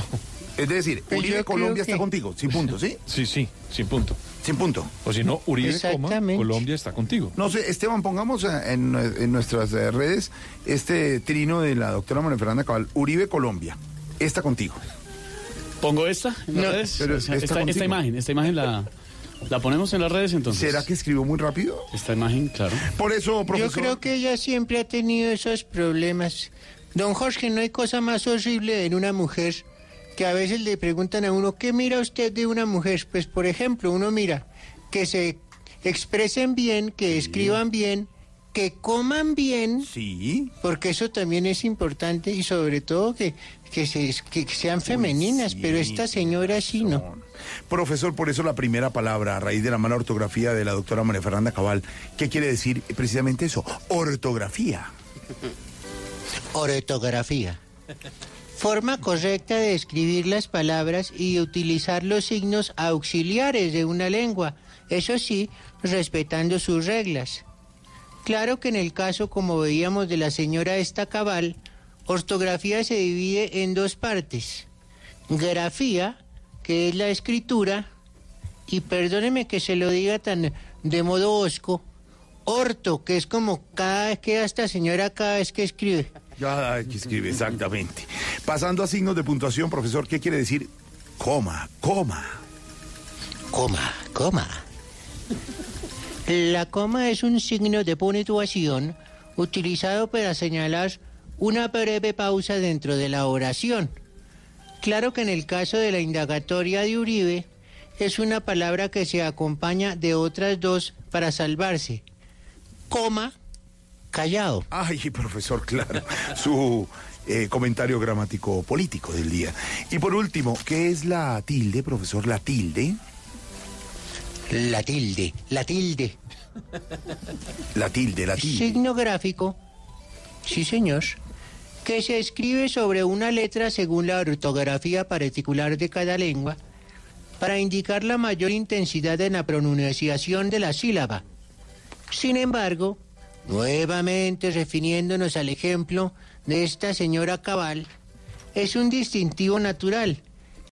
Es decir, Pues Uribe Colombia que- está contigo, sin punto, ¿sí? Sí, sí, sin punto. Sin punto. O si no, Uribe, coma. Colombia está contigo. No sé, Esteban, pongamos en, en nuestras redes este trino de la doctora María Fernanda Cabal, Uribe Colombia, está contigo. ¿Pongo esta en las No, redes? pero esta, esta imagen, esta imagen la, la ponemos en las redes entonces. ¿Será que escribió muy rápido? Esta imagen, claro. Por eso, Yo profesor... creo que ella siempre ha tenido esos problemas. Don Jorge, no hay cosa más horrible en una mujer que a veces le preguntan a uno, ¿qué mira usted de una mujer? Pues, por ejemplo, uno mira que se expresen bien, que escriban bien, que coman bien. Sí. Porque eso también es importante y sobre todo que, que, se, que sean femeninas, pero esta señora sí no. Profesor, por eso la primera palabra, a raíz de la mala ortografía de la doctora María Fernanda Cabal, ¿qué quiere decir precisamente eso? Ortografía. Ortografía. Forma correcta de escribir las palabras y utilizar los signos auxiliares de una lengua, eso sí, respetando sus reglas. Claro que en el caso, como veíamos de la señora esta cabal, ortografía se divide en dos partes. Grafía, que es la escritura, y perdóneme que se lo diga tan de modo osco, orto, que es como cada vez que esta señora cada vez que escribe. Ya que escribe, exactamente. Pasando a signos de puntuación, profesor, ¿qué quiere decir? Coma, coma. Coma, coma. La coma es un signo de puntuación utilizado para señalar una breve pausa dentro de la oración. Claro que en el caso de la indagatoria de Uribe es una palabra que se acompaña de otras dos para salvarse. Coma, callado. Ay, profesor, claro. Su eh, comentario gramático político del día. Y por último, ¿qué es la tilde, profesor? La tilde. La tilde, la tilde. La tilde, la tilde. Signo gráfico, sí señor, que se escribe sobre una letra según la ortografía particular de cada lengua para indicar la mayor intensidad en la pronunciación de la sílaba. Sin embargo, nuevamente refiriéndonos al ejemplo de esta señora Cabal, es un distintivo natural